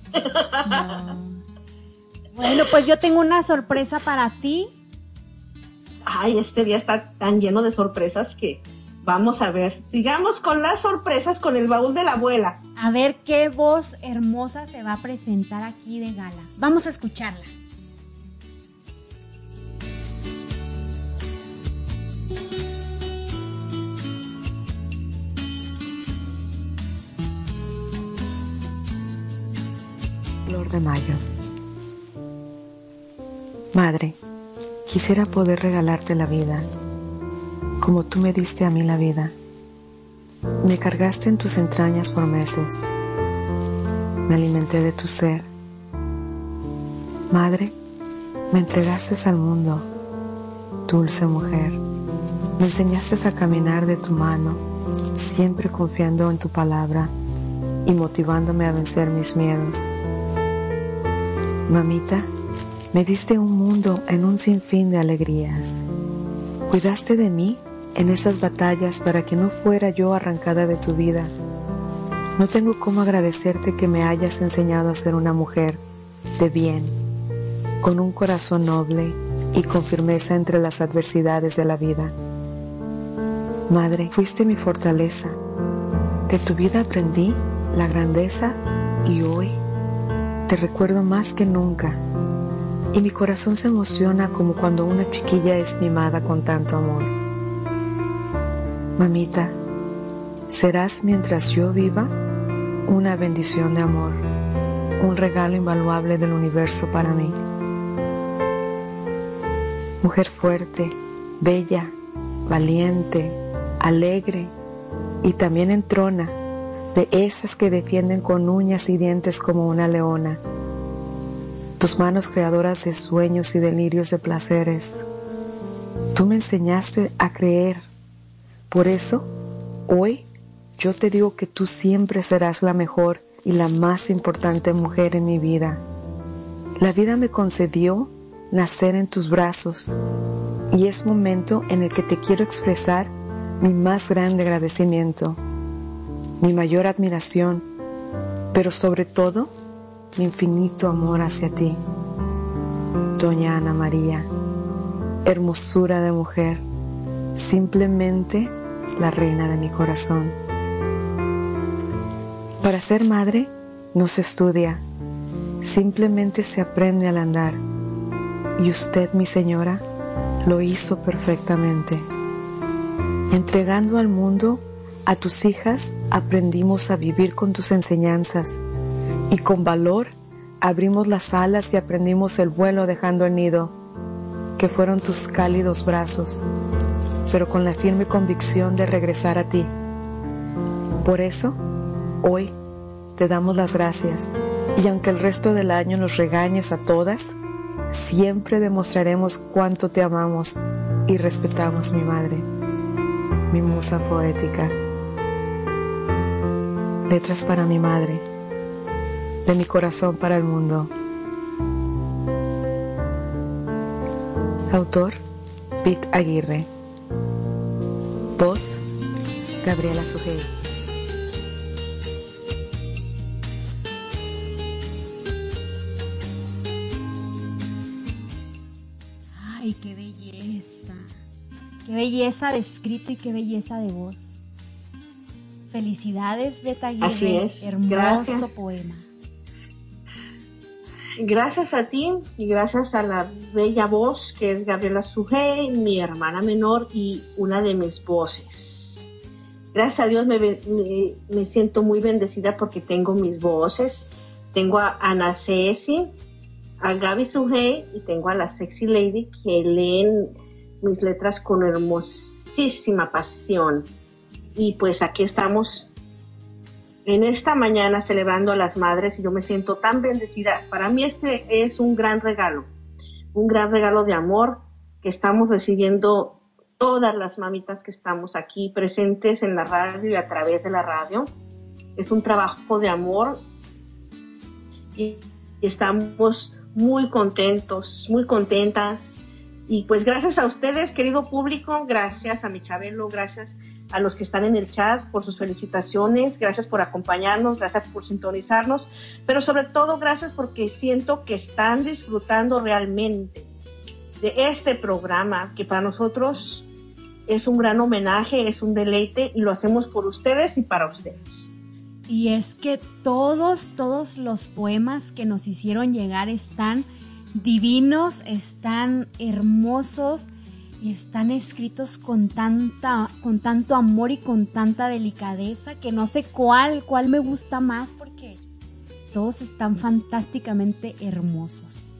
Speaker 3: Bueno, pues yo tengo una sorpresa para ti.
Speaker 4: Ay, este día está tan lleno de sorpresas que Vamos a ver. Sigamos con las sorpresas con el baúl de la abuela.
Speaker 3: A ver qué voz hermosa se va a presentar aquí de gala. Vamos a escucharla.
Speaker 16: Flor de mayo. Madre, quisiera poder regalarte la vida como tú me diste a mí la vida. Me cargaste en tus entrañas por meses. Me alimenté de tu ser. Madre, me entregaste al mundo, dulce mujer. Me enseñaste a caminar de tu mano, siempre confiando en tu palabra y motivándome a vencer mis miedos. Mamita, me diste un mundo en un sinfín de alegrías. Cuidaste de mí en esas batallas para que no fuera yo arrancada de tu vida. No tengo cómo agradecerte que me hayas enseñado a ser una mujer de bien, con un corazón noble y con firmeza entre las adversidades de la vida. Madre, fuiste mi fortaleza. De tu vida aprendí la grandeza y hoy te recuerdo más que nunca. Y mi corazón se emociona como cuando una chiquilla es mimada con tanto amor. Mamita, serás mientras yo viva una bendición de amor, un regalo invaluable del universo para mí. Mujer fuerte, bella, valiente, alegre y también entrona de esas que defienden con uñas y dientes como una leona. Tus manos creadoras de sueños y delirios de placeres. Tú me enseñaste a creer. Por eso, hoy yo te digo que tú siempre serás la mejor y la más importante mujer en mi vida. La vida me concedió nacer en tus brazos y es momento en el que te quiero expresar mi más grande agradecimiento mi mayor admiración, pero sobre todo mi infinito amor hacia ti. Doña Ana María, hermosura de mujer, simplemente la reina de mi corazón. Para ser madre no se estudia, simplemente se aprende al andar. Y usted, mi señora, lo hizo perfectamente, entregando al mundo a tus hijas aprendimos a vivir con tus enseñanzas y con valor abrimos las alas y aprendimos el vuelo dejando el nido, que fueron tus cálidos brazos, pero con la firme convicción de regresar a ti. Por eso, hoy te damos las gracias y aunque el resto del año nos regañes a todas, siempre demostraremos cuánto te amamos y respetamos mi madre, mi musa poética. Letras para mi madre, de mi corazón para el mundo. Autor, Pete Aguirre. Voz, Gabriela Sujei.
Speaker 3: Ay, qué belleza. Qué belleza de escrito y qué belleza de voz. Felicidades, Beta.
Speaker 4: Así es.
Speaker 3: Hermoso
Speaker 4: Gracias.
Speaker 3: poema.
Speaker 4: Gracias a ti y gracias a la bella voz que es Gabriela Sujei, mi hermana menor y una de mis voces. Gracias a Dios me, me siento muy bendecida porque tengo mis voces. Tengo a Ana Ceci, a Gaby Sujei y tengo a la Sexy Lady que leen mis letras con hermosísima pasión. Y pues aquí estamos en esta mañana celebrando a las madres y yo me siento tan bendecida. Para mí este es un gran regalo, un gran regalo de amor que estamos recibiendo todas las mamitas que estamos aquí presentes en la radio y a través de la radio. Es un trabajo de amor y estamos muy contentos, muy contentas. Y pues gracias a ustedes, querido público, gracias a mi Chabelo, gracias a los que están en el chat por sus felicitaciones, gracias por acompañarnos, gracias por sintonizarnos, pero sobre todo gracias porque siento que están disfrutando realmente de este programa que para nosotros es un gran homenaje, es un deleite y lo hacemos por ustedes y para ustedes.
Speaker 3: Y es que todos, todos los poemas que nos hicieron llegar están divinos, están hermosos y están escritos con tanta, con tanto amor y con tanta delicadeza que no sé cuál, cuál me gusta más porque todos están fantásticamente hermosos.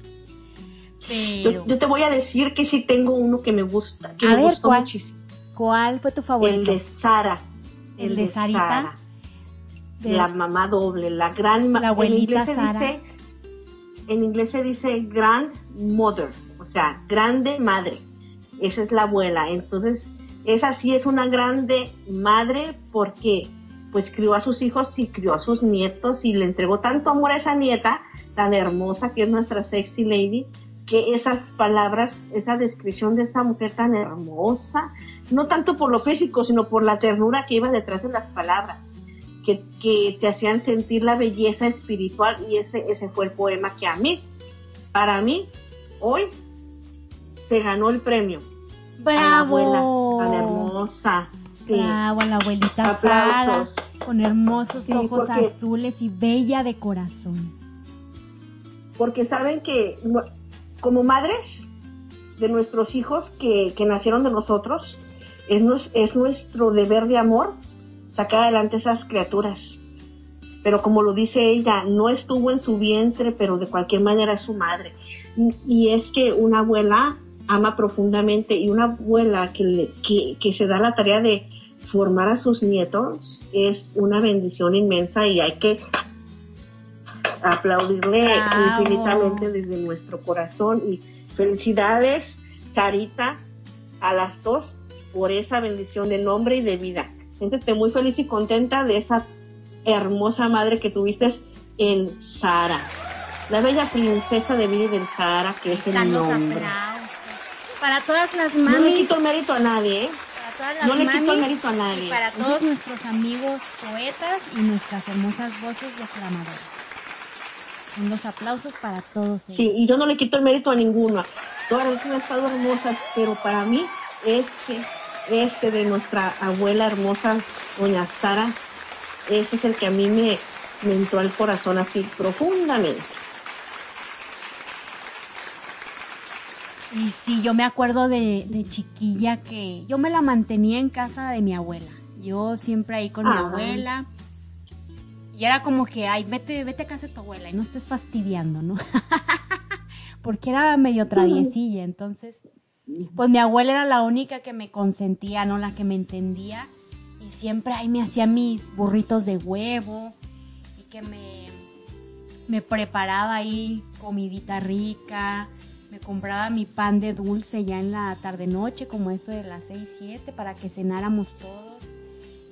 Speaker 3: Pero...
Speaker 4: Yo, te voy a decir que sí tengo uno que me gusta, que
Speaker 3: a
Speaker 4: me
Speaker 3: ver,
Speaker 4: gustó
Speaker 3: ¿cuál?
Speaker 4: muchísimo.
Speaker 3: ¿Cuál fue tu favorito?
Speaker 4: El de Sara.
Speaker 3: El de Sarita.
Speaker 4: Sara.
Speaker 3: De-
Speaker 4: La mamá doble, la gran
Speaker 3: La abuelita
Speaker 4: en inglés se
Speaker 3: Sara.
Speaker 4: dice- en inglés se dice grandmother, o sea, grande madre. Esa es la abuela. Entonces, esa sí es una grande madre porque pues crió a sus hijos y crió a sus nietos y le entregó tanto amor a esa nieta tan hermosa que es nuestra sexy lady, que esas palabras, esa descripción de esa mujer tan hermosa, no tanto por lo físico, sino por la ternura que iba detrás de las palabras, que, que te hacían sentir la belleza espiritual y ese, ese fue el poema que a mí, para mí, hoy, se ganó el premio. A la abuela
Speaker 3: ¡Bravo!
Speaker 4: tan hermosa. Sí.
Speaker 3: Bravo, la abuelita Sara, con hermosos
Speaker 4: Sí,
Speaker 3: ojos
Speaker 4: porque-
Speaker 3: azules y bella de corazón.
Speaker 4: porque saben que como madres de nuestros hijos que, que nacieron de nosotros, es, nues- es nuestro deber de amor sacar adelante esas criaturas. Pero como lo dice ella, no estuvo en su vientre, pero de cualquier manera es su madre. Y, y es que una abuela ama profundamente y una abuela que, que, que se da la tarea de formar a sus nietos es una bendición inmensa y hay que aplaudirle
Speaker 3: Bravo.
Speaker 4: infinitamente desde nuestro corazón y felicidades Sarita a las dos por esa bendición de nombre y de vida. Siéntete muy feliz y contenta de esa hermosa madre que tuviste en Sara, la bella princesa de vida del Sahara que es el nombre.
Speaker 3: aplausos. Para todas las
Speaker 4: No le
Speaker 3: mamis,
Speaker 4: quito el mérito a nadie, ¿eh?
Speaker 3: para todas las
Speaker 4: no le quito el
Speaker 3: mamis
Speaker 4: mérito a nadie.
Speaker 3: y para todos nuestros amigos poetas y nuestras hermosas voces declamadoras. Son los aplausos para todos ellos.
Speaker 4: Sí, y yo no le quito el mérito a ninguno. Todas han estado hermosas, pero para mí, ese, ese de nuestra abuela hermosa, doña Sara, ese es el que a mí me, me entró al corazón así profundamente.
Speaker 3: Y sí, yo me acuerdo de, de chiquilla que yo me la mantenía en casa de mi abuela. Yo siempre ahí con mi abuela. Y era como que, ay, vete, vete a casa de tu abuela y no estés fastidiando, ¿no? *laughs* Porque era medio traviesilla, entonces, pues mi abuela era la única que me consentía, ¿no? La que me entendía. Y siempre ahí me hacía mis burritos de huevo y que me, me preparaba ahí comidita rica, compraba mi pan de dulce ya en la tarde noche, como eso de las 6, 7, para que cenáramos todos.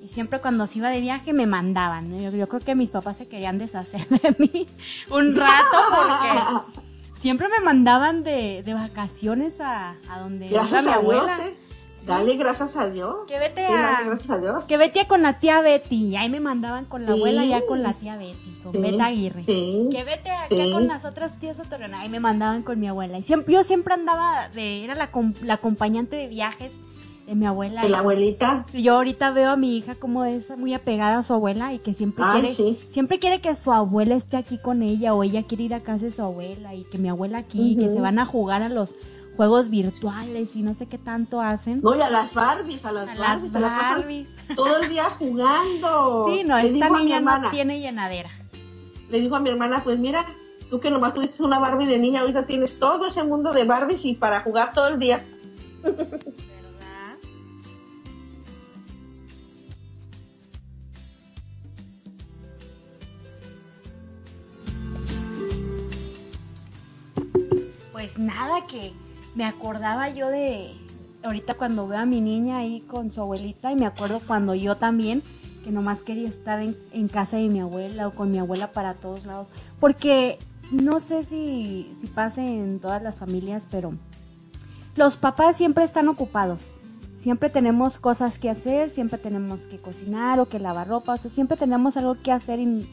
Speaker 3: Y siempre cuando se iba de viaje me mandaban. ¿no? Yo, yo creo que mis papás se querían deshacer *laughs* de mí un rato porque siempre me mandaban de, de vacaciones a, a donde
Speaker 4: Gracias
Speaker 3: mi
Speaker 4: Dios,
Speaker 3: abuela.
Speaker 4: ¿eh? Dale gracias a Dios.
Speaker 3: Que vete
Speaker 4: Sí,
Speaker 3: a-
Speaker 4: dale gracias a Dios.
Speaker 3: Que vete con la tía Betty. Y ahí me mandaban con la
Speaker 4: Sí.
Speaker 3: abuela, ya con la tía Betty, con
Speaker 4: Sí,
Speaker 3: Beta Aguirre.
Speaker 4: sí,
Speaker 3: Que vete acá con las otras tías Otorrona. Ahí me mandaban con mi abuela. Y siempre, yo siempre andaba de, era la, com- la acompañante de viajes de mi abuela.
Speaker 4: De la
Speaker 3: Y-
Speaker 4: abuelita.
Speaker 3: y Yo ahorita veo a mi hija como es muy apegada a su abuela y que siempre
Speaker 4: Ay,
Speaker 3: quiere,
Speaker 4: sí.
Speaker 3: siempre quiere que su abuela esté aquí con ella o ella quiere ir a casa de su abuela y que mi abuela aquí, que
Speaker 4: Ujú.
Speaker 3: se van a jugar a los juegos virtuales y no sé qué tanto hacen.
Speaker 4: No, y a las Barbies, a las
Speaker 3: A
Speaker 4: Barbies.
Speaker 3: las
Speaker 4: la
Speaker 3: Barbies. *laughs*
Speaker 4: Todo el día jugando.
Speaker 3: Sí, no,
Speaker 4: Le
Speaker 3: esta
Speaker 4: mi
Speaker 3: niña no tiene llenadera.
Speaker 4: Le digo a mi hermana, pues mira, tú que nomás tuviste una Barbie de niña, ahorita tienes todo ese mundo de Barbies y para jugar todo el día.
Speaker 3: ¿Verdad? *laughs* Pues nada, que me acordaba yo de ahorita cuando veo a mi niña ahí con su abuelita y me acuerdo cuando yo también, que nomás quería estar en, casa de mi abuela o con mi abuela para todos lados. Porque no sé si, si pase en todas las familias, pero los papás siempre están ocupados. Siempre tenemos cosas que hacer, siempre tenemos que cocinar o que lavar ropa, o sea, siempre tenemos algo que hacer y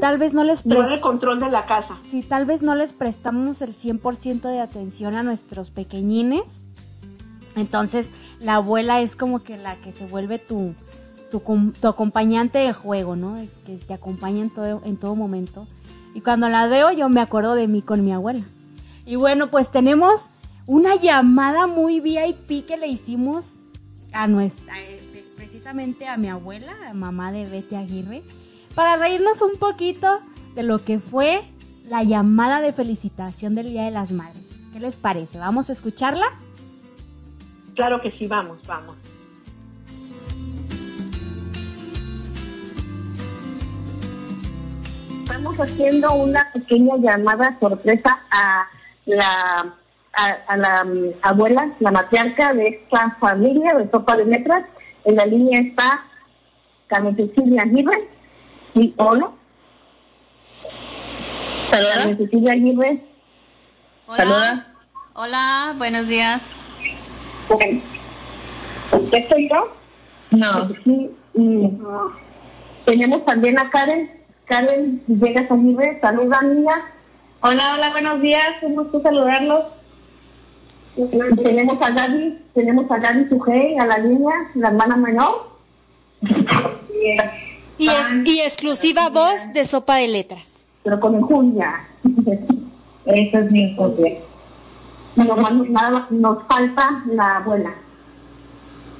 Speaker 3: tal vez no les
Speaker 4: Llevar
Speaker 3: pres-
Speaker 4: el control de la casa.
Speaker 3: si tal vez no les prestamos el 100% de atención a nuestros pequeñines, entonces la abuela es como que la que se vuelve tu, tu, tu acompañante de juego, ¿no? Que te acompaña en todo, en todo momento. Y cuando la veo yo me acuerdo de mí con mi abuela. Y bueno, pues tenemos una llamada muy VIP que le hicimos a nuestra, eh, precisamente a mi abuela, a mamá de Betty Aguirre, para reírnos un poquito
Speaker 17: de lo que fue la llamada de felicitación del Día de las Madres. ¿Qué les parece? ¿Vamos a escucharla?
Speaker 11: Claro que sí, vamos, vamos. Estamos haciendo una pequeña llamada sorpresa a la a, la mm, abuela, la matriarca de esta familia de Sopa de Letras. En la línea está Carmen Cecilia Aguirre y hola. Carmen Cecilia Aguirre.
Speaker 18: Hola. Hola, buenos días.
Speaker 11: ¿Qué soy yo? No. Sí, y, tenemos también a Karen. Karen Villegas Aguirre, saluda niña. Hola, hola, buenos días, un gusto saludarlos. Tenemos a Gaby, tenemos a Gaby Sujei, a la niña, la hermana menor.
Speaker 3: Y, es, y exclusiva voz de Sopa de Letras.
Speaker 11: Pero con Julia. *laughs* Eso es bien porque nos, nada, nos falta la abuela.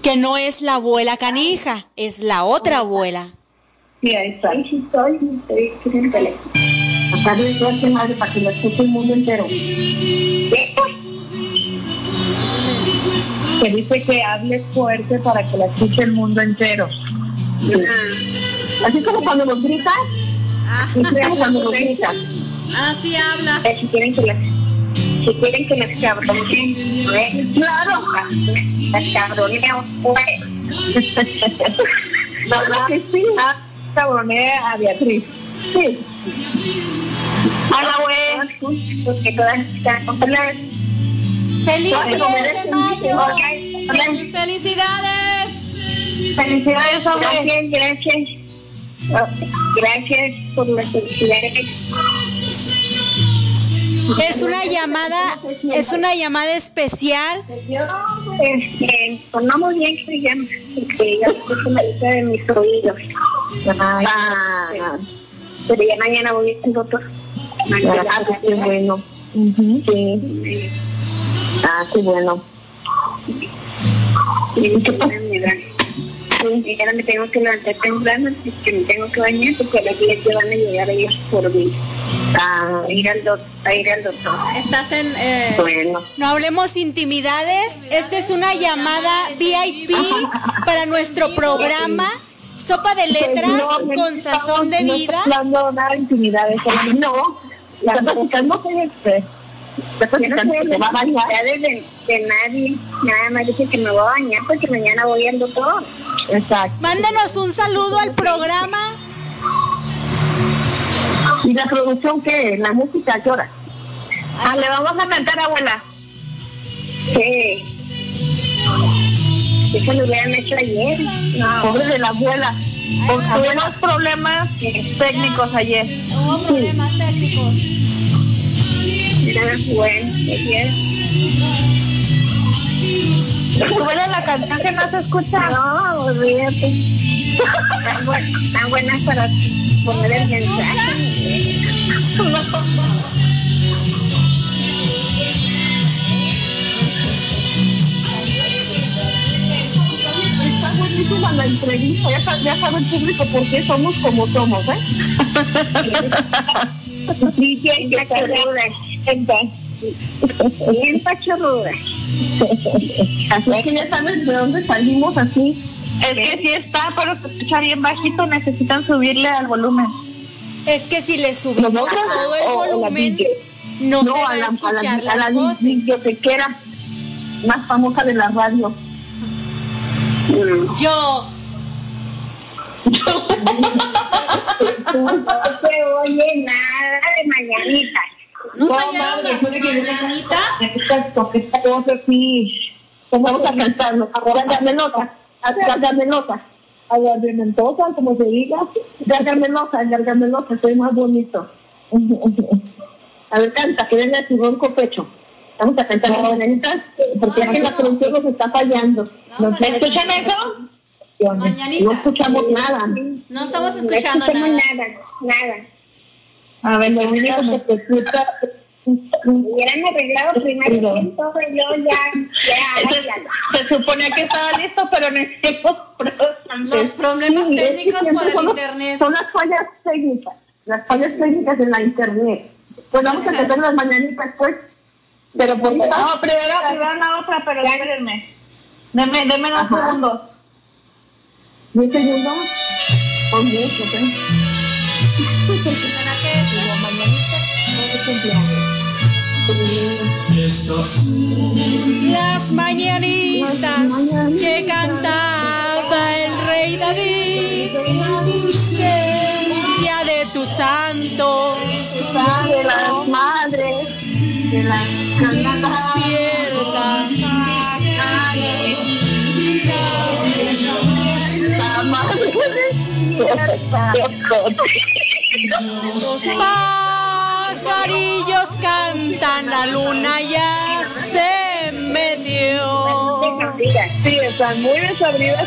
Speaker 3: Que no es la abuela canija, es la otra abuela.
Speaker 11: Sí, ahí está. Ahí sí estoy, estoy en el teléfono. Acá de madre para que lo escuche el mundo entero
Speaker 19: que dice que hable fuerte para que la escuche el mundo entero.
Speaker 11: Así como cuando nos gritas, ah. cuando nos gritas.
Speaker 18: Así habla.
Speaker 11: Eh, si quieren que las si quieren que las cabroneen, claro, las cabroneo pues. *laughs* ¿Verdad que sí?
Speaker 19: Ah, cabronea a Beatriz.
Speaker 11: Sí. Hola, güey. Porque todas están
Speaker 18: ¡Feliz 10 de mayo! ¡Felicidades!
Speaker 11: ¡Felicidades, hombre! Gracias, gracias. Gracias por las felicidades.
Speaker 3: Es una llamada, es una llamada especial.
Speaker 11: Este, no muy bien que se llama, porque ya escucho la lista de mis oídos. Ah, pero ya mañana voy a al doctor. Ah, qué bueno. Sí. Ah, qué bueno. ¿Y qué pasa? Sí, ahora me tengo que levantar temprano, que me tengo que bañar porque las 10 que van a llegar ellos por mí. A ir al, doctor, a ir al doctor.
Speaker 18: Estás en... Eh...
Speaker 11: Bueno.
Speaker 3: No hablemos intimidades. Esta es una llamada VIP para nuestro programa. Sopa de letras con sazón de vida.
Speaker 11: No, no, nada de intimidades. No, la este yo no sé de de, nadie. Nada más dice que me voy a bañar porque mañana voy al doctor. Exacto.
Speaker 3: Mándenos un saludo al programa.
Speaker 11: ¿Y la producción qué? ¿La música qué hora? Ah, le vamos a cantar, abuela. Sí. Eso lo hubieran hecho ayer. No. Pobre de la abuela. Tuvimos problemas técnicos ayer.
Speaker 18: Hubo problemas técnicos
Speaker 11: bueno, bien. Bueno, la canción que no se escucha. No, olvídate. Tan, buenas tan buenas para poner el mensaje. Está buenísima la entrevista, ya, ya sabe el público por qué somos como somos, ¿eh? *laughs* sí, sí, ya Bien pachorruda. Así que ya sabes de dónde salimos así.
Speaker 19: Es que si está, pero se escucha bien bajito, necesitan subirle al volumen.
Speaker 3: Es que si le subimos todo el volumen, no, se va a, la, escuchar a la, las
Speaker 11: bibliotequera más famosa de la radio.
Speaker 3: Yo. *laughs*
Speaker 11: no se oye nada de mañanitas.
Speaker 18: No, fallaron las mañanitas.
Speaker 11: Exacto, esta cosa sí. Vamos a cantarlo. Gargamelosa. Gargamelosa. Aguardimentosa, como se diga. Gargamelosa, gargamelosa, soy más bonito. A ver, canta, que venga tu ronco pecho. Vamos a cantar las porque es que la producción nos está fallando. ¿Me escuchan eso?
Speaker 18: Mañanitas.
Speaker 11: No escuchamos nada.
Speaker 18: No estamos escuchando
Speaker 11: nada. Nada. A ver, lo único que te escucha hubieran arreglado primero yo ya, ya, se, suponía que estaba listo pero necesitamos
Speaker 18: Los problemas técnicos por el internet.
Speaker 11: son las fallas técnicas
Speaker 19: las fallas técnicas en la internet. Pues vamos a empezar las mañanitas, pues. Pero por
Speaker 11: No, primero, primero la otra, pero espérenme. Deme, deme dos segundos.
Speaker 19: ¿Diez segundos? Con mucho,
Speaker 3: Las mañanitas que cantaba el rey David, día de tu santo,
Speaker 19: de las madres, de las
Speaker 3: despierta. Los pajarillos cantan, la luna ya se metió.
Speaker 19: Sí, están muy desabridas.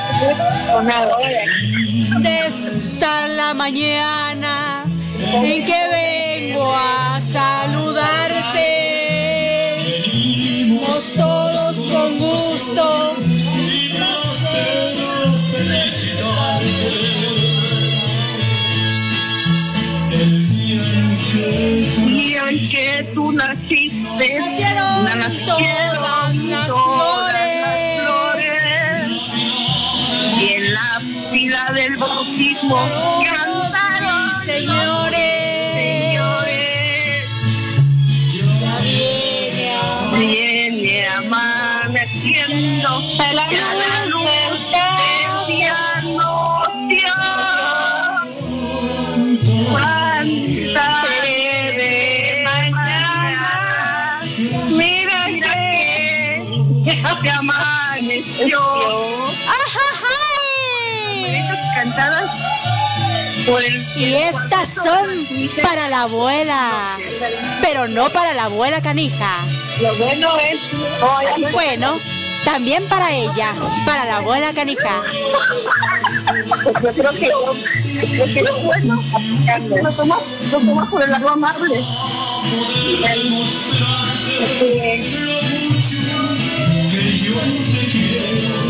Speaker 3: Desde la mañana en que vengo a saludarte. Todos con gusto.
Speaker 19: Tú naciste,
Speaker 3: Nacieron
Speaker 19: nacieron
Speaker 3: todas las flores.
Speaker 19: las flores. Y en la fila del bautismo cantaron
Speaker 3: señores.
Speaker 19: señores.
Speaker 3: Ya viene
Speaker 19: amaneciendo, ya amaneció. Cantadas por el
Speaker 18: Y estas son para la abuela, pero no para la abuela canija.
Speaker 19: Lo bueno es,
Speaker 18: Bueno, también para ella, para la abuela canija.
Speaker 19: pues yo creo que creo que es bueno. Lo toma, lo toma por el lado amable. Este, Primera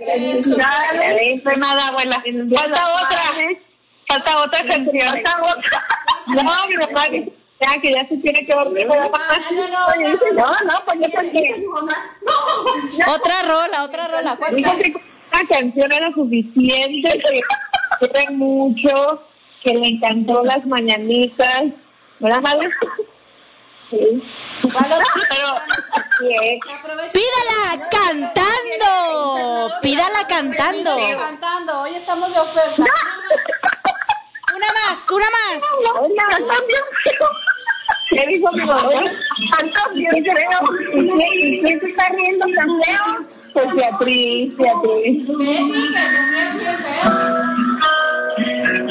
Speaker 19: No nada, abuela. Falta otra. Falta otra canción. Falta otra. *laughs* No, mi mamá dice ya que ya se tiene que dormir. No, no, no, pues yo porque.
Speaker 3: Otra rola, otra rola.
Speaker 19: Dijo que una canción era suficiente, que mucho, que le encantó las mañanitas. ¿Verdad, madre? Sí. Pero, sí,
Speaker 18: Pídala cantando, pídala cantando.
Speaker 11: Cantando, hoy estamos de oferta.
Speaker 18: Una más, una más.
Speaker 19: También ¿Qué dijo mi mamá? También creo. ¿Y quién se está riendo tan feo? Pues Beatriz, Beatriz. Nomás. Te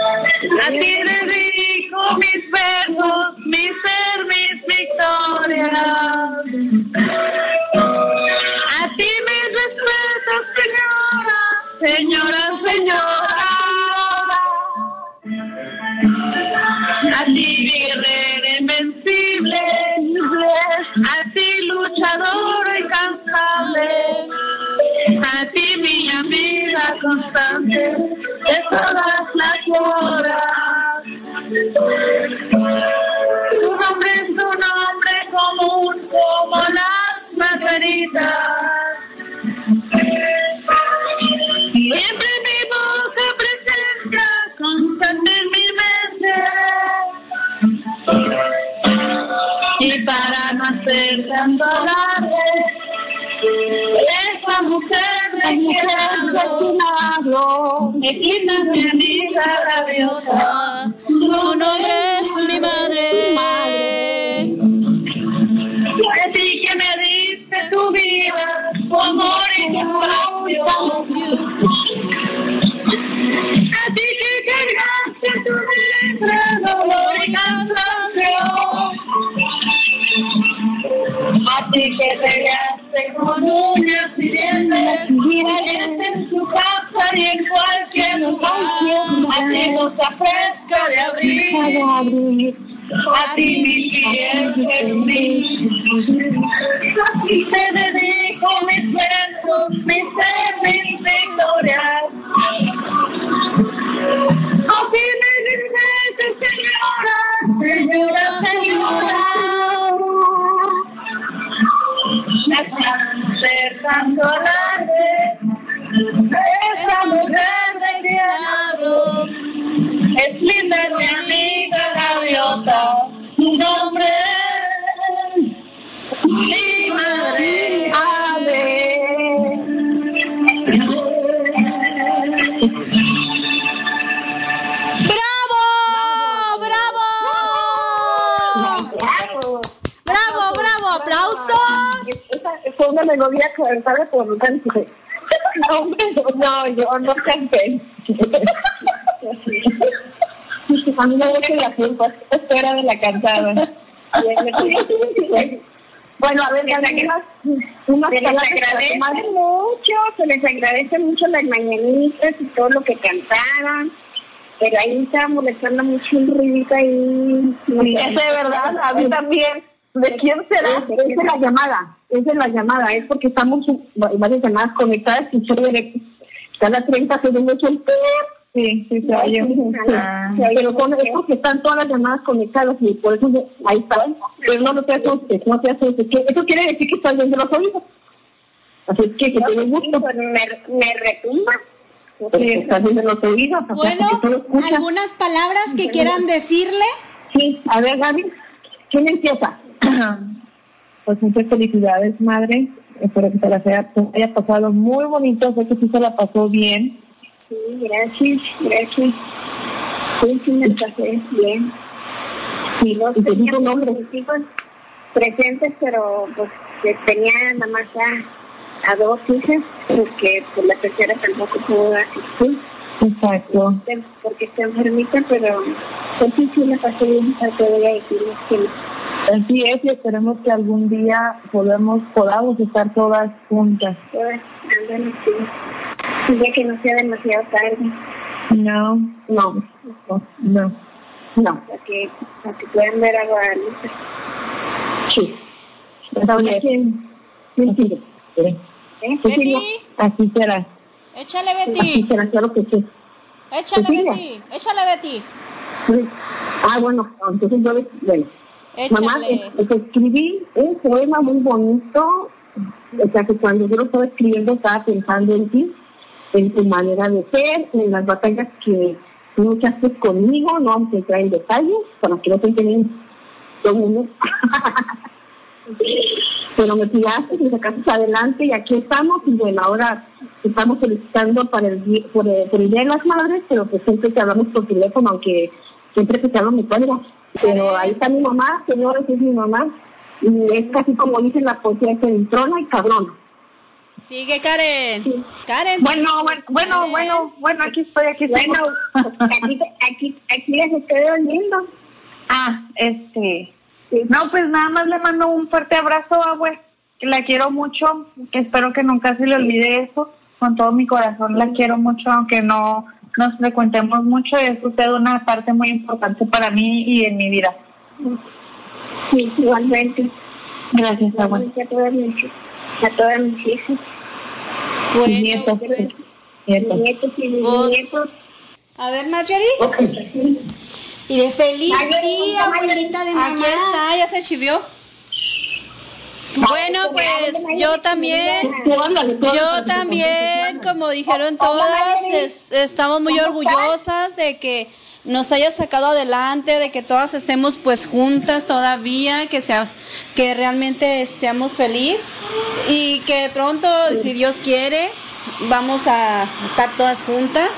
Speaker 19: A ti dedico mis versos, mi ser, mis victorias. A ti mis respetos, señora, señora, señora. A ti guerrera invencible, a ti luchadora incansable, a ti mi amiga constante de todas las horas. Tu nombre es un nombre común como las margaritas. Siempre mi voz se presenta constante en mi mente. Y para no hacer alarde, esa mujer me quiero
Speaker 20: hablo. Es linda mi amiga gaviota.
Speaker 18: Su nombre es mi madre.
Speaker 20: De ti que me diste tu vida, tu amor y tu pasión. A ti que cargaste tu A ti que pegaste con dientes, valiente en tu casa y en cualquier lugar. A ti no te fresca de abril. A ti mi fiel serví. A ti te dedico mi cuento, mi ser, mi victoria. A ti me dices, señora, señora, esa mujer de quien hablo, es linda mi amiga gaviota, su mi madre.
Speaker 11: Fue una melodía cantada por un cantante. *laughs* No, no, yo no canté. A mí me gusta la culpa, espera de la cantada. Bueno, a ver,
Speaker 20: Les
Speaker 11: unas, unas
Speaker 20: se les agradece mucho, se les agradece mucho las mañanitas y todo lo que cantaron. Pero ahí estaba molestando mucho un ruidito ahí.
Speaker 11: Sí, ese de verdad, a mí también. ¿De quién será? Es de la llamada, es de la llamada, es porque estamos varias llamadas conectadas y se oye cada 30 segundos el. Sí, sí, se oye.
Speaker 20: Ah.
Speaker 11: Sí, Pero con es porque están todas las llamadas conectadas y por eso ahí está. Pero no, no te asustes, no te asustes. Eso quiere decir que estás viendo los oídos. Así es que, que tienes gusto.
Speaker 20: Me, me retumba.
Speaker 11: Porque estás viendo los oídos. o sea,
Speaker 3: Bueno,
Speaker 11: porque tú lo escuchas.
Speaker 3: ¿algunas palabras que quieran decirle?
Speaker 11: Sí, a ver, Gaby, ¿quién empieza? *clears throat*
Speaker 21: Pues muchas felicidades, madre. Espero que se la haya, haya pasado muy bonito. Sé que sí se la pasó bien.
Speaker 20: Sí, gracias, gracias. Sí, sí, me pasé bien.
Speaker 11: Sí, no, y te
Speaker 20: Tenía
Speaker 11: nombre.
Speaker 20: mis hijos presentes, pero pues que tenía nada más a, a dos hijas, porque pues, la tercera tampoco pudo asistir.
Speaker 21: Exacto.
Speaker 20: Porque está enfermita, pero pues sí, sí, me pasé bien, que voy a decirles que no.
Speaker 21: Así es, y esperemos que algún día podamos, podamos estar todas juntas.
Speaker 20: Andan así. Y ya que no sea demasiado tarde,
Speaker 21: No,
Speaker 11: no,
Speaker 21: no.
Speaker 11: No.
Speaker 20: para que, para que puedan ver a Guadalupe.
Speaker 11: Sí.
Speaker 21: Así es.
Speaker 11: ¿Quién, sigue?
Speaker 20: ¿Eh?
Speaker 11: Cecilia.
Speaker 21: Así será.
Speaker 18: Échale,
Speaker 11: Así
Speaker 18: Betty.
Speaker 11: será, claro que sí.
Speaker 18: Échale,
Speaker 11: Cecilia.
Speaker 18: Betty. Échale, Betty.
Speaker 11: Sí. Ah, bueno, entonces yo les, bueno. Mamá,
Speaker 18: Échale.
Speaker 11: es- escribí un poema muy bonito, o sea que cuando yo lo estaba escribiendo estaba pensando en ti, en tu manera de ser, en las batallas que luchaste conmigo, no vamos a entrar en detalles, para que no se enteren todo el mundo. *laughs* Pero me cuidaste, me sacaste adelante y aquí estamos, y bueno, ahora estamos felicitando para el, día- por, el, por el Día de las Madres, pero pues siempre te hablamos por teléfono, aunque siempre que te hablo me cuelgas. Pero ahí está mi mamá, señores, es mi mamá, y es casi como dice la poesía, es entrona y cabrona.
Speaker 18: Sigue, Karen. Karen.
Speaker 20: Bueno, bueno, bueno, bueno, bueno, aquí estoy, aquí estoy. Bueno, aquí, aquí, aquí les estoy oyendo.
Speaker 19: Ah, este. No, pues nada más le mando un fuerte abrazo, abue. que La quiero mucho, que espero que nunca se le olvide eso. Con todo mi corazón la quiero mucho, aunque no nos frecuentemos mucho. Es usted una parte muy importante para mí y en mi vida.
Speaker 20: Sí, igualmente.
Speaker 19: Gracias, abue.
Speaker 20: Igualmente a todas mis, a todas mis hijas.
Speaker 18: Bueno,
Speaker 19: nietos,
Speaker 18: pues.
Speaker 19: Nietos.
Speaker 20: Mis nietos y mis
Speaker 18: Pues,
Speaker 20: nietos.
Speaker 18: A ver, Marjorie.
Speaker 3: Y de feliz
Speaker 20: Marjorie,
Speaker 3: día, abuelita de mamá.
Speaker 18: Aquí está, ya se chivió. Bueno, pues yo también, yo también, como dijeron todas, es- estamos muy orgullosas de que nos hayas sacado adelante, de que todas estemos pues juntas todavía, que sea, que realmente seamos feliz y que pronto, si Dios quiere, vamos a estar todas juntas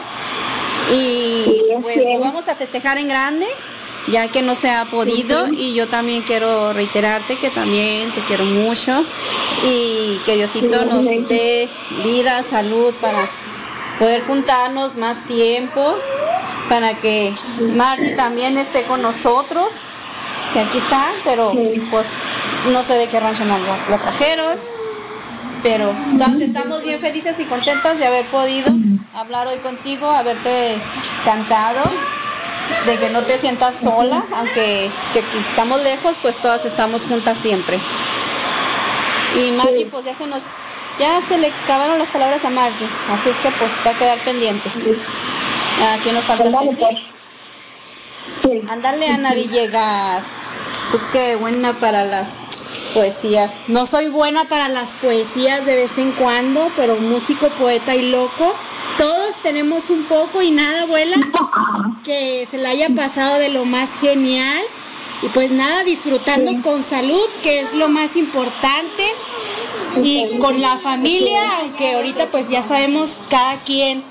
Speaker 18: y pues lo vamos a festejar en grande ya que no se ha podido y yo también quiero reiterarte que también te quiero mucho y que Diosito nos dé vida, salud para poder juntarnos más tiempo, para que Margie también esté con nosotros, que aquí está, pero pues no sé de qué rancho la, la trajeron, pero entonces estamos bien felices y contentas de haber podido hablar hoy contigo, haberte cantado de que no te sientas sola, aunque que, que estamos lejos, pues todas estamos juntas siempre. Y Margie, pues ya se nos, ya se le acabaron las palabras a Margie, así es que pues va a quedar pendiente. Aquí nos falta Ceci. Ándale, Ana Villegas. Tú qué buena para las poesías.
Speaker 3: No soy buena para las poesías de vez en cuando, pero músico, poeta y loco, todos tenemos un poco y nada, abuela, que se la haya pasado de lo más genial. Y pues nada, disfrutando con salud, que es lo más importante. Y con la familia, aunque ahorita pues ya sabemos cada quien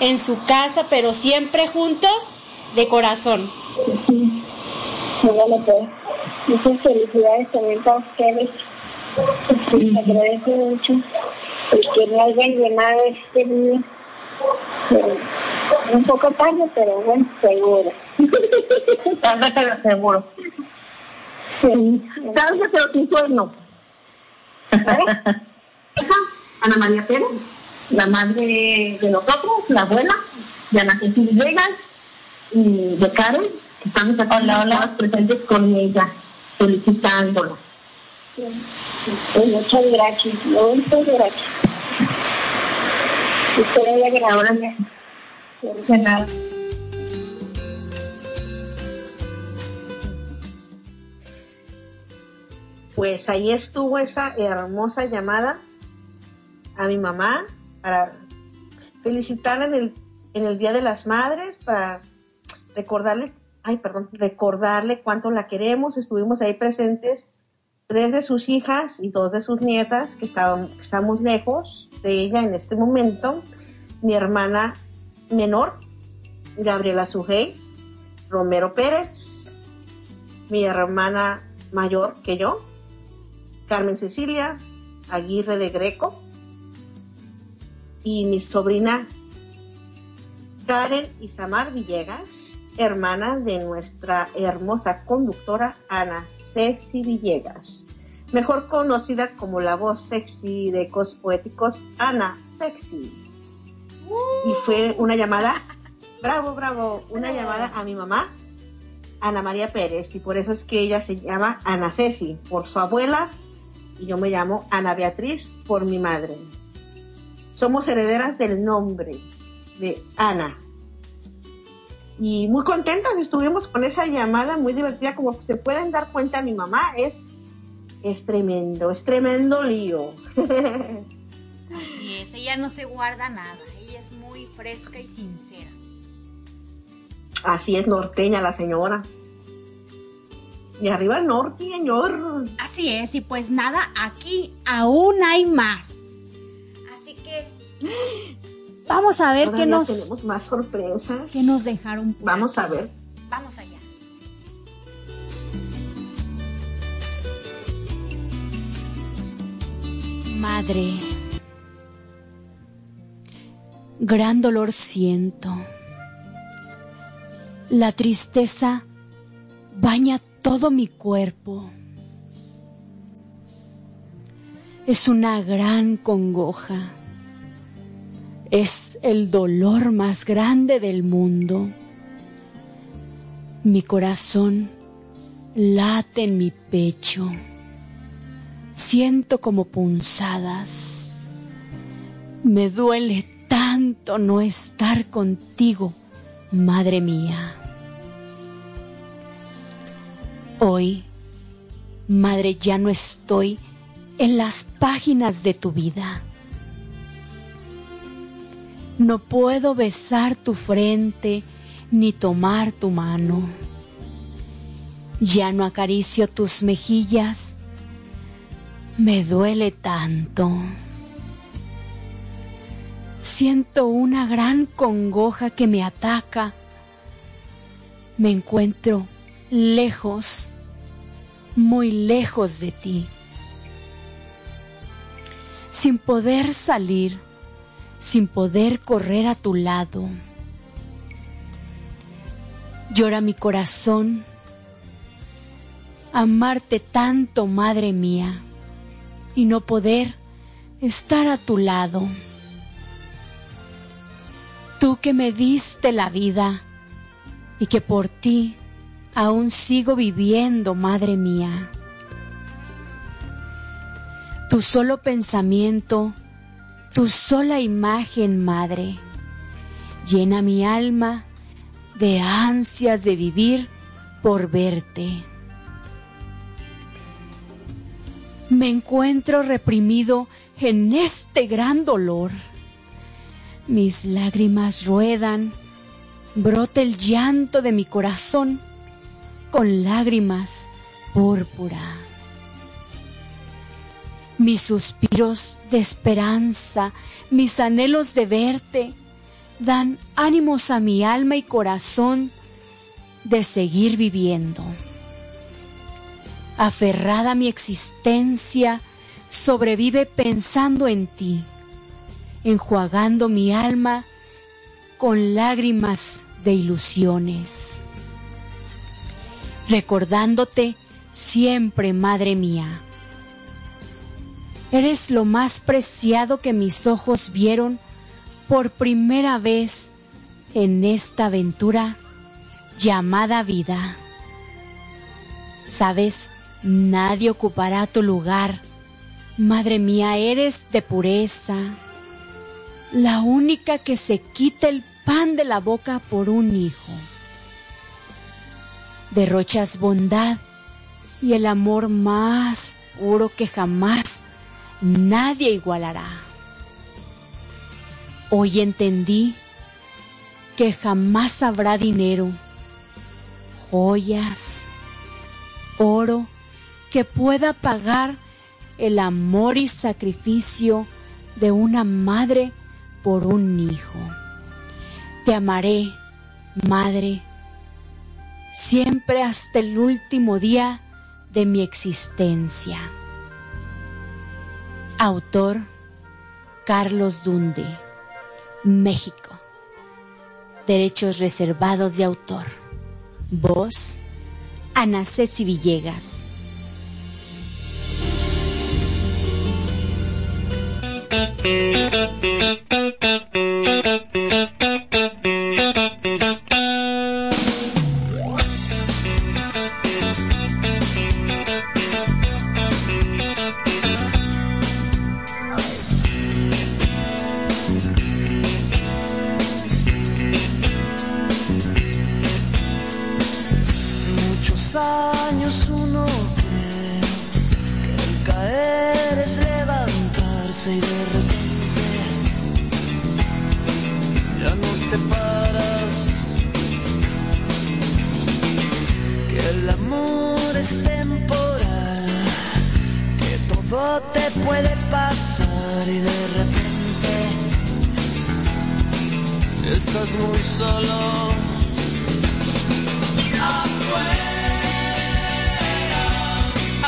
Speaker 3: en su casa, pero siempre juntos de corazón.
Speaker 19: Bueno, pues, muchas felicidades también para ustedes. Les agradezco mucho el que me hayan llenado este día. Eh, un poco tarde, pero bueno, seguro. *laughs* tarde, pero seguro. Sí. Tarde, pero sin sueño. Ana María Pérez, la madre de nosotros, la abuela, de Ana Cecilia Villegas y de Karen, que estamos aquí hola, hola. presentes con ella, felicitándola. Pues muchas gracias, muchas gracias.
Speaker 4: Pues ahí estuvo esa hermosa llamada a mi mamá para felicitarla en el, en el Día de las Madres, para recordarle, ay, perdón, recordarle cuánto la queremos. Estuvimos ahí presentes tres de sus hijas y dos de sus nietas que estamos lejos de ella en este momento. Mi hermana menor, Gabriela Sujei, Romero Pérez, mi hermana mayor que yo, Carmen Cecilia Aguirre de Greco y mi sobrina Karen Isamar Villegas, hermana de nuestra hermosa conductora Ana Ceci Villegas, mejor conocida como la voz sexy de Ecos Poéticos, Ana Sexy. Y fue una llamada, bravo, bravo, una llamada a mi mamá, Ana María Pérez, y por eso es que ella se llama Ana Ceci, por su abuela, y yo me llamo Ana Beatriz por mi madre. Somos herederas del nombre de Ana. Y muy contentas estuvimos con esa llamada muy divertida, como se pueden dar cuenta mi mamá es es tremendo, es tremendo lío.
Speaker 3: Así es, ella no se guarda nada, ella es muy fresca y sincera.
Speaker 4: Así es norteña la señora. Y arriba el norte, señor.
Speaker 3: Así es, y pues nada, aquí aún hay más. Así que vamos a ver qué nos,
Speaker 4: tenemos más sorpresas.
Speaker 3: qué nos dejaron. por
Speaker 4: Vamos
Speaker 3: aquí.
Speaker 4: a ver.
Speaker 3: Vamos allá. Madre, gran dolor siento. La tristeza baña todo mi cuerpo. Es una gran congoja. Es el dolor más grande del mundo. Mi corazón late en mi pecho. Siento como punzadas. Me duele tanto no estar contigo, madre mía. Hoy, madre, ya no estoy en las páginas de tu vida. No puedo besar tu frente ni tomar tu mano. Ya no acaricio tus mejillas. Me duele tanto. Siento una gran congoja que me ataca. Me encuentro lejos, muy lejos de ti, sin poder salir, sin poder correr a tu lado. Llora mi corazón, amarte tanto, Madre mía, y no poder estar a tu lado. Tú que me diste la vida y que por ti aún sigo viviendo, Madre mía. Tu solo pensamiento, tu sola imagen, Madre, llena mi alma de ansias de vivir por verte. Me encuentro reprimido en este gran dolor. Mis lágrimas ruedan, brota el llanto de mi corazón con lágrimas púrpura. Mis suspiros de esperanza, mis anhelos de verte, dan ánimos a mi alma y corazón de seguir viviendo. Aferrada a mi existencia, sobrevive pensando en ti, enjuagando mi alma con lágrimas de ilusiones. Recordándote siempre, Madre mía. Eres lo más preciado que mis ojos vieron por primera vez en esta aventura llamada vida. Sabes, nadie ocupará tu lugar. Madre mía, eres de pureza, la única que se quita el pan de la boca por un hijo. Derrochas bondad y el amor más puro que jamás nadie igualará. Hoy entendí que jamás habrá dinero, joyas, oro que pueda pagar el amor y sacrificio de una madre por un hijo. Te amaré, madre, siempre hasta el último día de mi existencia. Autor Carlos Dunde México. Derechos reservados de autor. Voz, Ana Ceci Villegas.
Speaker 7: Puede pasar y de repente estás muy solo.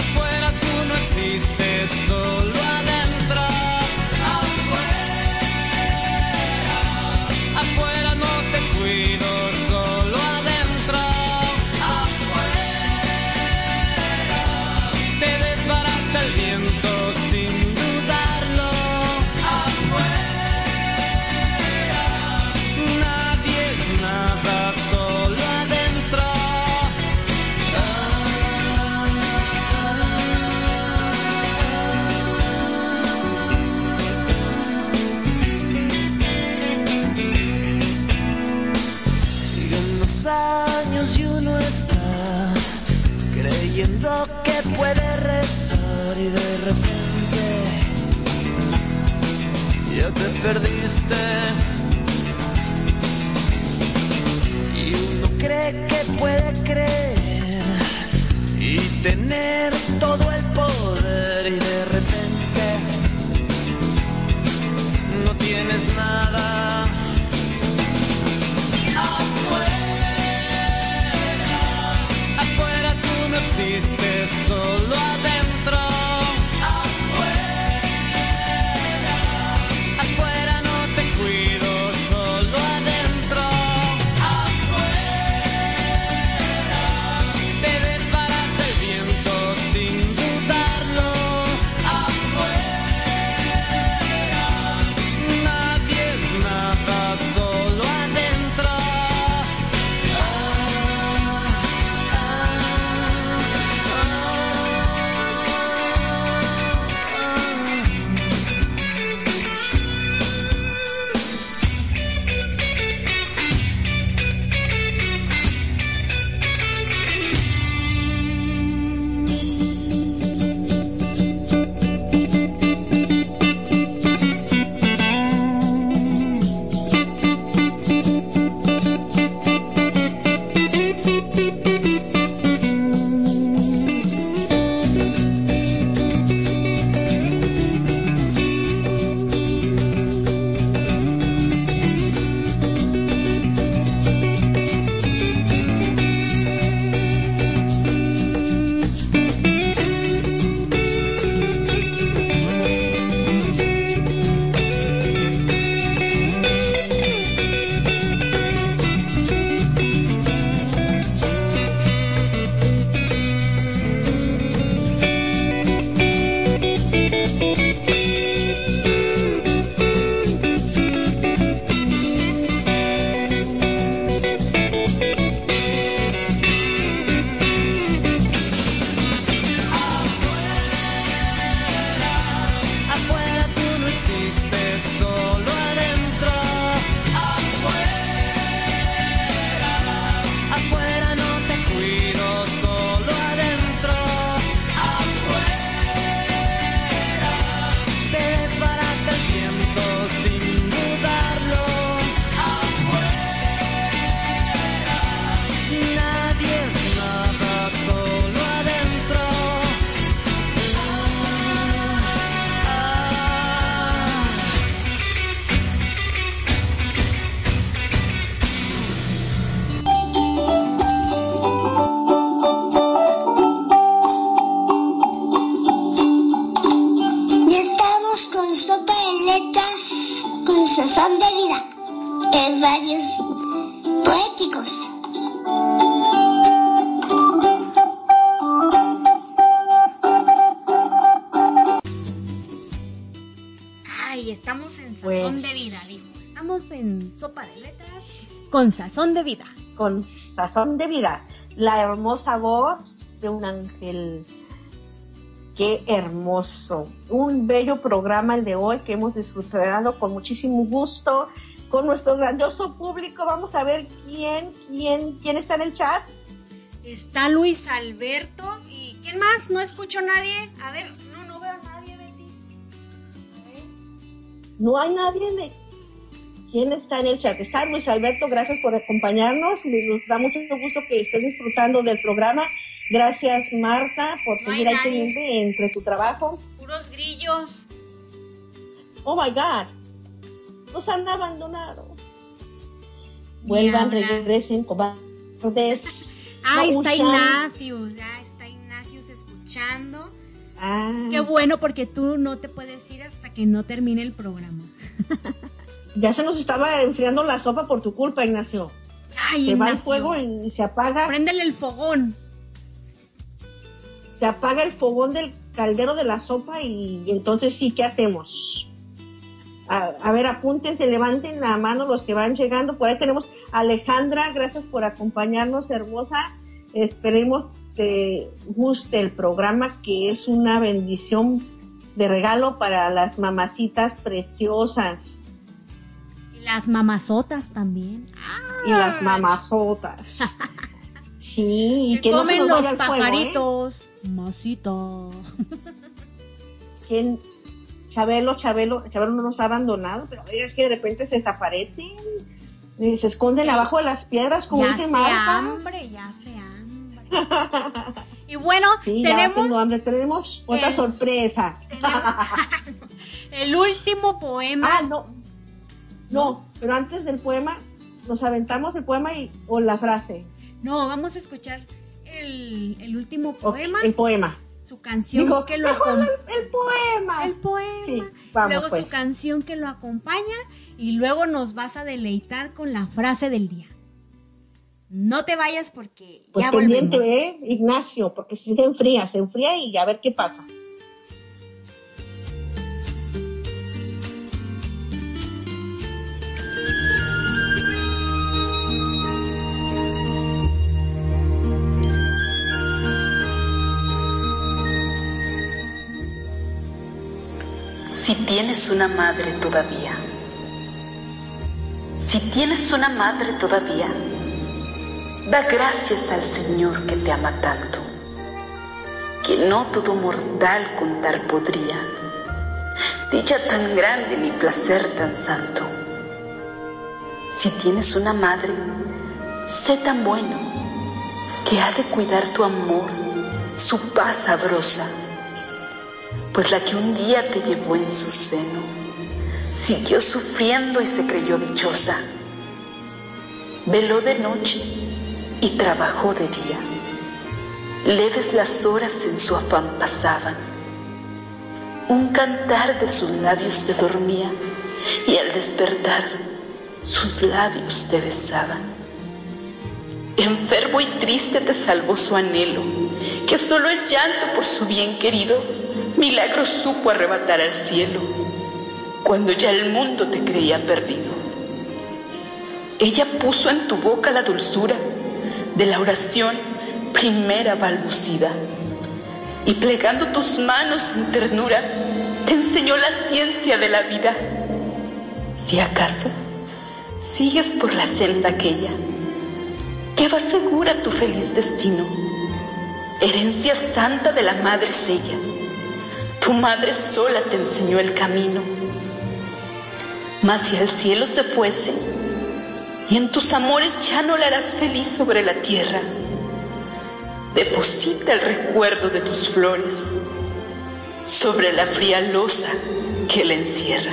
Speaker 7: Afuera tú no existes, perdiste. Y uno cree que puede creer y tener todo el poder y de
Speaker 3: sazón de vida.
Speaker 4: Con sazón de vida. La hermosa voz de un ángel. Qué hermoso. Un bello programa el de hoy que hemos disfrutado con muchísimo gusto con nuestro grandioso público. Vamos a ver quién, quién, quién está en el chat.
Speaker 3: Está Luis Alberto y ¿quién más? No escucho nadie. A ver, no, no veo a nadie, Betty.
Speaker 4: No hay nadie de... ¿Quién está en el chat? Está Luis Alberto, gracias por acompañarnos. Nos da mucho gusto que estés disfrutando del programa. Gracias, Marta, por
Speaker 3: No
Speaker 4: seguir ahí pendiente entre tu trabajo.
Speaker 3: Puros grillos.
Speaker 4: Oh my God, nos han abandonado. Vuelvan, regresen, cobardes.
Speaker 3: Ah,
Speaker 4: No
Speaker 3: está
Speaker 4: usan-
Speaker 3: Ignacius. Ya está Ignacius escuchando.
Speaker 4: Ah,
Speaker 3: Qué bueno porque tú no te puedes ir hasta que no termine el programa. *laughs*
Speaker 4: ya se nos estaba enfriando la sopa por tu culpa, Ignacio.
Speaker 3: Ay,
Speaker 4: se va el fuego y se apaga.
Speaker 3: Préndele el fogón.
Speaker 4: se apaga el fogón del caldero de la sopa y, entonces sí, ¿qué hacemos? A, a ver, apúntense, levanten la mano los que van llegando. Por ahí tenemos a Alejandra, gracias por acompañarnos, hermosa. Esperemos te guste el programa, que es una bendición de regalo para las mamacitas preciosas
Speaker 3: las mamazotas también.
Speaker 4: y las mamazotas. *laughs* Sí, y
Speaker 3: Que
Speaker 4: no se
Speaker 3: comen
Speaker 4: nos
Speaker 3: los
Speaker 4: vaya fuego, ¿eh?
Speaker 3: pajaritos. Masita.
Speaker 4: ¿Quién? Chabelo, Chabelo, Chabelo no nos ha abandonado, pero es que de repente se desaparecen, se esconden abajo de las piedras, como
Speaker 3: ya
Speaker 4: dice
Speaker 3: se
Speaker 4: Marta.
Speaker 3: hambre, ya se hambre. y bueno, *laughs*
Speaker 4: Sí,
Speaker 3: tenemos
Speaker 4: hambre. Tenemos otra
Speaker 3: el-
Speaker 4: sorpresa. *laughs*
Speaker 3: el último poema.
Speaker 4: Ah, no. No, pero antes del poema, nos aventamos el poema y, o la frase.
Speaker 3: No, vamos a escuchar el, el último poema.
Speaker 4: el poema.
Speaker 3: Su canción
Speaker 4: Digo,
Speaker 3: que lo acom-
Speaker 4: el, el poema.
Speaker 3: El poema.
Speaker 4: Sí, vamos
Speaker 3: luego
Speaker 4: pues.
Speaker 3: su canción que lo acompaña y luego nos vas a deleitar con la frase del día. No te vayas porque
Speaker 4: Pues
Speaker 3: ya
Speaker 4: pendiente,
Speaker 3: volvemos.
Speaker 4: ¿eh? Ignacio, porque si se enfría, se enfría y a ver qué pasa.
Speaker 6: Si tienes una madre todavía, si tienes una madre todavía, da gracias al Señor que te ama tanto, que no todo mortal contar podría, dicha tan grande ni placer tan santo. Si tienes una madre, sé tan bueno que ha de cuidar tu amor, su paz sabrosa pues la que un día te llevó en su seno siguió sufriendo y se creyó dichosa. Veló de noche y trabajó de día. Leves las horas en su afán pasaban. Un cantar de sus labios se dormía y al despertar sus labios te besaban. Enfermo y triste te salvó su anhelo, que solo el llanto por su bien querido milagro supo arrebatar al cielo, cuando ya el mundo te creía perdido. Ella puso en tu boca la dulzura de la oración primera balbucida, y plegando tus manos en ternura, te enseñó la ciencia de la vida. Si acaso sigues por la senda aquella, que va segura tu feliz destino, herencia santa de la madre es ella. Tu madre sola te enseñó el camino. Mas si al cielo se fuese, y en tus amores ya no la harás feliz sobre la tierra, deposita el recuerdo de tus flores sobre la fría losa que la encierra.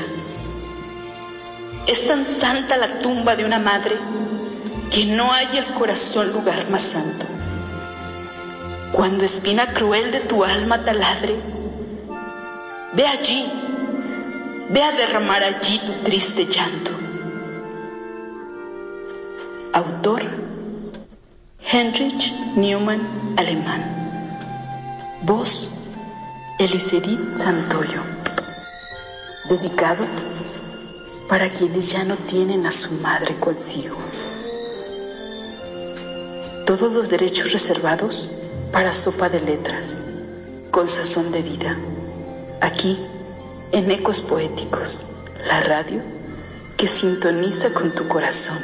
Speaker 6: Es tan santa la tumba de una madre que no hay el corazón lugar más santo. Cuando espina cruel de tu alma taladre, ve allí, ve a derramar allí tu triste llanto. Autor Heinrich Newman Alemán. Voz Elisedith Santoyo. Dedicado para quienes ya no tienen a su madre consigo. Todos los derechos reservados para Sopa de Letras, con sazón de vida. Aquí, en Ecos Poéticos, la radio que sintoniza con tu corazón.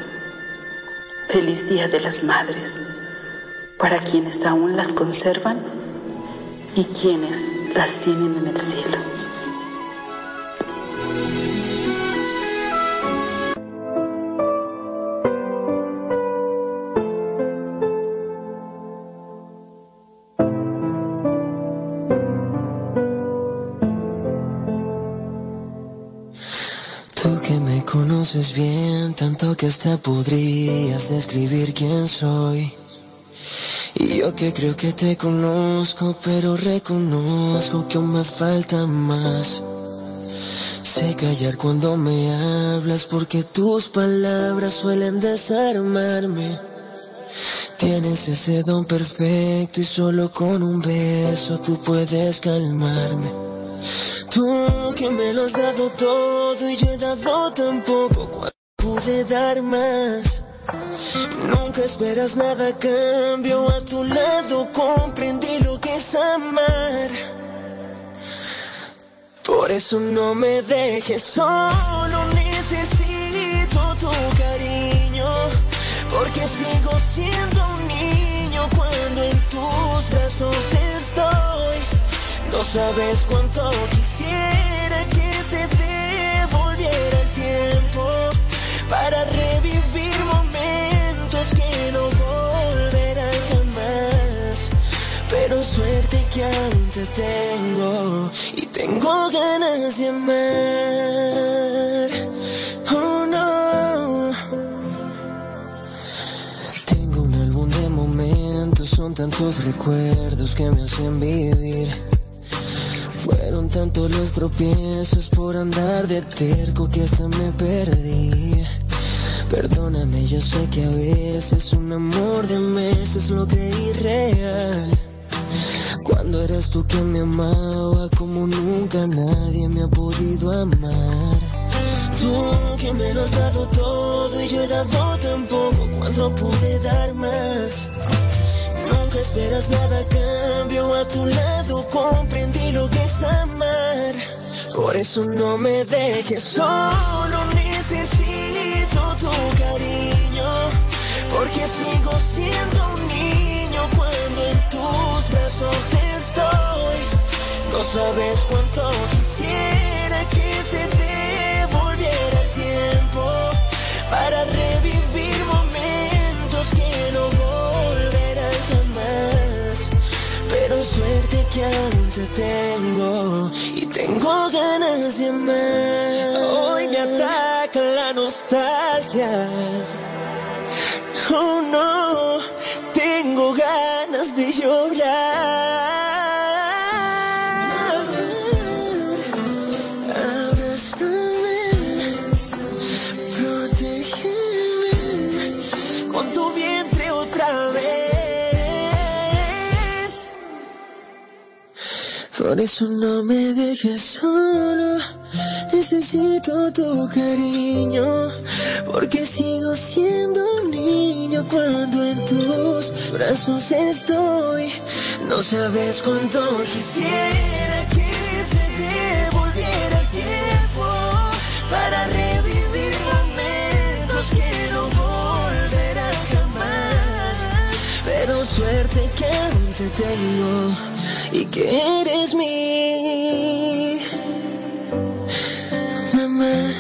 Speaker 6: Feliz Día de las Madres, para quienes aún las conservan y quienes las tienen en el cielo.
Speaker 22: Que hasta podrías describir quién soy. Y yo que creo que te conozco, pero reconozco que aún me falta más. Sé callar cuando me hablas porque tus palabras suelen desarmarme. Tienes ese don perfecto y solo con un beso tú puedes calmarme. Tú que me lo has dado todo y yo he dado tan poco pude dar más. Nunca esperas nada a cambio, a tu lado comprendí lo que es amar. Por eso no me dejes solo, necesito tu cariño. Porque sigo siendo un niño cuando en tus brazos estoy. No sabes cuánto quisiera para revivir momentos que no volverán jamás. Pero suerte que aún te tengo y tengo ganas de amar. Oh no. Tengo un álbum de momentos, son tantos recuerdos que me hacen vivir. Fueron tantos los tropiezos por andar de terco que hasta me perdí. Perdóname, yo sé que a veces un amor de meses lo creí real. Cuando eras tú quien me amaba como nunca nadie me ha podido amar. Tú que me lo has dado todo y yo he dado tan poco cuando pude dar más. Nunca esperas nada a cambio, a tu lado comprendí lo que es amar. Por eso no me dejes solo, necesito Porque sigo siendo un niño cuando en tus brazos estoy. No sabes cuánto quisiera que se devolviera el tiempo para revivir momentos que no volverán jamás. Pero suerte que aún te tengo y tengo ganas de amar. Hoy me la nostalgia. Oh no, tengo ganas de llorar. Abrázame, protégeme con tu vientre otra vez. Por eso no me dejes solo, necesito tu cariño, porque sigo siendo un niño cuando en tus brazos estoy. No sabes cuánto quisiera que se devolviera el tiempo para revivir momentos que no volverán jamás. Pero suerte que aún te tengo y que eres mi mamá.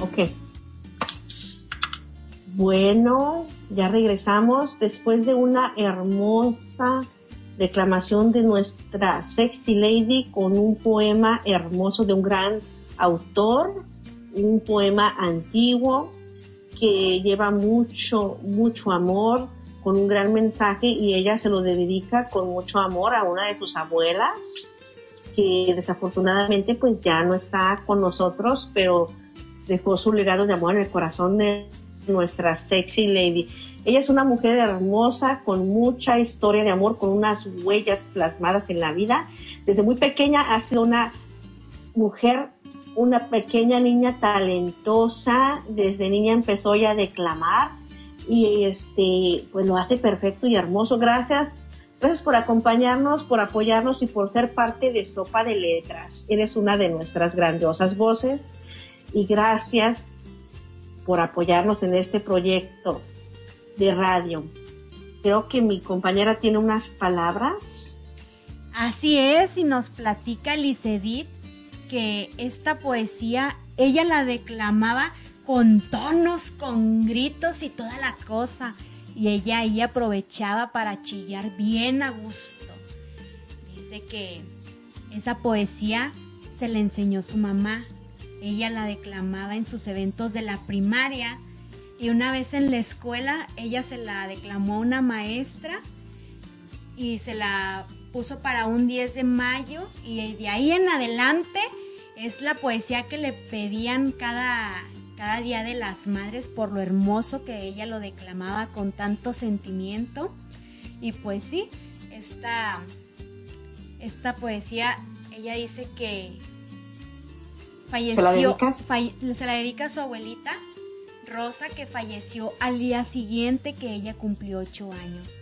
Speaker 4: Ok. Bueno, ya regresamos después de una hermosa declamación de nuestra sexy lady con un poema hermoso de un gran autor, un poema antiguo que lleva mucho, mucho amor con un gran mensaje y ella se lo dedica con mucho amor a una de sus abuelas que desafortunadamente pues ya no está con nosotros, pero dejó su legado de amor en el corazón de nuestra sexy lady. Ella es una mujer hermosa, con mucha historia de amor, con unas huellas plasmadas en la vida. Desde muy pequeña ha sido una mujer, una pequeña niña talentosa. Desde niña empezó ya a declamar y este, pues lo hace perfecto y hermoso. Gracias. Gracias por acompañarnos, por apoyarnos y por ser parte de Sopa de Letras. Eres una de nuestras grandiosas voces y gracias por apoyarnos en este proyecto de radio. Creo que mi compañera tiene unas palabras.
Speaker 3: Así es, y nos platica Licedit que esta poesía ella la declamaba con tonos, con gritos y toda la cosa. Y ella ahí aprovechaba para chillar bien a gusto. Dice que esa poesía se le enseñó su mamá. Ella la declamaba en sus eventos de la primaria. Y una vez en la escuela, ella se la declamó una maestra y se la puso para un 10 de mayo. Y de ahí en adelante es la poesía que le pedían cada, cada día de las madres por lo hermoso que ella lo declamaba con tanto sentimiento. Y pues sí, esta, esta poesía, ella dice que falleció, ¿Se la, dedica? a su abuelita, Rosa, que falleció al día siguiente que ella cumplió 8 años.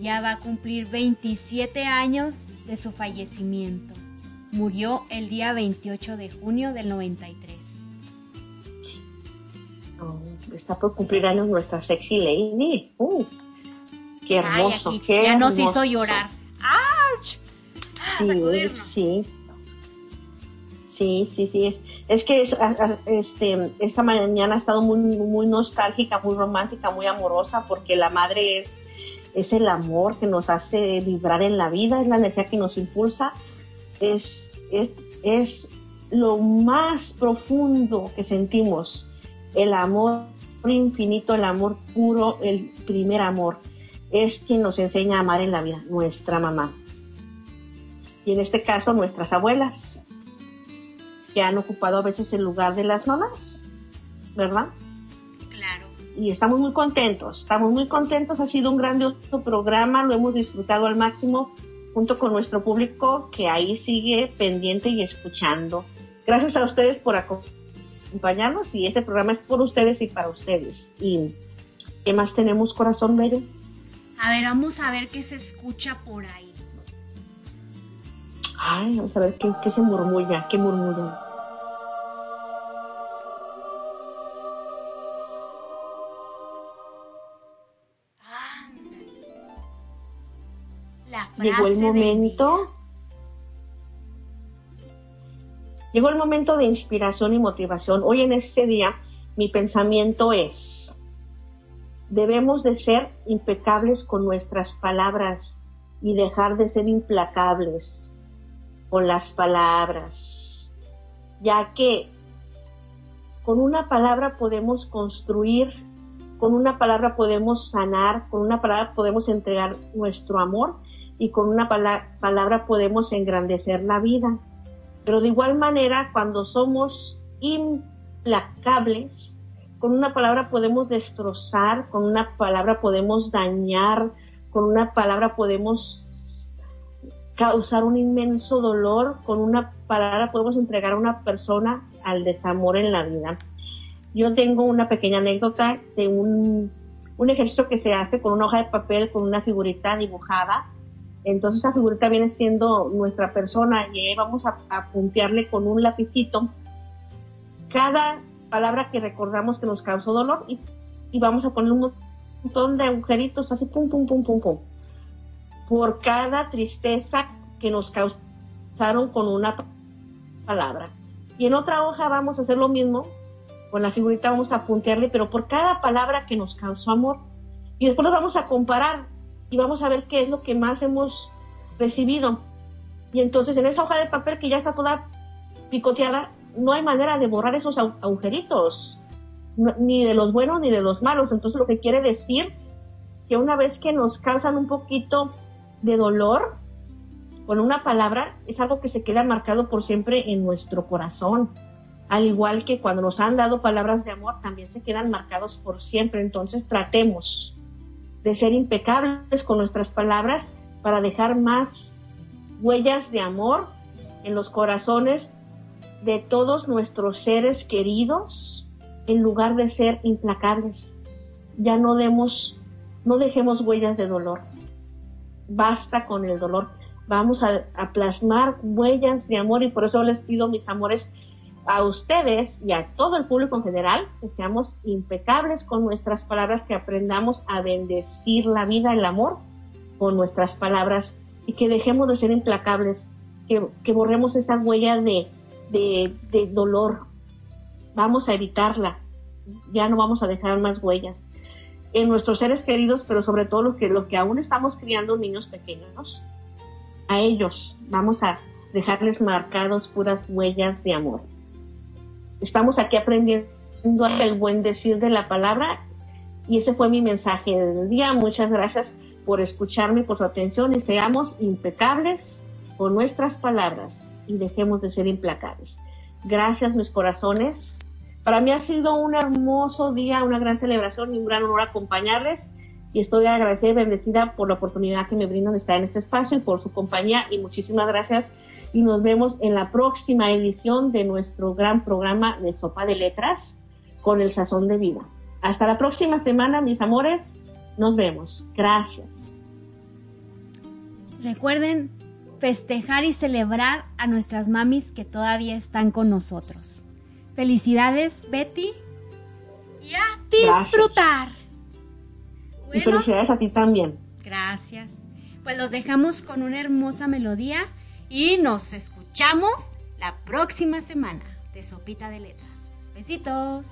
Speaker 3: Ya va a cumplir 27 años de su fallecimiento. Murió el día 28 de junio del 93
Speaker 4: está por cumplir años nuestra sexy lady. Uh, qué hermoso, qué
Speaker 3: Ya nos hizo llorar. ¡Auch!
Speaker 4: sí, sí. Sí, sí, Es, es que este, esta mañana ha estado muy, muy nostálgica, muy romántica, muy amorosa, porque la madre es, es el amor que nos hace vibrar en la vida, es la energía que nos impulsa, es, es, es lo más profundo que sentimos, el amor infinito, el amor puro, el primer amor, es quien nos enseña a amar en la vida, nuestra mamá. Y en este caso, nuestras abuelas, que han ocupado a veces el lugar de las mamás, ¿verdad?
Speaker 3: Claro.
Speaker 4: Y estamos muy contentos, estamos muy contentos, ha sido un grandioso programa, lo hemos disfrutado al máximo junto con nuestro público que ahí sigue pendiente y escuchando. Gracias a ustedes por acompañarnos y este programa es por ustedes y para ustedes. ¿Y qué más tenemos, corazón bello?
Speaker 3: A ver, vamos a ver qué se escucha por ahí.
Speaker 4: Ay, vamos a ver qué, qué se murmulla, qué murmura.
Speaker 3: La
Speaker 4: Llegó el momento. Llegó el momento de inspiración y motivación. Hoy en este día mi pensamiento es, debemos de ser impecables con nuestras palabras y dejar de ser implacables con las palabras, ya que con una palabra podemos construir, con una palabra podemos sanar, con una palabra podemos entregar nuestro amor y con una palabra podemos engrandecer la vida. Pero de igual manera, cuando somos implacables, con una palabra podemos destrozar, con una palabra podemos dañar, con una palabra podemos causar un inmenso dolor, con una palabra podemos entregar a una persona al desamor en la vida. Yo tengo una pequeña anécdota de un, un ejercicio que se hace con una hoja de papel, con una figurita dibujada, entonces esa figurita viene siendo nuestra persona y vamos a, a puntearle con un lapicito cada palabra que recordamos que nos causó dolor y, vamos a poner un montón de agujeritos así pum pum pum pum pum por cada tristeza que nos causaron con una palabra. Y en otra hoja vamos a hacer lo mismo, con la figurita vamos a puntearle, pero por cada palabra que nos causó amor. Y después lo vamos a comparar y vamos a ver qué es lo que más hemos recibido. Y entonces en esa hoja de papel que ya está toda picoteada, no hay manera de borrar esos agujeritos, ni de los buenos ni de los malos. Entonces lo que quiere decir que una vez que nos causan un poquito de dolor con una palabra, es algo que se queda marcado por siempre en nuestro corazón. Al igual que cuando nos han dado palabras de amor, también se quedan marcados por siempre. Entonces tratemos de ser impecables con nuestras palabras para dejar más huellas de amor en los corazones de todos nuestros seres queridos en lugar de ser implacables. Ya no demos, no dejemos huellas de dolor. Basta con el dolor. Vamos a, a plasmar huellas de amor y por eso les pido, mis amores, a ustedes y a todo el público en general que seamos impecables con nuestras palabras, que aprendamos a bendecir la vida, el amor con nuestras palabras y que dejemos de ser implacables, que, borremos esa huella de, dolor. Vamos a evitarla, ya no vamos a dejar más huellas en nuestros seres queridos, pero sobre todo lo que, lo que aún estamos criando niños pequeños, a ellos vamos a dejarles marcados puras huellas de amor. Estamos aquí aprendiendo el buen decir de la palabra y ese fue mi mensaje del día. Muchas gracias por escucharme, por su atención y seamos impecables con nuestras palabras y dejemos de ser implacables. Gracias, mis corazones. Para mí ha sido un hermoso día, una gran celebración y un gran honor acompañarles. Y estoy agradecida y bendecida por la oportunidad que me brindan de estar en este espacio y por su compañía. Y muchísimas gracias. Y nos vemos en la próxima edición de nuestro gran programa de Sopa de Letras con el Sazón de Vida. Hasta la próxima semana, mis amores. Nos vemos. Gracias.
Speaker 7: Recuerden festejar y celebrar a nuestras mamis que todavía están con nosotros. Felicidades, Betty. Y a disfrutar.
Speaker 4: Y felicidades a ti también.
Speaker 7: Gracias. Pues los dejamos con una hermosa melodía y nos escuchamos la próxima semana de Sopita de Letras. Besitos.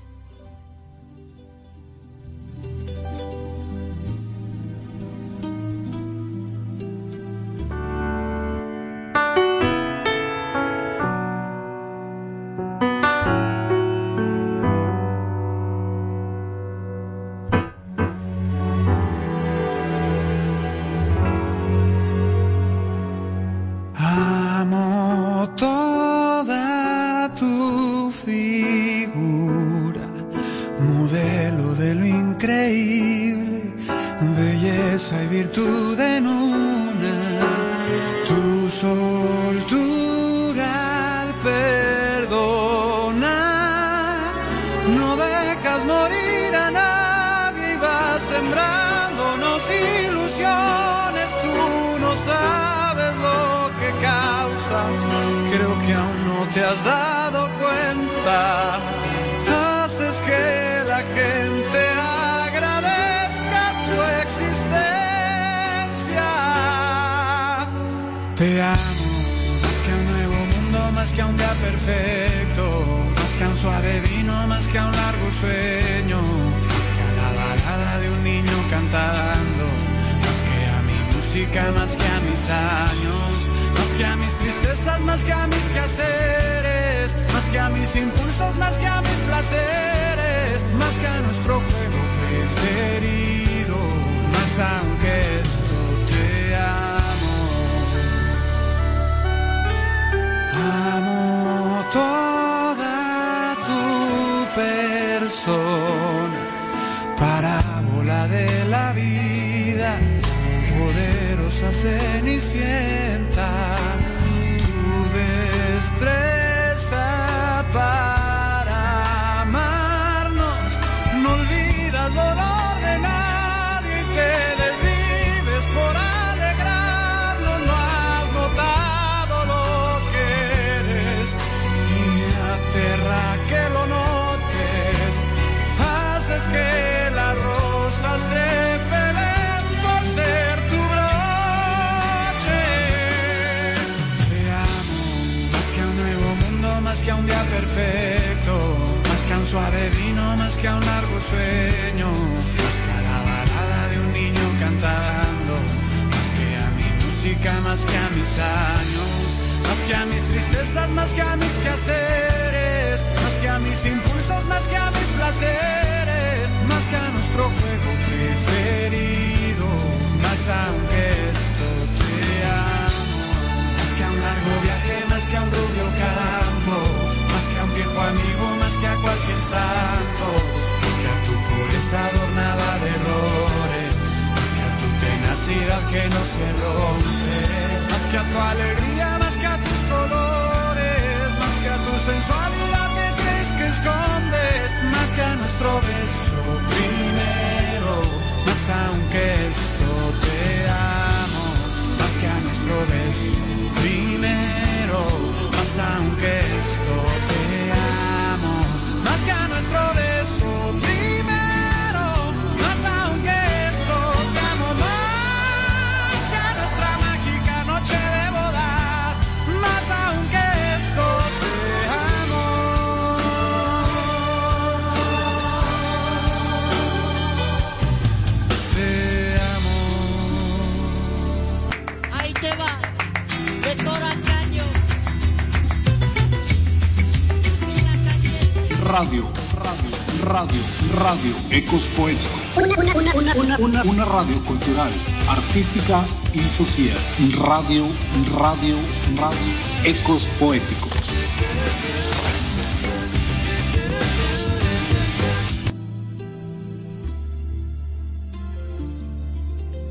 Speaker 2: Ecos Poéticos. Una, una, una, una, radio cultural, artística y social. Radio, radio, radio. Ecos Poéticos.